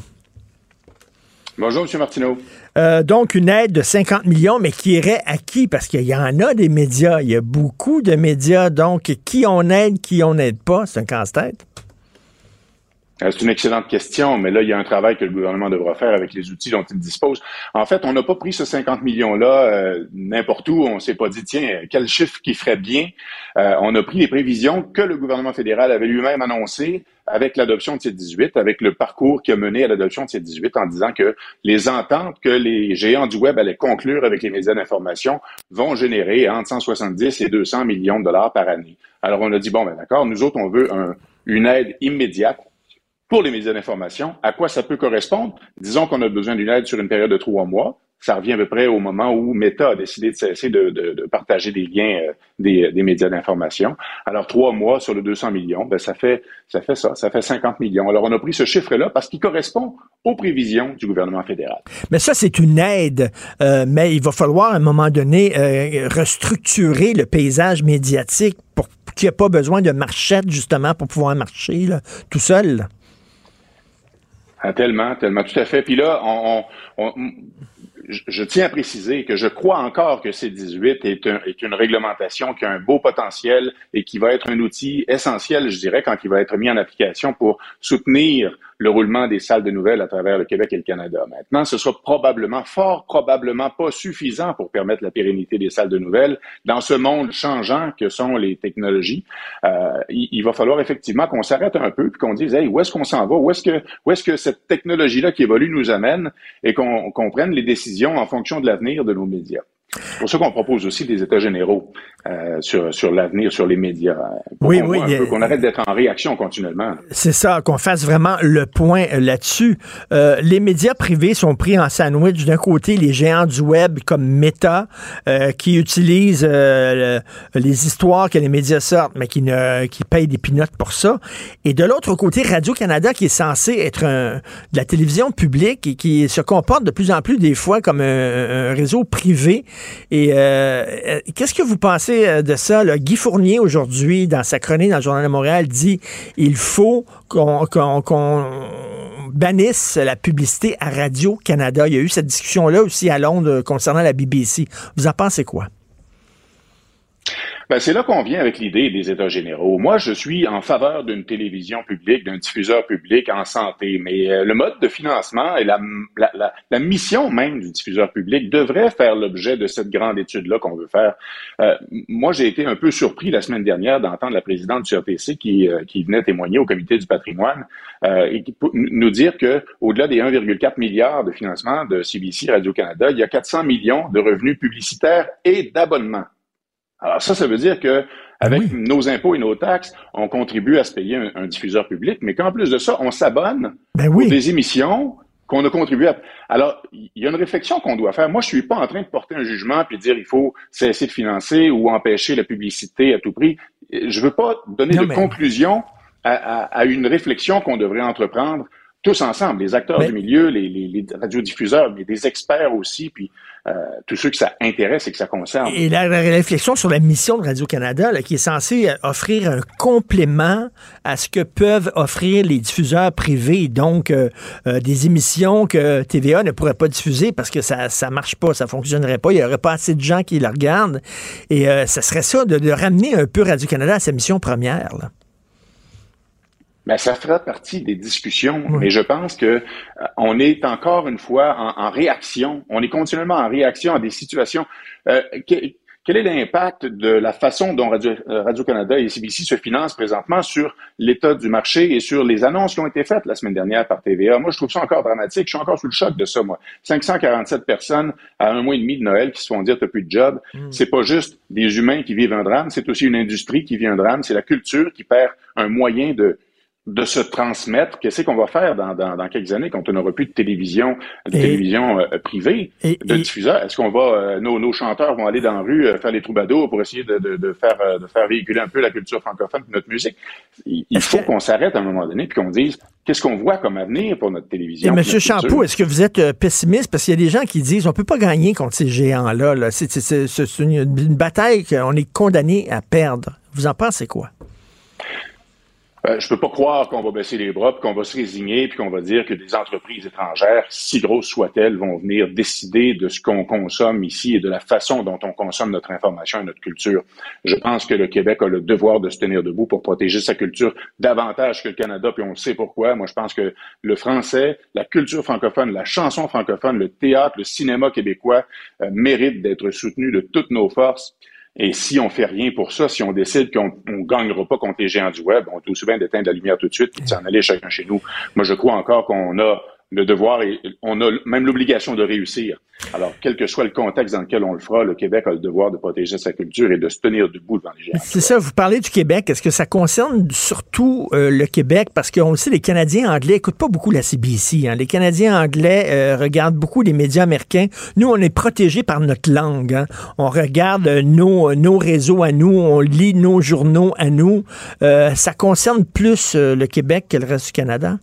Speaker 7: Bonjour, M. Martineau.
Speaker 1: Euh, donc, une aide de 50 millions, mais qui irait à qui? Parce qu'il y en a des médias. Il y a beaucoup de médias. Donc, qui on aide, qui on n'aide pas? C'est un casse-tête.
Speaker 7: Euh, C'est une excellente question, mais là, il y a un travail que le gouvernement devra faire avec les outils dont il dispose. En fait, on n'a pas pris ce 50 millions-là euh, n'importe où. On s'est pas dit, tiens, quel chiffre qui ferait bien. Euh, on a pris les prévisions que le gouvernement fédéral avait lui-même annoncées avec l'adoption de ces 18, avec le parcours qui a mené à l'adoption de ces 18 en disant que les ententes que les géants du web allaient conclure avec les médias d'information vont générer entre 170 et 200 millions de dollars par année. Alors, on a dit, bon, ben d'accord, nous autres, on veut un- une aide immédiate pour les médias d'information. À quoi ça peut correspondre? Disons qu'on a besoin d'une aide sur une période de trois mois. Ça revient à peu près au moment où Meta a décidé de cesser de, partager des liens euh, des, des médias d'information. Alors, trois mois sur le 200 millions, ben, ça fait, ça fait ça, ça fait 50 millions. Alors, on a pris ce chiffre-là parce qu'il correspond aux prévisions du gouvernement fédéral.
Speaker 1: Mais ça, c'est une aide. Euh, mais il va falloir, à un moment donné, euh, restructurer le paysage médiatique pour qu'il n'y ait pas besoin de marchette, justement, pour pouvoir marcher tout seul.
Speaker 7: Ah, tellement, tellement, tout à fait. Puis là, on, on- je, tiens à préciser que je crois encore que C18 est, un- est une réglementation qui a un beau potentiel et qui va être un outil essentiel, je dirais, quand il va être mis en application pour soutenir le roulement des salles de nouvelles à travers le Québec et le Canada. Maintenant, ce sera probablement, fort probablement pas suffisant pour permettre la pérennité des salles de nouvelles dans ce monde changeant que sont les technologies. Euh, il, va falloir effectivement qu'on s'arrête un peu puis qu'on dise, hey, où est-ce qu'on s'en va? Où est-ce que, où est-ce que cette technologie-là qui évolue nous amène et qu'on qu'on prenne les décisions en fonction de l'avenir de nos médias? C'est pour ça qu'on propose aussi des états généraux euh, sur, sur l'avenir, sur les médias. Pour
Speaker 1: Oui,
Speaker 7: qu'on
Speaker 1: oui, a-
Speaker 7: qu'on arrête d'être en réaction continuellement.
Speaker 1: C'est ça, qu'on fasse vraiment le point euh, là-dessus. Euh, les médias privés sont pris en sandwich. D'un côté, les géants du web comme Meta, euh, qui utilisent euh, le- les histoires que les médias sortent, mais qui, ne, qui payent des pinottes pour ça. Et de l'autre côté, Radio-Canada, qui est censé être un- de la télévision publique et qui se comporte de plus en plus des fois comme un, un réseau privé. Et euh, euh, qu'est-ce que vous pensez euh, de ça? là? Guy Fournier, aujourd'hui, dans sa chronique dans le Journal de Montréal, dit il faut qu'on bannisse la publicité à Radio-Canada. Il y a eu cette discussion-là aussi à Londres euh, concernant la BBC. Vous en pensez quoi?
Speaker 7: Ben, c'est là qu'on vient avec l'idée des États généraux. Moi, je suis en faveur d'une télévision publique, d'un diffuseur public en santé, mais euh, le mode de financement et la, mission même du diffuseur public devrait faire l'objet de cette grande étude-là qu'on veut faire. Euh, moi, j'ai été un peu surpris la semaine dernière d'entendre la présidente du qui, euh, qui venait témoigner au comité du patrimoine et qui, nous dire que au-delà des 1,4 milliard de financement de CBC Radio-Canada, il y a 400 millions de revenus publicitaires et d'abonnements. Alors ça, ça veut dire que avec nos impôts et nos taxes, on contribue à se payer un, un diffuseur public, mais qu'en plus de ça, on s'abonne pour des émissions qu'on a contribué à. Alors, il y a une réflexion qu'on doit faire. Moi, je suis pas en train de porter un jugement puis dire il faut cesser de financer ou empêcher la publicité à tout prix. Je veux pas donner
Speaker 1: Non,
Speaker 7: de
Speaker 1: mais-
Speaker 7: conclusion à, à- à une réflexion qu'on devrait entreprendre tous ensemble, les acteurs
Speaker 1: Mais-
Speaker 7: du milieu, les, les- les radiodiffuseurs, mais des experts aussi, puis euh, tous ceux que ça intéresse et que ça concerne.
Speaker 1: Et la, la réflexion sur la mission de Radio-Canada, là, qui est censée euh, offrir un complément à ce que peuvent offrir les diffuseurs privés, donc euh, euh, des émissions que TVA ne pourrait pas diffuser parce que ça ça marche pas, ça fonctionnerait pas, il y aurait pas assez de gens qui la regardent. Et euh, ça serait ça, de, de ramener un peu Radio-Canada à sa mission première. là.
Speaker 7: Ben, ça fera partie des discussions, mais je pense que euh, on est encore une fois en, en réaction. On est continuellement en réaction à des situations. Euh, que- quel est l'impact de la façon dont Radio- euh, Radio-Canada et CBC se financent présentement sur l'état du marché et sur les annonces qui ont été faites la semaine dernière par TVA? Moi, je trouve ça encore dramatique. Je suis encore sous le choc de ça, moi. 547 personnes à un mois et demi de Noël qui se font dire t'as plus de job. C'est pas juste des humains qui vivent un drame, c'est aussi une industrie qui vit un drame. C'est la culture qui perd un moyen de de se transmettre. Qu'est-ce qu'on va faire dans, dans, dans quelques années quand on n'aura plus de télévision, de
Speaker 1: Et-
Speaker 7: télévision euh, privée, de diffuseurs? Est-ce qu'on va, euh, nos, nos chanteurs vont aller dans la rue euh, faire les troubadours pour essayer de, de, de faire, euh, de faire véhiculer un peu la culture francophone et notre musique? Il, il faut qu'on s'arrête à un moment donné puis qu'on dise qu'est-ce qu'on voit comme avenir pour notre
Speaker 1: Et
Speaker 7: télévision.
Speaker 1: M.
Speaker 7: notre culture?
Speaker 1: Champoux, est-ce que vous êtes pessimiste? Parce qu'il y a des gens qui disent on peut pas gagner contre ces géants-là. là. C'est c'est- c'est- c'est une, une bataille qu'on est condamné à perdre. Vous en pensez quoi?
Speaker 7: Euh, je peux pas croire qu'on va baisser les bras, qu'on va se résigner, puis qu'on va dire que des entreprises étrangères, si grosses soient-elles, vont venir décider de ce qu'on consomme ici et de la façon dont on consomme notre information et notre culture. Je pense que le Québec a le devoir de se tenir debout pour protéger sa culture davantage que le Canada, puis on sait pourquoi. Moi, je pense que le français, la culture francophone, la chanson francophone, le théâtre, le cinéma québécois euh, méritent d'être soutenus de toutes nos forces. Et si on fait rien pour ça, si on décide qu'on ne gagnera pas contre les géants du web, on est aussi bien d'éteindre la lumière tout de suite et de s'en aller chacun chez nous. Moi, je crois encore qu'on a le devoir et on a même l'obligation de réussir. Alors, quel que soit le contexte dans lequel on le fera, le Québec a le devoir de protéger sa culture et de se tenir debout devant les géants.
Speaker 1: C'est ça, vous parlez du Québec. Est-ce que ça concerne surtout euh, le Québec? Parce qu'on le sait, les Canadiens anglais n'écoutent pas beaucoup la CBC. Hein. Les Canadiens anglais euh, regardent beaucoup les médias américains. Nous, on est protégés par notre langue. Hein. On regarde euh, nos, nos réseaux à nous, on lit nos journaux à nous. ça concerne plus le Québec que le reste du Canada?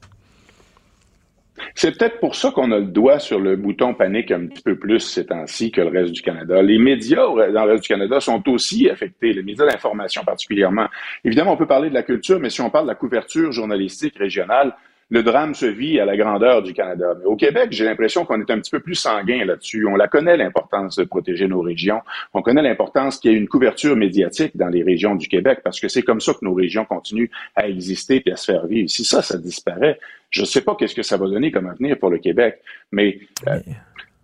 Speaker 7: C'est peut-être pour ça qu'on a le doigt sur le bouton panique un petit peu plus ces temps-ci que le reste du Canada. Les médias dans le reste du Canada sont aussi affectés, les médias d'information particulièrement. Évidemment, on peut parler de la culture, mais si on parle de la couverture journalistique régionale, le drame se vit à la grandeur du Canada. Mais au Québec, j'ai l'impression qu'on est un petit peu plus sanguin là-dessus. On la connaît l'importance de protéger nos régions. On connaît l'importance qu'il y ait une couverture médiatique dans les régions du Québec parce que c'est comme ça que nos régions continuent à exister et à se faire vivre. Si ça, ça disparaît, je ne sais pas qu'est-ce que ça va donner comme avenir pour le Québec. Mais euh,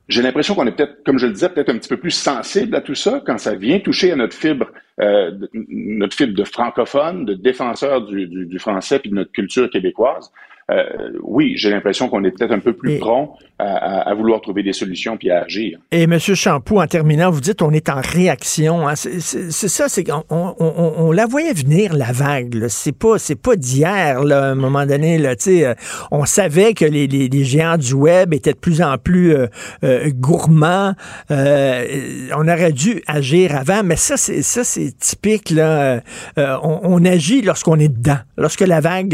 Speaker 7: j'ai l'impression qu'on est peut-être, comme je le disais, peut-être un petit peu plus sensible à tout ça quand ça vient toucher à notre fibre, euh, notre fibre de francophone, de défenseur du, du, du français puis de notre culture québécoise. Euh, oui, j'ai l'impression qu'on est peut-être un peu plus prompt à, vouloir trouver des solutions puis à agir.
Speaker 1: Et M. Champoux, en terminant, vous dites on est en réaction. Hein. C'est ça, c'est qu'on on, la voyait venir la vague. C'est pas c'est pas d'hier. À un moment donné, là, euh, on savait que les, les, géants du web étaient de plus en plus euh, gourmands. on aurait dû agir avant, mais ça c'est ça c'est typique là. On, on, agit lorsqu'on est dedans, lorsque la vague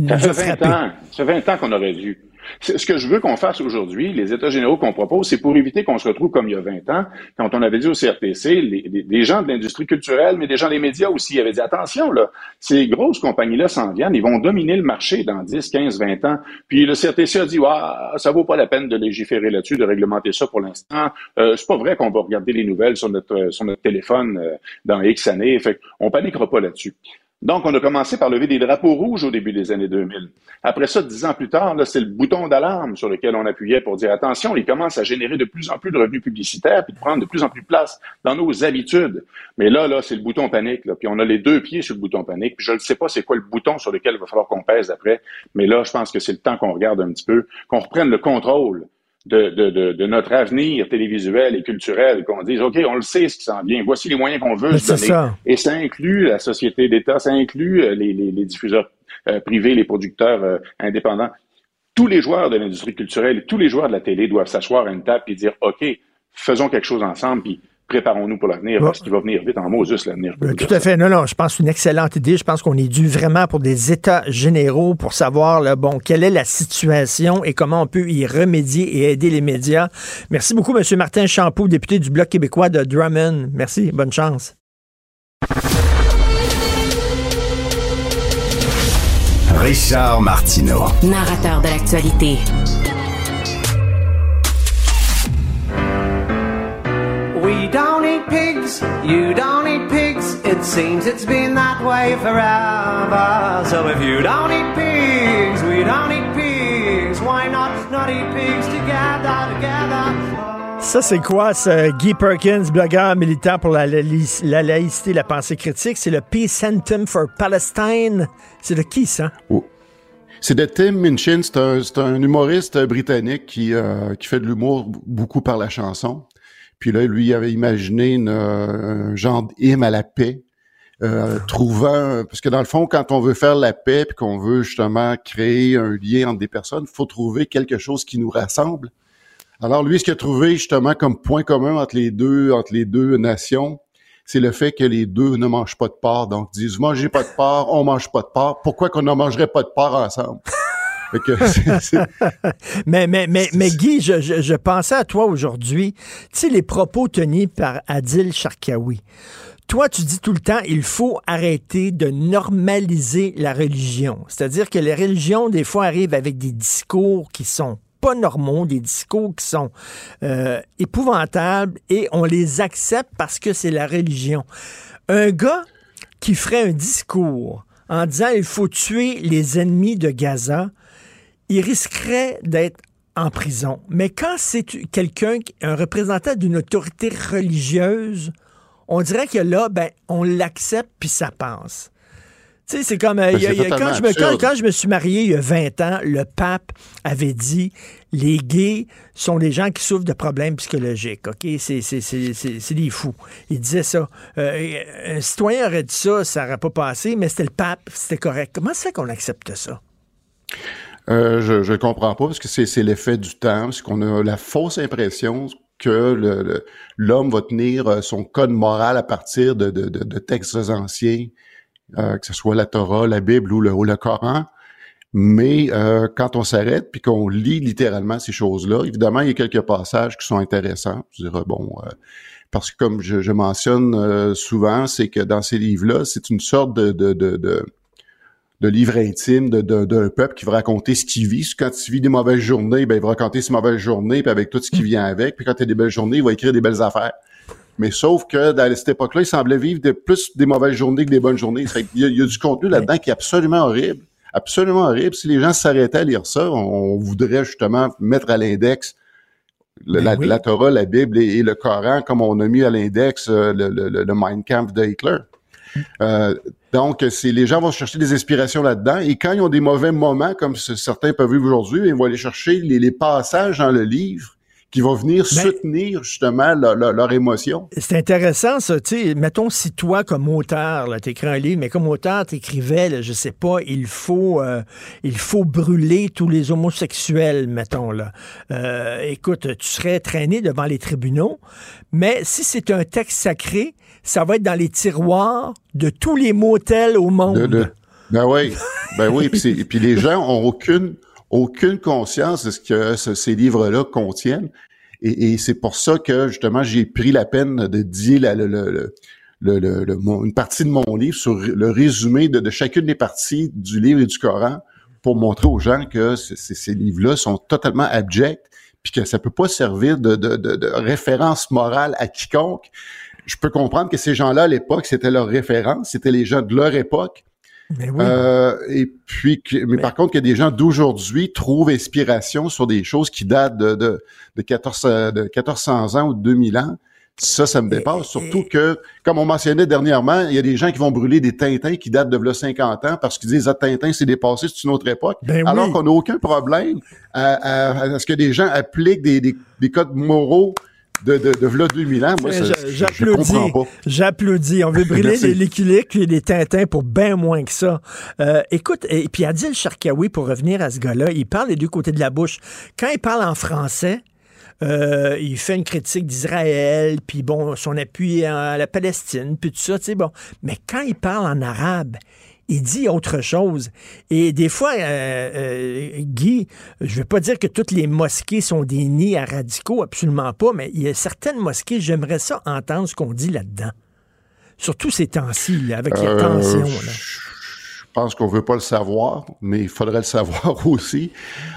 Speaker 1: nous a frappé.
Speaker 7: Ça fait 20 ans qu'on aurait dû. Ce que je veux qu'on fasse aujourd'hui, les États généraux qu'on propose, c'est pour éviter qu'on se retrouve comme il y a 20 ans, quand on avait dit au CRTC, les, gens de l'industrie culturelle, mais des gens des médias aussi, avaient dit attention, là, ces grosses compagnies-là s'en viennent, ils vont dominer le marché dans 10, 15, 20 ans. Puis le CRTC a dit, ah, ça vaut pas la peine de légiférer là-dessus, de réglementer ça pour l'instant. Euh, c'est pas vrai qu'on va regarder les nouvelles sur notre, téléphone euh, dans X années. On paniquera pas là-dessus. Donc, on a commencé par lever des drapeaux rouges au début des années 2000. Après ça, dix ans plus tard, c'est le bouton d'alarme sur lequel on appuyait pour dire attention, il commence à générer de plus en plus de revenus publicitaires puis de prendre de plus en plus de place dans nos habitudes. Mais là, là, c'est le bouton panique. Puis on a les deux pieds sur le bouton panique. Puis je ne sais pas c'est quoi le bouton sur lequel il va falloir qu'on pèse après. Mais là, je pense que c'est le temps qu'on regarde un petit peu, qu'on reprenne le contrôle de, de, de, de, notre avenir télévisuel et culturel, qu'on dise, OK, on le sait ce qui s'en vient, voici les moyens qu'on veut se donner. Et ça inclut la société d'État, ça inclut euh, les, les, les diffuseurs euh, privés, les producteurs euh, indépendants. Tous les joueurs de l'industrie culturelle tous les joueurs de la télé doivent s'asseoir à une table et dire, OK, faisons quelque chose ensemble, puis préparons-nous pour l'avenir, parce qu'il va venir vite en Moses, l'avenir.
Speaker 1: Tout à fait. Non, non, je pense que c'est une excellente idée. Je pense qu'on est dû vraiment pour des états généraux pour savoir, là, bon, quelle est la situation et comment on peut y remédier et aider les médias. Merci beaucoup, M. Martin Champoux, député du Bloc québécois de Drummond. Merci. Bonne chance.
Speaker 3: Richard Martineau.
Speaker 4: Narrateur de l'actualité.
Speaker 19: Don't eat pigs, you don't eat pigs. It seems it's been that way forever. So if you don't eat pigs, we don't eat pigs. Why not not eat pigs together, together?
Speaker 1: Ça, c'est quoi, ce Guy Perkins, blogueur militant pour la, la, laïcité, la pensée critique? C'est le Peace Center for Palestine. C'est de qui, ça?
Speaker 20: Oh. C'est de Tim Minchin, c'est un, un, humoriste britannique qui, euh, qui fait de l'humour beaucoup par la chanson. Puis là, lui, il avait imaginé une, euh, un genre d'hymne à la paix, euh, trouvant, parce que dans le fond, quand on veut faire la paix, puis qu'on veut justement créer un lien entre des personnes, il faut trouver quelque chose qui nous rassemble. Alors lui, ce qu'il a trouvé justement comme point commun entre les deux, entre les deux nations, c'est le fait que les deux ne mangent pas de porc. Donc, ils disent, mangez pas de porc, on mange pas de porc. Pourquoi qu'on ne mangerait pas de porc ensemble?
Speaker 1: mais, mais, mais, mais Guy, je, je, pensais à toi aujourd'hui. Tu sais, les propos tenus par Adil Sharkawi. toi, tu dis tout le temps, il faut arrêter de normaliser la religion. C'est-à-dire que les religions, des fois, arrivent avec des discours qui sont pas normaux, des discours qui sont euh, épouvantables et on les accepte parce que c'est la religion. Un gars qui ferait un discours en disant il faut tuer les ennemis de Gaza, il risquerait d'être en prison. Mais quand c'est quelqu'un, un représentant d'une autorité religieuse, on dirait que là, ben, on l'accepte puis ça passe. Tu sais, c'est comme euh, il y a-
Speaker 20: c'est
Speaker 1: il y a- quand, je me, quand,
Speaker 20: absurde.
Speaker 1: quand je me suis marié il y a 20 ans, le pape avait dit les gays sont des gens qui souffrent de problèmes psychologiques. OK? C'est, des fous. Il disait ça. Euh, un citoyen aurait dit ça, ça n'aurait pas passé, mais c'était le pape, c'était correct. Comment c'est qu'on accepte ça?
Speaker 20: Euh, je ne comprends pas parce que c'est l'effet du temps, parce qu'on a la fausse impression que l'homme va tenir euh, son code moral à partir de, de- de- de textes anciens, euh, que ce soit la Torah, la Bible ou le, ou le Coran. Mais euh, quand on s'arrête puis qu'on lit littéralement ces choses-là, évidemment, il y a quelques passages qui sont intéressants. Je dirais, bon, euh, parce que comme je, je mentionne euh, souvent, c'est que dans ces livres-là, c'est une sorte de, de, de, de de livre intime de- de- d'un peuple qui va raconter ce qu'il vit. Quand il vit des mauvaises journées, ben, il va raconter ses mauvaises journées, puis avec tout ce qui vient avec. Puis quand il y a des belles journées, il va écrire des belles affaires. Mais sauf que dans cette époque-là, il semblait vivre de, plus des mauvaises journées que des bonnes journées. Y a- il y a du contenu là-dedans qui est absolument horrible. Absolument horrible. Si les gens s'arrêtaient à lire ça, on, on voudrait justement mettre à l'index le- la, la Torah, la Bible et, et le Coran, comme on a mis à l'index euh, le, le, le, le Mein Kampf de Hitler. Euh, donc, c'est les gens vont chercher des inspirations là-dedans et quand ils ont des mauvais moments, comme ce- certains peuvent vivre aujourd'hui, ils vont aller chercher les, les passages dans le livre qui vont venir soutenir justement leur, leur, leur émotion.
Speaker 1: C'est intéressant, ça. Tu sais, mettons, si toi, comme auteur, tu écris un livre, mais comme auteur, tu écrivais, je sais pas, il faut, euh, il faut brûler tous les homosexuels, mettons. Là. Euh, écoute, tu serais traîné devant les tribunaux, mais si c'est un texte sacré, ça va être dans les tiroirs de tous les motels au monde.
Speaker 20: De- de- ben oui, ben oui. Puis, les gens ont aucune aucune conscience de ce que ce- ces livres-là contiennent. Et, c'est pour ça que justement j'ai pris la peine de dire la- le- le- le- une partie de mon livre sur le résumé de, chacune des parties du livre et du Coran pour montrer aux gens que ces livres-là sont totalement abjects puis que ça peut pas servir de, de, de référence morale à quiconque. Je peux comprendre que ces gens-là, à l'époque, c'était leur référence, c'était les gens de leur époque.
Speaker 1: Mais oui.
Speaker 20: Euh, et puis, que- mais, par contre, que des gens d'aujourd'hui trouvent inspiration sur des choses qui datent de, de, de, 14, euh, de 1400 ans ou de 2000 ans, ça, ça me dépasse. Surtout que, comme on mentionnait dernièrement, il y a des gens qui vont brûler des Tintins qui datent de là 50 ans parce qu'ils disent ah, Tintin, c'est dépassé, c'est une autre époque.
Speaker 1: Ben
Speaker 20: Alors
Speaker 1: oui.
Speaker 20: qu'on n'a aucun problème à, à- à ce que des gens appliquent des, des, des codes moraux de, de, de v'là 2000 ans. Moi,
Speaker 1: J'applaudis. J'applaudis. On veut brûler les Licky et les Tintins pour bien moins que ça. Euh, écoute, et puis Adil Sharkawi, pour revenir à ce gars-là, il parle des deux côtés de la bouche. Quand il parle en français, euh, il fait une critique d'Israël, puis bon, son appui à la Palestine, puis tout ça, tu sais, bon. Mais quand il parle en arabe, il dit autre chose. Et des fois, euh, euh, Guy, je veux pas dire que toutes les mosquées sont des nids à radicaux, absolument pas, mais il y a certaines mosquées, j'aimerais ça entendre ce qu'on dit là-dedans. Surtout ces temps-ci, avec les
Speaker 20: Euh,
Speaker 1: tensions. là.
Speaker 20: Je pense qu'on veut pas le savoir, mais il faudrait le savoir aussi.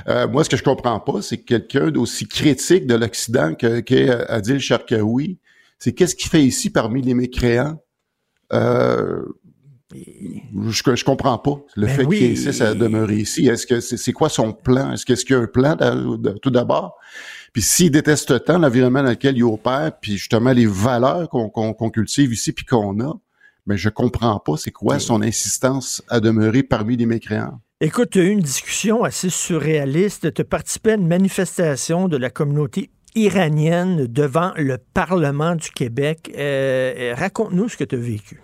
Speaker 20: Euh, moi, ce que je comprends pas, c'est que quelqu'un d'aussi critique de l'Occident que- qu'est Adil Sharkawi, c'est qu'est-ce qu'il fait ici parmi les mécréants? Euh, je, je comprends pas le
Speaker 1: Ben
Speaker 20: fait
Speaker 1: oui.
Speaker 20: qu'il insiste à demeurer ici. Est-ce que c'est quoi son plan? Est-ce qu'il y a un plan de- tout d'abord? Puis s'il déteste tant l'environnement dans lequel il opère, puis justement les valeurs qu'on cultive ici puis qu'on a, mais je comprends pas c'est quoi son insistance à demeurer parmi les mécréants.
Speaker 1: Écoute, tu as eu une discussion assez surréaliste. Tu as participé à une manifestation de la communauté iranienne devant le Parlement du Québec. Euh, euh, Raconte-nous ce que tu as vécu.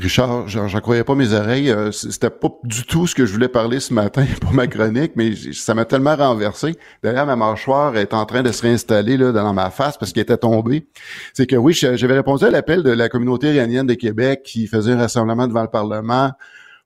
Speaker 20: Richard, j'en croyais pas mes oreilles. Euh, C'était pas du tout ce que je voulais parler ce matin pour ma chronique, mais ça m'a tellement renversé. D'ailleurs, ma mâchoire est en train de se réinstaller là, dans ma face parce qu'elle était tombée. C'est que oui, j'avais répondu à l'appel de la communauté iranienne de Québec qui faisait un rassemblement devant le Parlement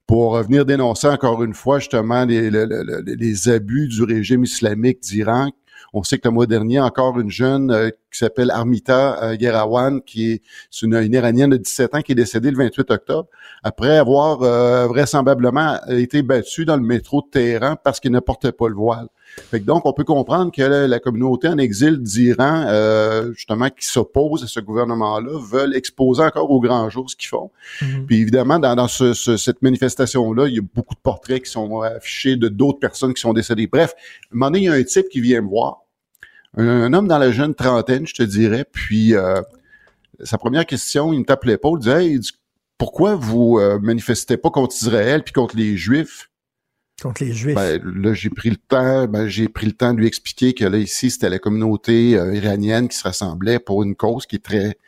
Speaker 20: pour venir dénoncer encore une fois justement les, le- le- le- les abus du régime islamique d'Iran On sait que le mois dernier, encore une jeune euh, qui s'appelle Armita euh, Gerawan, qui est une, Iranienne de 17 ans qui est décédée le 28 octobre, après avoir euh, vraisemblablement été battue dans le métro de Téhéran parce qu'il ne portait pas le voile. Fait que donc, on peut comprendre que la, la communauté en exil d'Iran, euh, justement, qui s'oppose à ce gouvernement-là, veulent exposer encore au grand jour ce qu'ils font.
Speaker 1: Mhm.
Speaker 20: Puis évidemment, dans, dans ce- ce- cette manifestation-là, il y a beaucoup de portraits qui sont affichés de d'autres personnes qui sont décédées. Bref, à un moment donné, il y a un type qui vient me voir, un, un homme dans la jeune trentaine, je te dirais, puis euh, sa première question, il me tape l'épaule, il disait, Hey, pourquoi vous euh, manifestez pas contre Israël puis contre les Juifs?
Speaker 1: Contre les Juifs.
Speaker 20: Ben, là, j'ai pris le temps, ben, j'ai pris le temps de lui expliquer que là, ici, c'était la communauté euh, iranienne qui se rassemblait pour une cause qui est très,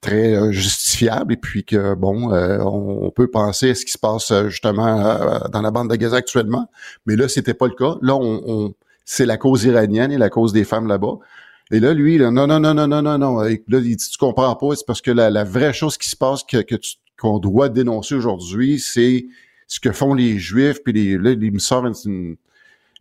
Speaker 20: très euh, justifiable et puis que, bon, euh, on, peut penser à ce qui se passe justement dans la bande de Gaza actuellement, mais là, c'était pas le cas. Là, on, on- c'est la cause iranienne et la cause des femmes là-bas. Et là, lui, là, non, non, non, non, non, non, non. Là, il dit, tu comprends pas, c'est parce que la, la vraie chose qui se passe que, que tu- qu'on doit dénoncer aujourd'hui, c'est ce que font les Juifs, puis les, là, il me sort une, une-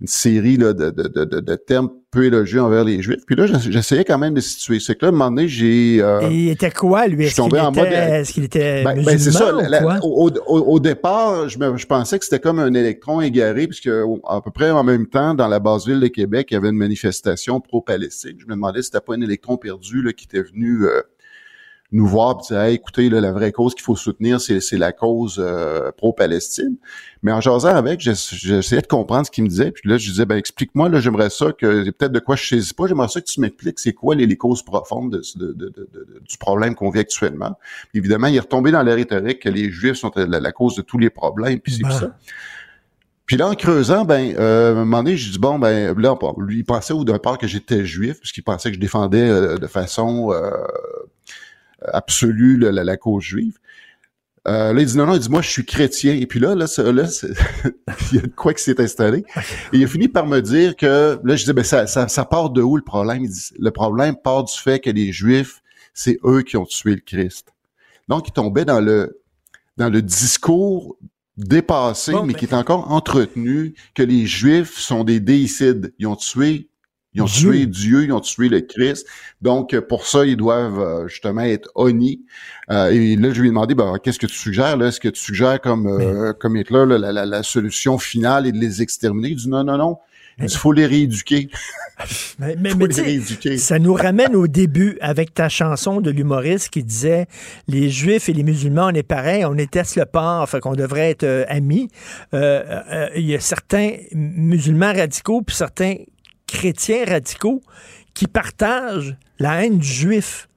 Speaker 20: série là, de, de, de, de- termes peu élogieux envers les Juifs. Puis là, j'ess- j'essayais quand même de situer. C'est que là, à un moment donné, j'ai... euh,
Speaker 1: il était quoi, lui?
Speaker 20: je
Speaker 1: Est-ce qu'il était, est-ce qu'il était
Speaker 20: ben,
Speaker 1: musulman
Speaker 20: ben, c'est ça.
Speaker 1: ou quoi?
Speaker 20: au, au- au départ, je, me- je pensais que c'était comme un électron égaré, puisque à peu près en même temps, dans la base ville de Québec, il y avait une manifestation pro-Palestine. Je me demandais si c'était pas un électron perdu là, qui était venu euh, nous voir et dire Hey, écoutez, là, la vraie cause qu'il faut soutenir, c'est c'est la cause euh, pro-Palestine. Mais en jasant avec, j'ess- j'essayais de comprendre ce qu'il me disait. Puis là, je disais, ben explique-moi, là, j'aimerais ça que peut-être de quoi je saisis pas, j'aimerais ça que tu m'expliques c'est quoi les, les causes profondes de, de- de- du problème qu'on vit actuellement. Puis évidemment, il est retombé dans la rhétorique que les Juifs sont la, la cause de tous les problèmes, puis c'est
Speaker 1: Ben.
Speaker 20: ça. Puis là, en creusant, ben, euh, à un moment donné, j'ai dit, bon, ben, là, lui, il pensait au départ que j'étais juif, puisqu'il pensait que je défendais euh, de façon euh, absolue la, la- cause juive. Euh, là, il dit, non, non, il dit, moi, je suis chrétien. Et puis là, là, ça- là il y a de quoi qui s'est installé. Et il a fini par me dire que, là, je disais, ben, ça, ça, ça part de où le problème? Il dit, le problème part du fait que les Juifs, c'est eux qui ont tué le Christ. Donc, il tombait dans le, dans le discours dépassé,
Speaker 1: Bon,
Speaker 20: mais
Speaker 1: ben-
Speaker 20: qui est encore entretenu, que les Juifs sont des déicides. Ils ont tué, ils ont
Speaker 1: Dieu.
Speaker 20: tué Dieu, ils ont tué le Christ. Donc, euh, pour ça, ils doivent euh, justement être honnis. Euh, et là, je lui ai demandé, ben, qu'est-ce que tu suggères? Est-ce que tu suggères comme, euh, comme Hitler, là, la, la- la solution finale est de les exterminer? Il dit non, non, non. Il faut les rééduquer.
Speaker 1: Mais, mais-
Speaker 20: faut
Speaker 1: mais
Speaker 20: les rééduquer.
Speaker 1: ça nous ramène au début avec ta chanson de l'humoriste qui disait les Juifs et les musulmans, on est pareil, on déteste le porc, fait qu'on devrait être euh, amis. Euh, euh, Il y a certains musulmans radicaux puis certains chrétiens radicaux qui partagent la haine du juif.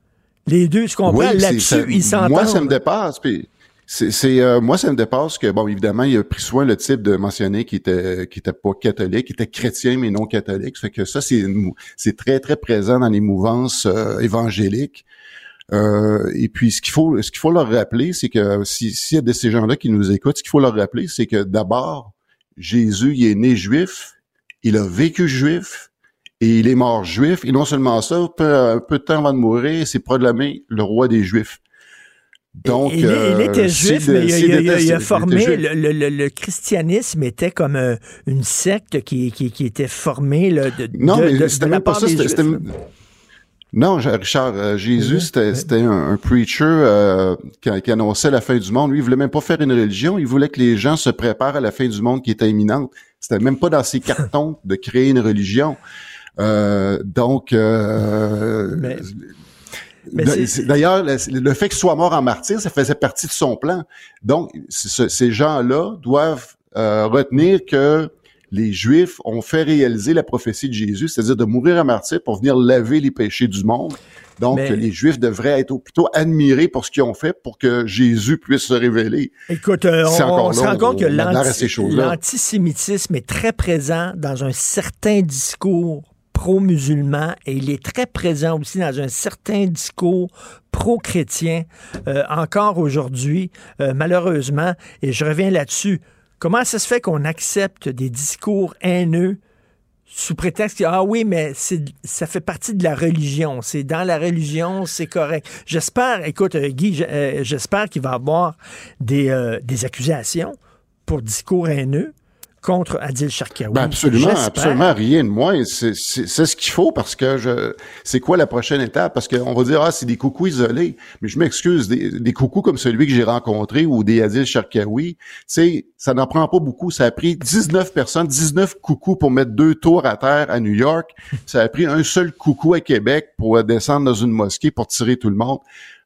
Speaker 1: Les deux, tu comprends?
Speaker 20: Oui,
Speaker 1: Là-dessus, ils s'entendent.
Speaker 20: Moi, ça me dépasse. Puis c'est, c'est, euh, moi, ça me dépasse que, bon, évidemment, il a pris soin le type de mentionner qui était, qui était pas catholique, qui était chrétien mais non catholique. Ça fait que ça, c'est, c'est très, très présent dans les mouvances euh, évangéliques. Euh, et puis, ce qu'il faut, ce qu'il faut leur rappeler, c'est que si- s'il y a de ces gens-là qui nous écoutent, ce qu'il faut leur rappeler, c'est que d'abord, Jésus, il est né juif, il a vécu juif, et il est mort juif. Et non seulement ça, peu, un peu de temps avant de mourir, il s'est proclamé le roi des Juifs. Donc,
Speaker 1: il, il
Speaker 20: euh,
Speaker 1: était juif, mais il, a- il il formé, le, le- le- christianisme était comme euh, une secte qui, qui, qui était formée là, de,
Speaker 20: Non,
Speaker 1: de-
Speaker 20: mais
Speaker 1: de-
Speaker 20: c'était
Speaker 1: de la
Speaker 20: même pas
Speaker 1: part des Juifs.
Speaker 20: Non, Richard, euh, Jésus, c'était, c'était un, un preacher euh, qui, qui annonçait la fin du monde. Lui, il voulait même pas faire une religion. Il voulait que les gens se préparent à la fin du monde qui était imminente. C'était même pas dans ses cartons de créer une religion. Euh, donc, euh,
Speaker 1: mais c'est-
Speaker 20: D'ailleurs, le, le fait qu'il soit mort en martyr, ça faisait partie de son plan. Donc, c- ces gens-là doivent euh, retenir que les Juifs ont fait réaliser la prophétie de Jésus, c'est-à-dire de mourir en martyr pour venir laver les péchés du monde. Donc,
Speaker 1: Mais-
Speaker 20: les Juifs devraient être plutôt admirés pour ce qu'ils ont fait pour que Jésus puisse se révéler.
Speaker 1: Écoute, euh, on,
Speaker 20: encore
Speaker 1: on se rend compte que
Speaker 20: à
Speaker 1: l'antisémitisme est très présent dans un certain discours pro-musulman et il est très présent aussi dans un certain discours pro-chrétien euh, encore aujourd'hui, euh, malheureusement. Et je reviens là-dessus. Comment ça se fait qu'on accepte des discours haineux sous prétexte que, ah oui, mais ça fait partie de la religion. C'est dans la religion, c'est correct. J'espère, écoute, euh, Guy, euh, j'espère qu'il va y avoir des, euh, des accusations pour discours haineux contre Adil Sharkawi.
Speaker 20: Ben absolument, absolument rien de moins. C'est ce qu'il faut parce que je. C'est quoi la prochaine étape? Parce qu'on va dire ah c'est des coucous isolés, mais je m'excuse des, des coucous comme celui que j'ai rencontré ou des Adil Sharkawi, tu sais ça n'en prend pas beaucoup. Ça a pris 19 personnes, 19 coucous pour mettre deux tours à terre à New York. Ça a pris un seul coucou à Québec pour descendre dans une mosquée pour tirer tout le monde.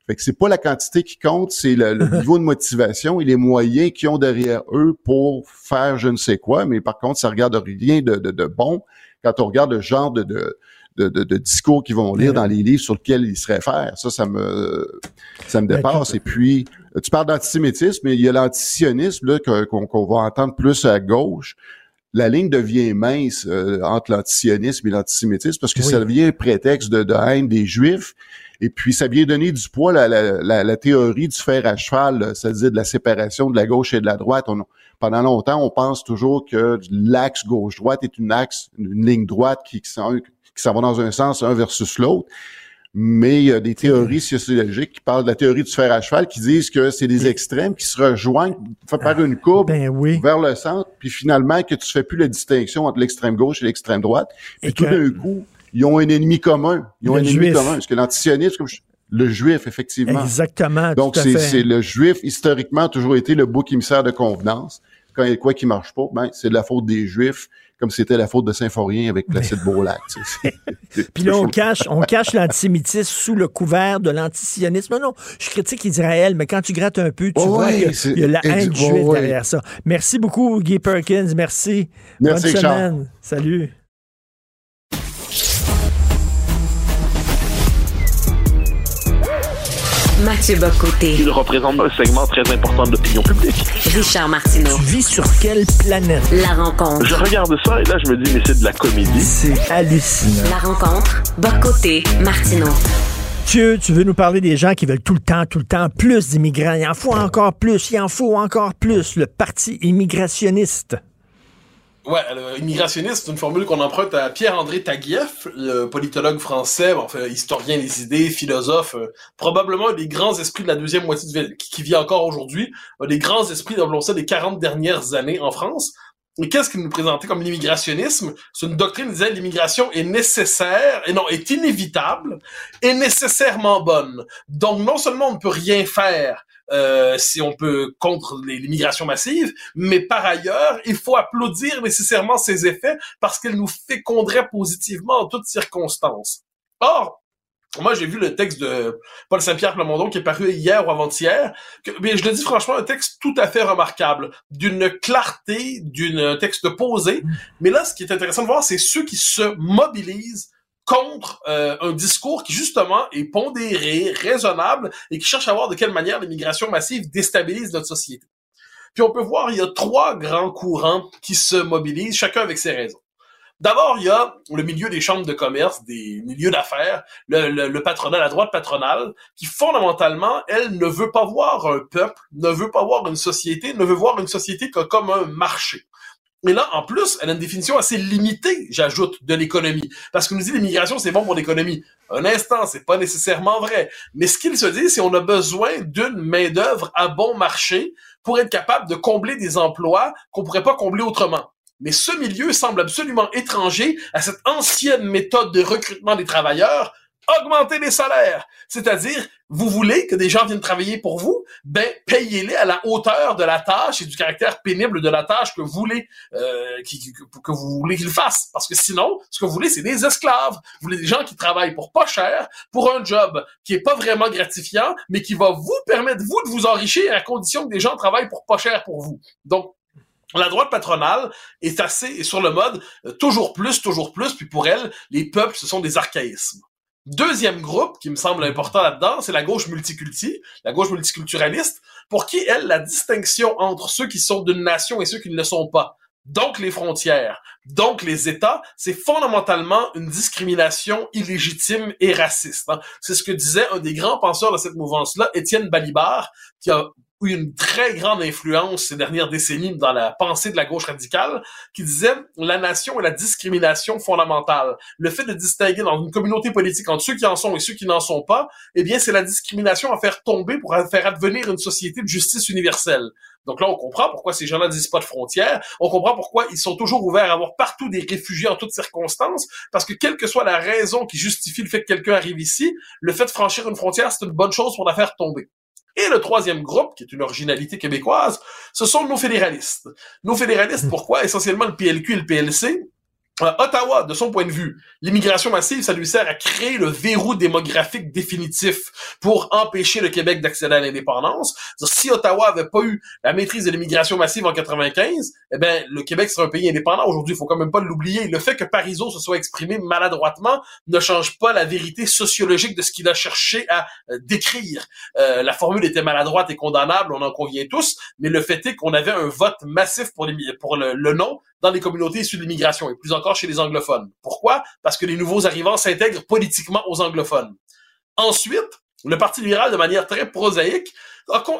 Speaker 20: Fait que c'est pas la quantité qui compte, c'est le, le niveau de motivation et les moyens qu'ils ont derrière eux pour faire je ne sais quoi. Mais par contre, ça regarde rien de, de, de bon quand on regarde le genre de, de, de, de- de discours qu'ils vont lire dans les livres sur lesquels ils se réfèrent. Ça, ça me ça me dépasse. Et puis, tu parles d'antisémitisme, mais il y a l'antisionisme qu'on va entendre plus à gauche. La ligne devient mince euh, entre l'antisionisme et l'antisémitisme parce que
Speaker 1: Oui.
Speaker 20: ça devient un prétexte de, de haine des Juifs. Et puis, ça vient donner du poids à la, la, la théorie du fer à cheval, c'est-à-dire de la séparation de la gauche et de la droite. On- pendant longtemps, on pense toujours que l'axe gauche-droite est une axe, une ligne droite qui, qui s'en va dans un sens, un versus l'autre. Mais il y a des théories sociologiques qui parlent de la théorie du fer à cheval, qui disent que c'est des extrêmes qui se rejoignent par une courbe vers le centre, puis finalement que tu fais plus la distinction entre l'extrême gauche et l'extrême droite. Puis
Speaker 1: Et
Speaker 20: tout
Speaker 1: que-
Speaker 20: d'un coup, ils ont un ennemi commun. Ils ont
Speaker 1: Le
Speaker 20: un ennemi
Speaker 1: juif.
Speaker 20: commun. Parce que l'antisionisme, comme je- le juif, effectivement.
Speaker 1: Exactement.
Speaker 20: Donc, c'est le juif, historiquement, a toujours été le bouc émissaire de convenance. Quand il y a quoi qui marche pas, ben, c'est de la faute des juifs, comme c'était la faute de Saint-Forien avec Placide Beaulac.
Speaker 1: Puis là, on cache, on cache l'antisémitisme sous le couvert de l'antisionisme. Non, je critique Israël, mais quand tu grattes un peu, tu
Speaker 20: Oh
Speaker 1: vois
Speaker 20: ouais,
Speaker 1: qu'il y a la haine
Speaker 20: oh
Speaker 1: juive
Speaker 20: ouais.
Speaker 1: derrière ça. Merci beaucoup, Guy Perkins. Merci.
Speaker 20: Merci,
Speaker 1: Bonne semaine. Salut.
Speaker 9: Mathieu Bocoté.
Speaker 21: Il représente un segment très important de l'opinion publique.
Speaker 9: Richard Martineau.
Speaker 1: Tu vis sur quelle planète?
Speaker 9: La rencontre.
Speaker 21: Je regarde ça et là, je me dis, mais c'est de la comédie.
Speaker 1: C'est hallucinant.
Speaker 9: La rencontre. Bocoté. Martineau.
Speaker 1: Dieu, tu veux nous parler des gens qui veulent tout le temps, tout le temps plus d'immigrants. Il en faut encore plus, il en faut encore plus. Le parti immigrationniste.
Speaker 22: Ouais, alors, immigrationniste, c'est une formule qu'on emprunte à Pierre-André Taguieff, le politologue français, enfin, historien des idées, philosophe, euh, probablement un des grands esprits de la deuxième moitié du qui, qui vit encore aujourd'hui, un des grands esprits, appelons ça, des 40 dernières années en France. Et qu'est-ce qu'il nous présentait comme l'immigrationnisme? C'est une doctrine qui disait l'immigration est nécessaire, et non, est inévitable, et nécessairement bonne. Donc, non seulement on ne peut rien faire euh, si on peut contre les- l'immigration massive, mais par ailleurs, il faut applaudir nécessairement ses effets parce qu'elle nous féconderait positivement en toutes circonstances. Or, moi, j'ai vu le texte de Paul Saint-Pierre Plamondon qui est paru hier ou avant-hier. Mais je le dis franchement, un texte tout à fait remarquable, d'une clarté, d'une texte posé. Mais là, ce qui est intéressant de voir, c'est ceux qui se mobilisent contre euh, un discours qui justement est pondéré, raisonnable et qui cherche à voir de quelle manière l'immigration massive déstabilise notre société. Puis on peut voir, il y a trois grands courants qui se mobilisent, chacun avec ses raisons. D'abord, il y a le milieu des chambres de commerce, des milieux d'affaires, le, le, le patronat, la droite patronale, qui fondamentalement, elle ne veut pas voir un peuple, ne veut pas voir une société, ne veut voir une société que comme un marché. Et là, en plus, elle a une définition assez limitée, j'ajoute, de l'économie. Parce qu'on nous dit l'immigration, c'est bon pour l'économie. Un instant, c'est pas nécessairement vrai. Mais ce qu'il se dit, c'est qu'on a besoin d'une main-d'œuvre à bon marché pour être capable de combler des emplois qu'on pourrait pas combler autrement. Mais ce milieu semble absolument étranger à cette ancienne méthode de recrutement des travailleurs, augmenter les salaires. C'est-à-dire, vous voulez que des gens viennent travailler pour vous, ben payez-les à la hauteur de la tâche et du caractère pénible de la tâche que vous voulez euh, que vous voulez qu'ils fassent. Parce que sinon, ce que vous voulez, c'est des esclaves. Vous voulez des gens qui travaillent pour pas cher, pour un job qui est pas vraiment gratifiant, mais qui va vous permettre vous de vous enrichir à condition que des gens travaillent pour pas cher pour vous. Donc la droite patronale est assez est sur le mode euh, toujours plus, toujours plus, puis pour elle, les peuples, ce sont des archaïsmes. Deuxième groupe qui me semble important là-dedans, c'est la gauche multiculti, la gauche multiculturaliste, pour qui, elle, la distinction entre ceux qui sont d'une nation et ceux qui ne le sont pas, donc les frontières, donc les États, c'est fondamentalement une discrimination illégitime et raciste. hein. C'est ce que disait un des grands penseurs de cette mouvance-là, Étienne Balibar, qui a eu une très grande influence ces dernières décennies dans la pensée de la gauche radicale, qui disait la nation est la discrimination fondamentale. Le fait de distinguer dans une communauté politique entre ceux qui en sont et ceux qui n'en sont pas, eh bien, c'est la discrimination à faire tomber pour faire advenir une société de justice universelle. Donc là, on comprend pourquoi ces gens-là disent pas de frontières. On comprend pourquoi ils sont toujours ouverts à avoir partout des réfugiés en toutes circonstances, parce que quelle que soit la raison qui justifie le fait que quelqu'un arrive ici, le fait de franchir une frontière, c'est une bonne chose pour la faire tomber. Et le troisième groupe, qui est une originalité québécoise, ce sont nos fédéralistes. Nos fédéralistes, pourquoi? Essentiellement le PLQ et le PLC, Ottawa, de son point de vue, l'immigration massive, ça lui sert à créer le verrou démographique définitif pour empêcher le Québec d'accéder à l'indépendance. Si Ottawa avait pas eu la maîtrise de l'immigration massive en 95, eh ben le Québec serait un pays indépendant aujourd'hui. Il faut quand même pas l'oublier. Le fait que Parizeau se soit exprimé maladroitement ne change pas la vérité sociologique de ce qu'il a cherché à euh, décrire. Euh, la formule était maladroite et condamnable, on en convient tous, mais le fait est qu'on avait un vote massif pour, le, le non dans les communautés issues de l'immigration et plus encore chez les anglophones. Pourquoi? Parce que les nouveaux arrivants s'intègrent politiquement aux anglophones. Ensuite, le Parti libéral, de manière très prosaïque,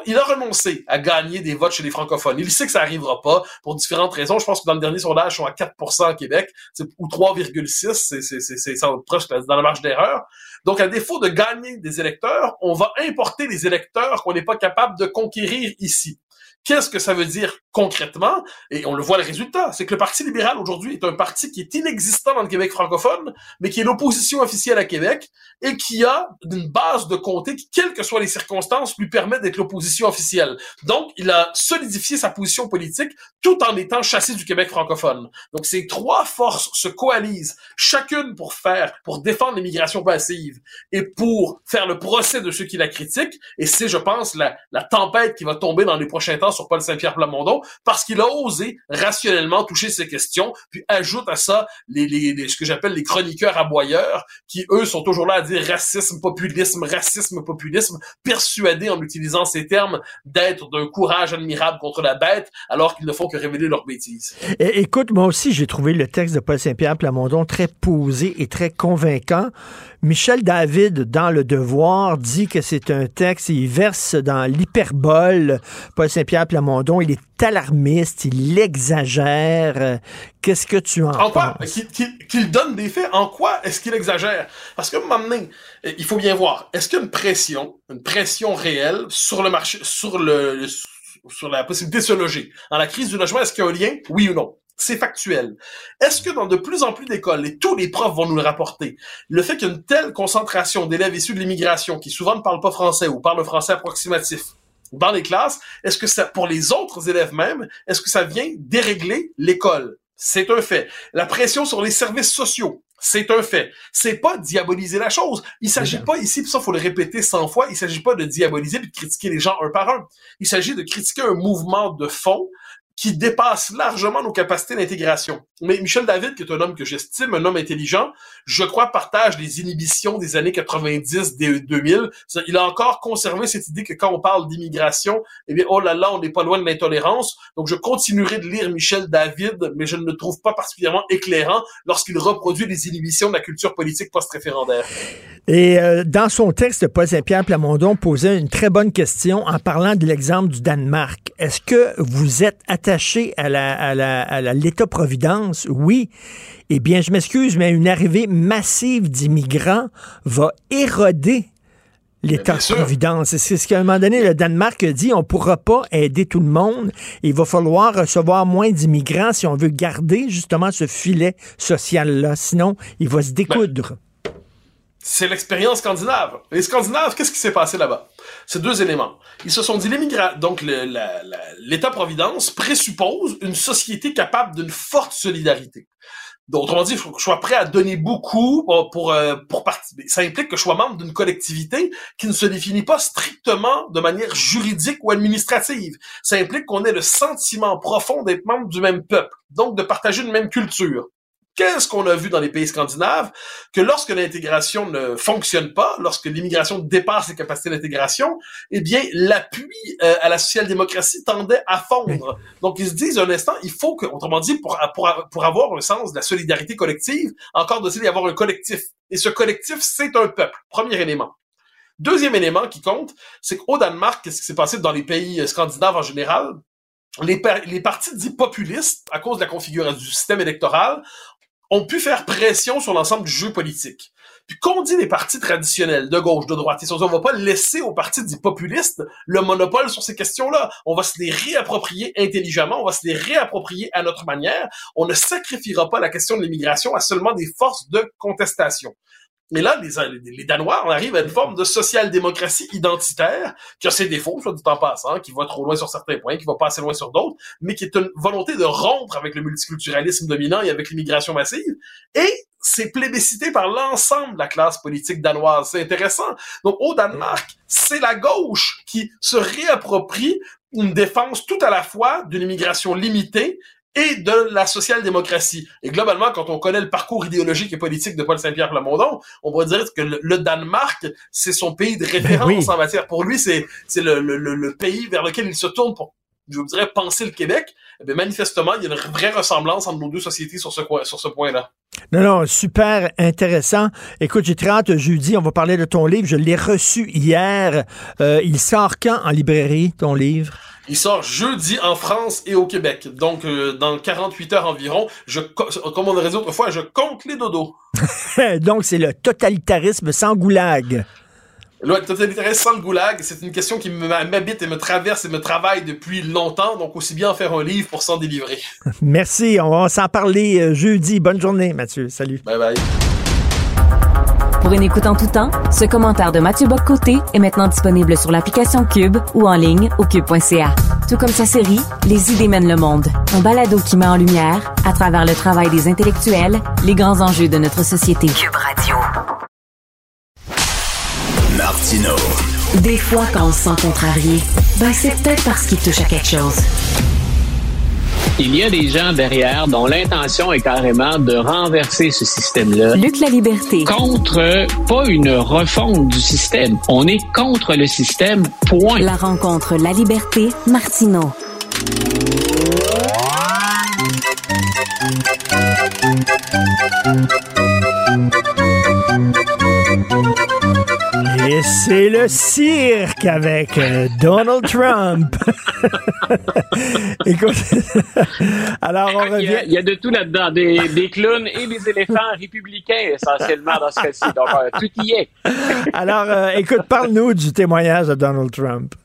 Speaker 22: il a renoncé à gagner des votes chez les francophones. Il sait que ça arrivera pas pour différentes raisons. Je pense que dans le dernier sondage, ils sont à 4% à Québec, ou 3,6, c'est proche dans la marge d'erreur. Donc, à défaut de gagner des électeurs, on va importer les électeurs qu'on n'est pas capable de conquérir ici. Qu'est-ce que ça veut dire concrètement? Et on le voit le résultat, c'est que le Parti libéral aujourd'hui est un parti qui est inexistant dans le Québec francophone, mais qui est l'opposition officielle à Québec et qui a une base de comté qui, quelles que soient les circonstances, lui permet d'être l'opposition officielle. Donc, il a solidifié sa position politique tout en étant chassé du Québec francophone. Donc, ces trois forces se coalisent, chacune pour faire, pour défendre l'immigration passive et pour faire le procès de ceux qui la critiquent. Et c'est, je pense, la, la tempête qui va tomber dans les prochains temps sur Paul Saint-Pierre Plamondon parce qu'il a osé rationnellement toucher ces questions, puis ajoute à ça les, les, ce que j'appelle les chroniqueurs aboyeurs qui, eux, sont toujours là à dire racisme, populisme, racisme, populisme, persuadés en utilisant ces termes d'être d'un courage admirable contre la bête, alors qu'ils ne font que révéler leurs bêtises.
Speaker 1: écoute, moi aussi, j'ai trouvé le texte de Paul Saint-Pierre Plamondon très posé et très convaincant. Michel David, dans Le Devoir, dit que c'est un texte, il verse dans l'hyperbole. Paul Saint-Pierre Plamondon, il est alarmiste, il exagère. Qu'est-ce que tu en, en
Speaker 22: quoi? Qu'il donne des faits, en quoi est-ce qu'il exagère? Parce que, maintenant, il faut bien voir, est-ce qu'il y a une pression, une pression réelle sur le marché, sur le, sur la possibilité de se loger? Dans la crise du logement, est-ce qu'il y a un lien? Oui ou non? C'est factuel. Est-ce que dans de plus en plus d'écoles, et tous les profs vont nous le rapporter, le fait qu'il y a une telle concentration d'élèves issus de l'immigration qui souvent ne parlent pas français ou parlent français approximatif dans les classes, est-ce que ça, pour les autres élèves même, est-ce que ça vient dérégler l'école? C'est un fait. La pression sur les services sociaux, c'est un fait. C'est pas diaboliser la chose. Il s'agit pas ici, puis ça faut le répéter 100 fois, il s'agit pas de diaboliser puis de critiquer les gens un par un. Il s'agit de critiquer un mouvement de fond qui dépasse largement nos capacités d'intégration. Mais Michel David, qui est un homme que j'estime, un homme intelligent, je crois partage les inhibitions des années 90, des 2000. Il a encore conservé cette idée que quand on parle d'immigration, eh bien, oh là là, on n'est pas loin de l'intolérance. Donc, je continuerai de lire Michel David, mais je ne le trouve pas particulièrement éclairant lorsqu'il reproduit les inhibitions de la culture politique post-référendaire.
Speaker 1: Et euh, dans son texte, Paul Saint-Pierre Plamondon posait une très bonne question en parlant de l'exemple du Danemark. Est-ce que vous êtes attaché à l'État-providence? Oui. Eh bien, je m'excuse, mais une arrivée massive d'immigrants va éroder l'État-providence. C'est ce qu'à un moment donné, le Danemark a dit, on ne pourra pas aider tout le monde. Il va falloir recevoir moins d'immigrants si on veut garder justement ce filet social-là. Sinon, il va se découdre.
Speaker 22: c'est l'expérience scandinave. Les Scandinaves, qu'est-ce qui s'est passé là-bas? C'est deux éléments. Ils se sont dit, l'immigration, donc l'État-providence présuppose une société capable d'une forte solidarité. Donc, autrement dit, il faut que je sois prêt à donner beaucoup pour, pour, euh, pour participer. Ça implique que je sois membre d'une collectivité qui ne se définit pas strictement de manière juridique ou administrative. Ça implique qu'on ait le sentiment profond d'être membre du même peuple, donc de partager une même culture. Qu'est-ce qu'on a vu dans les pays scandinaves? Que lorsque l'intégration ne fonctionne pas, lorsque l'immigration dépasse les capacités d'intégration, eh bien, l'appui euh, à la social-démocratie tendait à fondre. Donc, ils se disent un instant, il faut que, autrement dit, pour, pour, pour avoir un sens de la solidarité collective, encore doit-il y avoir un collectif. Et ce collectif, c'est un peuple. Premier élément. Deuxième élément qui compte, c'est qu'au Danemark, qu'est-ce qui s'est passé dans les pays euh, scandinaves en général? Les, les partis dits populistes, à cause de la configuration du système électoral, ont pu faire pression sur l'ensemble du jeu politique. Puis qu'on dit les partis traditionnels, de gauche, de droite, on va pas laisser aux partis dits populistes le monopole sur ces questions-là. On va se les réapproprier intelligemment, on va se les réapproprier à notre manière. On ne sacrifiera pas la question de l'immigration à seulement des forces de contestation. Mais là, les, les, Danois, on arrive à une forme de social-démocratie identitaire qui a ses défauts, soit du temps passant, qui va trop loin sur certains points, qui va pas assez loin sur d'autres, mais qui est une volonté de rompre avec le multiculturalisme dominant et avec l'immigration massive. Et c'est plébiscité par l'ensemble de la classe politique danoise. C'est intéressant. Donc, au Danemark, c'est la gauche qui se réapproprie une défense tout à la fois d'une immigration limitée et de la social-démocratie. Et globalement, quand on connaît le parcours idéologique et politique de Paul Saint-Pierre Plamondon, on pourrait dire que le, Danemark, c'est son pays de référence en matière. Pour lui, c'est c'est le, le, le, pays vers lequel il se tourne pour, je vous dirais, penser le Québec. Mais eh manifestement, il y a une vraie ressemblance entre nos deux sociétés sur ce, sur ce point-là.
Speaker 1: Non, non, super intéressant. Écoute, j'ai très hâte jeudi, on va parler de ton livre. Je l'ai reçu hier. Euh, il sort quand en librairie, ton livre?
Speaker 22: Il sort jeudi en France et au Québec. Donc, euh, dans 48 heures environ, je, comme on aurait dit autrefois, je compte les dodos.
Speaker 1: Donc, c'est le totalitarisme sans goulag.
Speaker 22: Le totalitarisme sans le goulag, c'est une question qui m'habite et me traverse et me travaille depuis longtemps. Donc, aussi bien en faire un livre pour s'en délivrer.
Speaker 1: Merci. On va s'en parler euh, jeudi. Bonne journée, Mathieu. Salut.
Speaker 22: Bye bye.
Speaker 4: Pour une écoute en tout temps, ce commentaire de Mathieu Boccoté est maintenant disponible sur l'application Cube ou en ligne au cube.ca. Tout comme sa série Les idées mènent le monde, un balado qui met en lumière, à travers le travail des intellectuels, les grands enjeux de notre société. Cube Radio.
Speaker 17: Martino.
Speaker 4: Des fois, quand on se sent contrarié, ben c'est peut-être parce qu'il touche à quelque chose.
Speaker 23: Il y a des gens derrière dont l'intention est carrément de renverser ce système-là.
Speaker 4: Luc la liberté.
Speaker 23: Contre, pas une refonte du système. On est contre le système, point.
Speaker 4: La rencontre La liberté, Martineau.
Speaker 1: Et c'est le cirque avec euh, Donald Trump. Écoute, alors on revient.
Speaker 23: Il y, a, de tout là-dedans, des, des, clowns et des éléphants républicains essentiellement dans ce cas-ci. Donc euh, tout y est.
Speaker 1: alors, euh, écoute, parle-nous du témoignage de Donald Trump.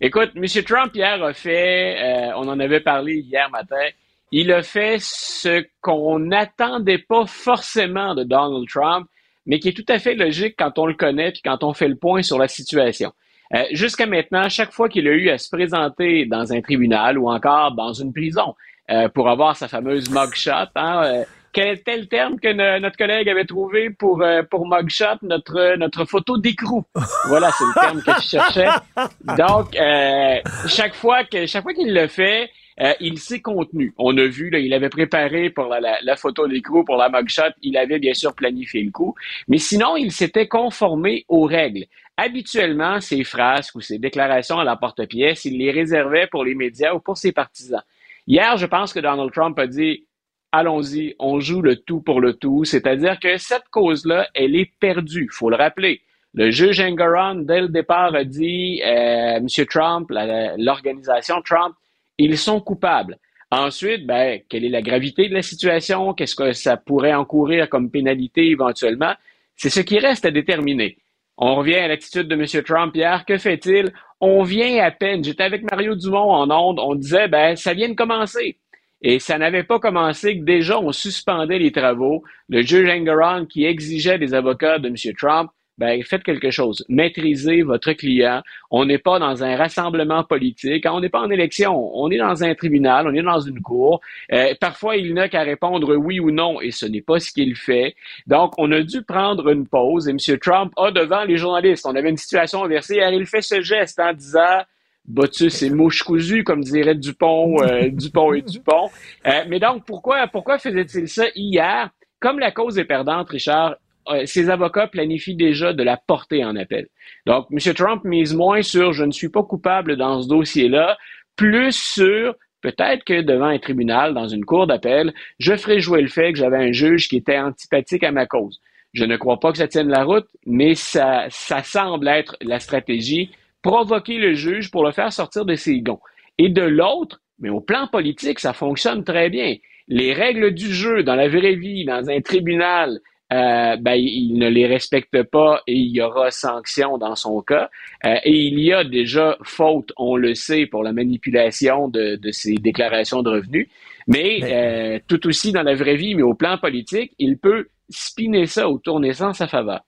Speaker 23: écoute, M. Trump hier a fait, on en avait parlé hier matin, il a fait ce qu'on n'attendait pas forcément de Donald Trump mais qui est tout à fait logique quand on le connaît et quand on fait le point sur la situation. Euh, Jusqu'à maintenant, chaque fois qu'il a eu à se présenter dans un tribunal ou encore dans une prison euh, pour avoir sa fameuse mugshot, hein, euh, quel était le terme que notre collègue avait trouvé pour, euh, pour mugshot, notre, notre photo d'écrou? Voilà, c'est le terme que je cherchais. Donc, euh, chaque fois que chaque fois qu'il le fait, euh, il s'est contenu. On a vu, il avait préparé pour la, photo d'écrou, pour la mugshot, il avait bien sûr planifié le coup. Mais sinon, il s'était conformé aux règles. Habituellement, ses frasques ou ses déclarations à la porte-pièce, il les réservait pour les médias ou pour ses partisans. Hier, je pense que Donald Trump a dit allons-y, on joue le tout pour le tout, c'est-à-dire que cette cause-là, elle est perdue, faut le rappeler. Le juge Engoron, dès le départ, a dit, euh, M. Trump, l'organisation Trump, ils sont coupables. Ensuite, ben, quelle est la gravité de la situation? Qu'est-ce que ça pourrait encourir comme pénalité éventuellement? C'est ce qui reste à déterminer. On revient à l'attitude de M. Trump hier. Que fait-il? On vient à peine. J'étais avec Mario Dumont en onde. On disait, ben, ça vient de commencer. Et ça n'avait pas commencé que déjà on suspendait les travaux. Le juge Engeron qui exigeait des avocats de M. Trump ben, faites quelque chose. Maîtrisez votre client. On n'est pas dans un rassemblement politique. On n'est pas en élection. On est dans un tribunal. On est dans une cour. Euh, parfois, il n'a qu'à répondre oui ou non et ce n'est pas ce qu'il fait. Donc, on a dû prendre une pause et M. Trump a devant les journalistes. On avait une situation inversée. il fait ce geste en disant Botus et mouche cousue, comme dirait Dupont, euh, Dupont et Dupont. Euh, mais donc, pourquoi, pourquoi faisait-il ça hier? Comme la cause est perdante, Richard, ses avocats planifient déjà de la porter en appel. Donc, M. Trump mise moins sur je ne suis pas coupable dans ce dossier-là, plus sur peut-être que devant un tribunal, dans une cour d'appel, je ferai jouer le fait que j'avais un juge qui était antipathique à ma cause. Je ne crois pas que ça tienne la route, mais ça, ça semble être la stratégie, provoquer le juge pour le faire sortir de ses gonds. Et de l'autre, mais au plan politique, ça fonctionne très bien. les règles du jeu dans la vraie vie, dans un tribunal, euh, ben, il ne les respecte pas et il y aura sanction dans son cas. Euh, et il y a déjà faute, on le sait, pour la manipulation de, de ces déclarations de revenus. Mais euh, tout aussi dans la vraie vie, mais au plan politique, il peut spinner ça ou tourner ça en sa faveur.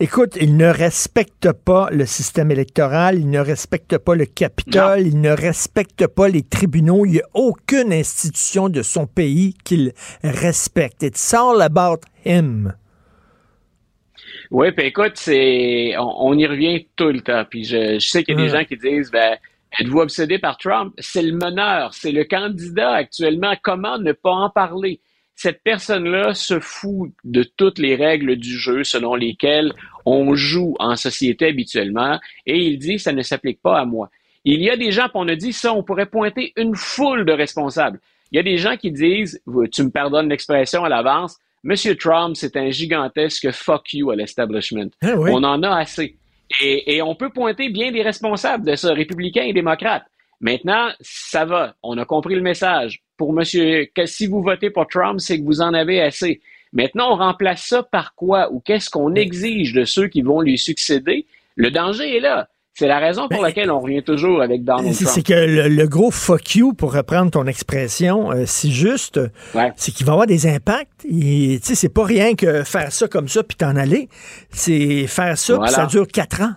Speaker 1: Écoute, il ne respecte pas le système électoral, il ne respecte pas le Capitole, il ne respecte pas les tribunaux. Il n'y a aucune institution de son pays qu'il respecte. It's all about him.
Speaker 23: Oui, puis écoute, c'est on, on y revient tout le temps. Puis je, je sais qu'il y a des
Speaker 1: Ouais.
Speaker 23: gens qui disent ben êtes-vous obsédé par Trump? C'est le meneur, c'est le candidat actuellement. Comment ne pas en parler? Cette personne-là se fout de toutes les règles du jeu selon lesquelles on joue en société habituellement, et il dit ça ne s'applique pas à moi. Il y a des gens, puis on a dit ça, on pourrait pointer une foule de responsables. Il y a des gens qui disent, tu me pardonnes l'expression à l'avance, Monsieur Trump, c'est un gigantesque fuck you à l'establishment.
Speaker 1: Oui.
Speaker 23: On en a assez. Et, et on peut pointer bien des responsables de ça, républicains et démocrates. Maintenant, ça va. On a compris le message. Pour monsieur, que si vous votez pour Trump, c'est que vous en avez assez. Maintenant, on remplace ça par quoi ou qu'est-ce qu'on exige de ceux qui vont lui succéder? Le danger est là. C'est la raison pour laquelle on revient toujours avec Donald
Speaker 1: C'est
Speaker 23: Trump.
Speaker 1: c'est que le, le gros fuck you, pour reprendre ton expression, euh, si juste, c'est qu'il va avoir des impacts. Et, tu sais, c'est pas rien que faire ça comme ça puis t'en aller. C'est faire ça puis ça dure quatre ans.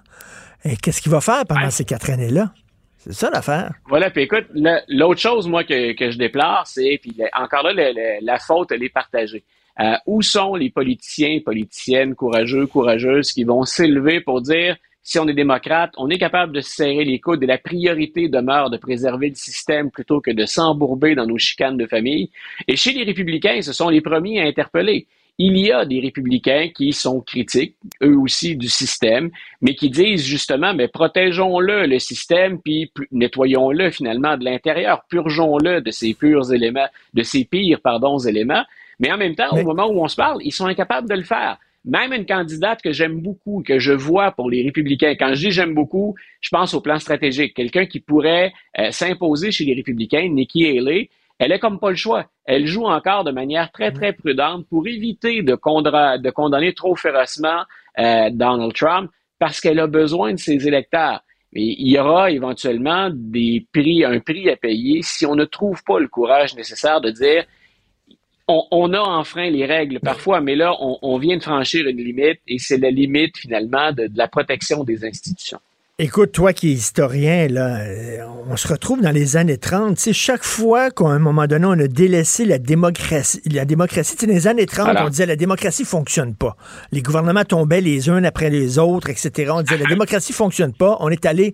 Speaker 1: Et qu'est-ce qu'il va faire pendant ces quatre années-là? C'est ça l'affaire.
Speaker 23: Voilà, puis écoute, l'autre chose, moi, que, que je déplore, c'est, puis encore là, le- le- la faute, elle est partagée. Euh, où sont les politiciens, politiciennes, courageux, courageuses qui vont s'élever pour dire, si on est démocrate, on est capable de se serrer les coudes et la priorité demeure de préserver le système plutôt que de s'embourber dans nos chicanes de famille. Et chez les républicains, ce sont les premiers à interpeller. Il y a des républicains qui sont critiques, eux aussi, du système, mais qui disent justement, mais protégeons-le, le système, puis pu- nettoyons-le finalement de l'intérieur, purgeons-le de ces purs éléments, de ces pires, pardon, éléments. Mais en même temps, au moment où on se parle, ils sont incapables de le faire. Même une candidate que j'aime beaucoup, que je vois pour les républicains, quand je dis j'aime beaucoup, je pense au plan stratégique. Quelqu'un qui pourrait euh, s'imposer chez les républicains, Nikki Haley, elle est comme pas le choix. Elle joue encore de manière très, très prudente pour éviter de, condamner trop férocement euh, Donald Trump parce qu'elle a besoin de ses électeurs. Mais il y aura éventuellement des prix, un prix à payer si on ne trouve pas le courage nécessaire de dire on, on a enfreint les règles parfois, mais là, on, on vient de franchir une limite et c'est la limite finalement de, de la protection des institutions.
Speaker 1: Écoute, toi qui es historien, là, euh, on se retrouve dans les années 30. Tu sais, chaque fois qu'à un moment donné, on a délaissé la démocratie, la démocratie, tu sais, dans les années 30,
Speaker 23: Voilà.
Speaker 1: on disait la démocratie fonctionne pas. Les gouvernements tombaient les uns après les autres, etc. On disait la démocratie fonctionne pas. On est allé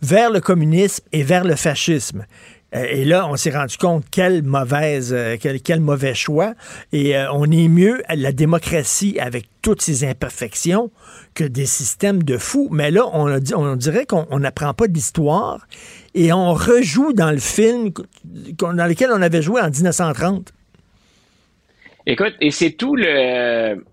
Speaker 1: vers le communisme et vers le fascisme. Euh, Et là, on s'est rendu compte quelle mauvaise, euh, quel, quel mauvais choix. Et euh, on est mieux la démocratie avec toutes ses imperfections que des systèmes de fous. Mais là, on, a on dirait qu'on on n'apprend pas d'histoire et on rejoue dans le film dans lequel on avait joué en 1930.
Speaker 23: Écoute, et c'est tout le-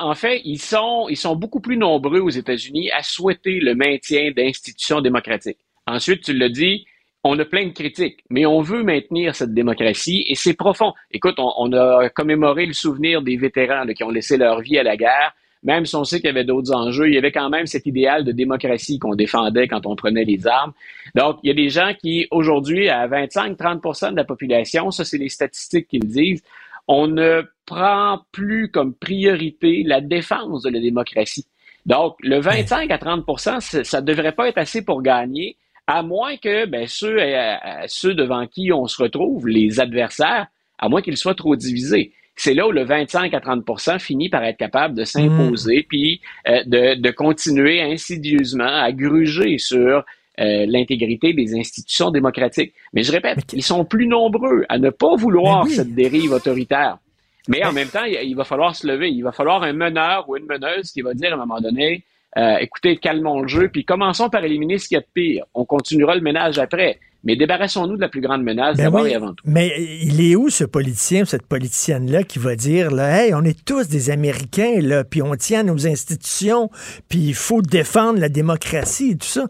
Speaker 23: En fait, ils sont, ils sont beaucoup plus nombreux aux États-Unis à souhaiter le maintien d'institutions démocratiques. Ensuite, tu l'as dit, on a plein de critiques, mais on veut maintenir cette démocratie et c'est profond. Écoute, on, on a commémoré le souvenir des vétérans là, qui ont laissé leur vie à la guerre. Même si on sait qu'il y avait d'autres enjeux, il y avait quand même cet idéal de démocratie qu'on défendait quand on prenait les armes. Donc, il y a des gens qui, aujourd'hui, à 25-30% de la population, ça c'est les statistiques qui le disent, on ne prend plus comme priorité la défense de la démocratie. Donc, le 25 à 30 ça ça devrait pas être assez pour gagner, à moins que ben, ceux, euh, euh, ceux devant qui on se retrouve, les adversaires, à moins qu'ils soient trop divisés. C'est là où le 25 à 30% finit par être capable de s'imposer, puis euh, de, de continuer insidieusement à gruger sur euh, l'intégrité des institutions démocratiques. Mais je répète, ils sont plus nombreux à ne pas vouloir cette dérive autoritaire. Mais en même temps, il, il va falloir se lever. Il va falloir un meneur ou une meneuse qui va dire à un moment donné, euh, écoutez, calmons le jeu, puis commençons par éliminer ce qu'il y a de pire. On continuera le ménage après. Mais débarrassons-nous de la plus grande menace
Speaker 1: Ben
Speaker 23: d'abord
Speaker 1: oui,
Speaker 23: et avant tout.
Speaker 1: Mais il est où ce politicien, cette politicienne-là qui va dire, là, hey, on est tous des Américains, là, puis on tient à nos institutions, puis il faut défendre la démocratie et tout ça.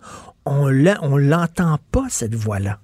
Speaker 1: On l'entend pas, cette voix-là.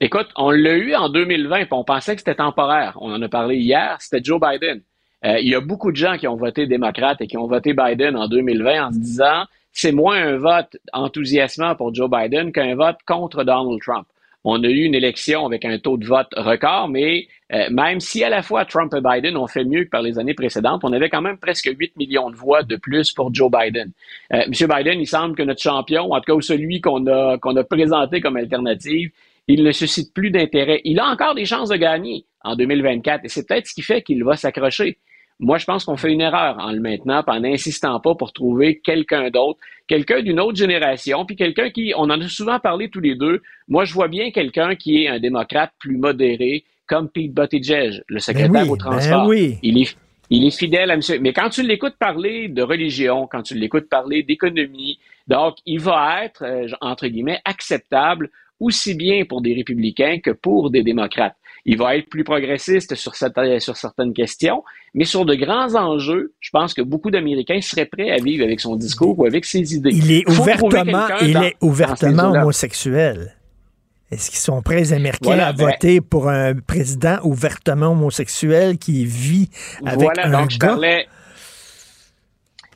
Speaker 23: Écoute, on l'a eu en 2020, puis on pensait que c'était temporaire. On en a parlé hier, c'était Joe Biden. Euh, il y a beaucoup de gens qui ont voté démocrate et qui ont voté Biden en 2020 en se disant c'est moins un vote enthousiasmant pour Joe Biden qu'un vote contre Donald Trump. On a eu une élection avec un taux de vote record, mais euh, même si à la fois Trump et Biden ont fait mieux que par les années précédentes, on avait quand même presque 8 millions de voix de plus pour Joe Biden. Euh, Monsieur Biden, il semble que notre champion, en tout cas celui qu'on a, qu'on a présenté comme alternative, il ne suscite plus d'intérêt. Il a encore des chances de gagner en 2024 et c'est peut-être ce qui fait qu'il va s'accrocher. Moi, je pense qu'on fait une erreur en le maintenant, en n'insistant pas pour trouver quelqu'un d'autre, quelqu'un d'une autre génération, puis quelqu'un qui, on en a souvent parlé tous les deux. Moi, je vois bien quelqu'un qui est un démocrate plus modéré, comme Pete Buttigieg, le secrétaire
Speaker 1: Ben oui,
Speaker 23: au transport.
Speaker 1: ben oui.
Speaker 23: Il est, il est fidèle à monsieur. Mais quand tu l'écoutes parler de religion, quand tu l'écoutes parler d'économie, donc il va être, euh, entre guillemets, acceptable aussi bien pour des républicains que pour des démocrates. Il va être plus progressiste sur, certaines- sur certaines questions, mais sur de grands enjeux, je pense que beaucoup d'Américains seraient prêts à vivre avec son discours ou avec ses idées.
Speaker 1: Il est ouvertement, il
Speaker 23: dans-
Speaker 1: est homosexuel. Est-ce qu'ils sont prêts, les Américains,
Speaker 23: Voilà,
Speaker 1: à
Speaker 23: ben-
Speaker 1: voter pour un président ouvertement homosexuel qui vit avec
Speaker 23: voilà,
Speaker 1: un
Speaker 23: donc je parlais,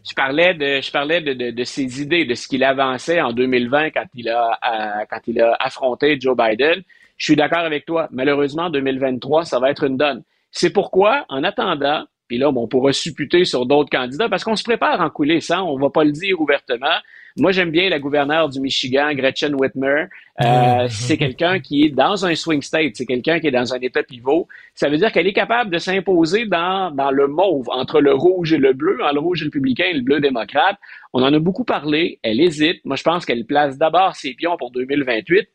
Speaker 23: je parlais de, je parlais de, de, de ses idées, de ce qu'il avançait en 2020 quand il a, euh, quand il a affronté Joe Biden. Je suis d'accord avec toi. Malheureusement, 2023, ça va être une donne. C'est pourquoi, en attendant, puis là, bon, on pourra supputer sur d'autres candidats parce qu'on se prépare en coulisses, hein, on va pas le dire ouvertement. Moi, j'aime bien la gouverneure du Michigan, Gretchen Whitmer. Euh, c'est quelqu'un qui est dans un swing state, c'est quelqu'un qui est dans un état pivot. Ça veut dire qu'elle est capable de s'imposer dans, dans le mauve, entre le rouge et le bleu, entre le rouge républicain et le bleu démocrate. On en a beaucoup parlé, elle hésite. Moi, je pense qu'elle place d'abord ses pions pour 2028.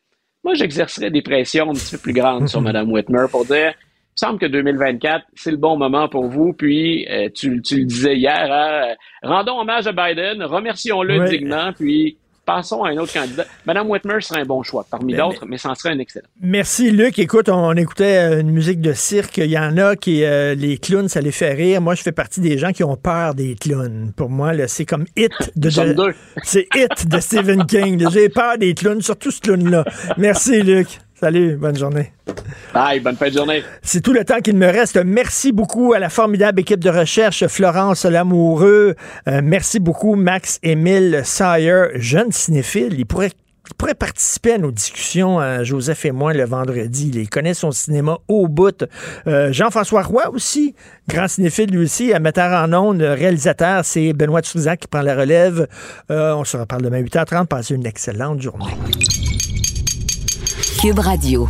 Speaker 23: Moi, j'exercerais des pressions un petit peu plus grandes sur Mme Whitmer pour dire, il me semble que 2024, c'est le bon moment pour vous. Puis, euh, tu, tu le disais hier, hein, euh, rendons hommage à Biden, remercions-le dignement, puis passons à un autre candidat. Mme Whitmer serait un bon choix parmi
Speaker 1: Mais-
Speaker 23: d'autres, mais, ça en serait un excellent.
Speaker 1: Merci, Luc. Écoute, on écoutait euh, une musique de cirque. Il y en a qui, euh, les clowns, ça les fait rire. Moi, je fais partie des gens qui ont peur des clowns. Pour moi, c'est comme Hit de, de- c'est Hit de Stephen King. J'ai peur des clowns, surtout ce clown-là. Merci, Luc. Salut, bonne journée.
Speaker 23: Bye, bonne fin de journée.
Speaker 1: C'est tout le temps qu'il me reste. Merci beaucoup à la formidable équipe de recherche, Florence Lamoureux. Euh, merci beaucoup, Max-Émile Sayer, jeune cinéphile. Il pourrait, il pourrait participer à nos discussions, euh, Joseph et moi, le vendredi. Il connaît son cinéma au bout. Euh, Jean-François Roy aussi, grand cinéphile lui aussi, un metteur en ondes, réalisateur. C'est Benoît Truzac qui prend la relève. Euh, on se reparle demain 8h30. Passez une excellente journée.
Speaker 9: Cube Radio.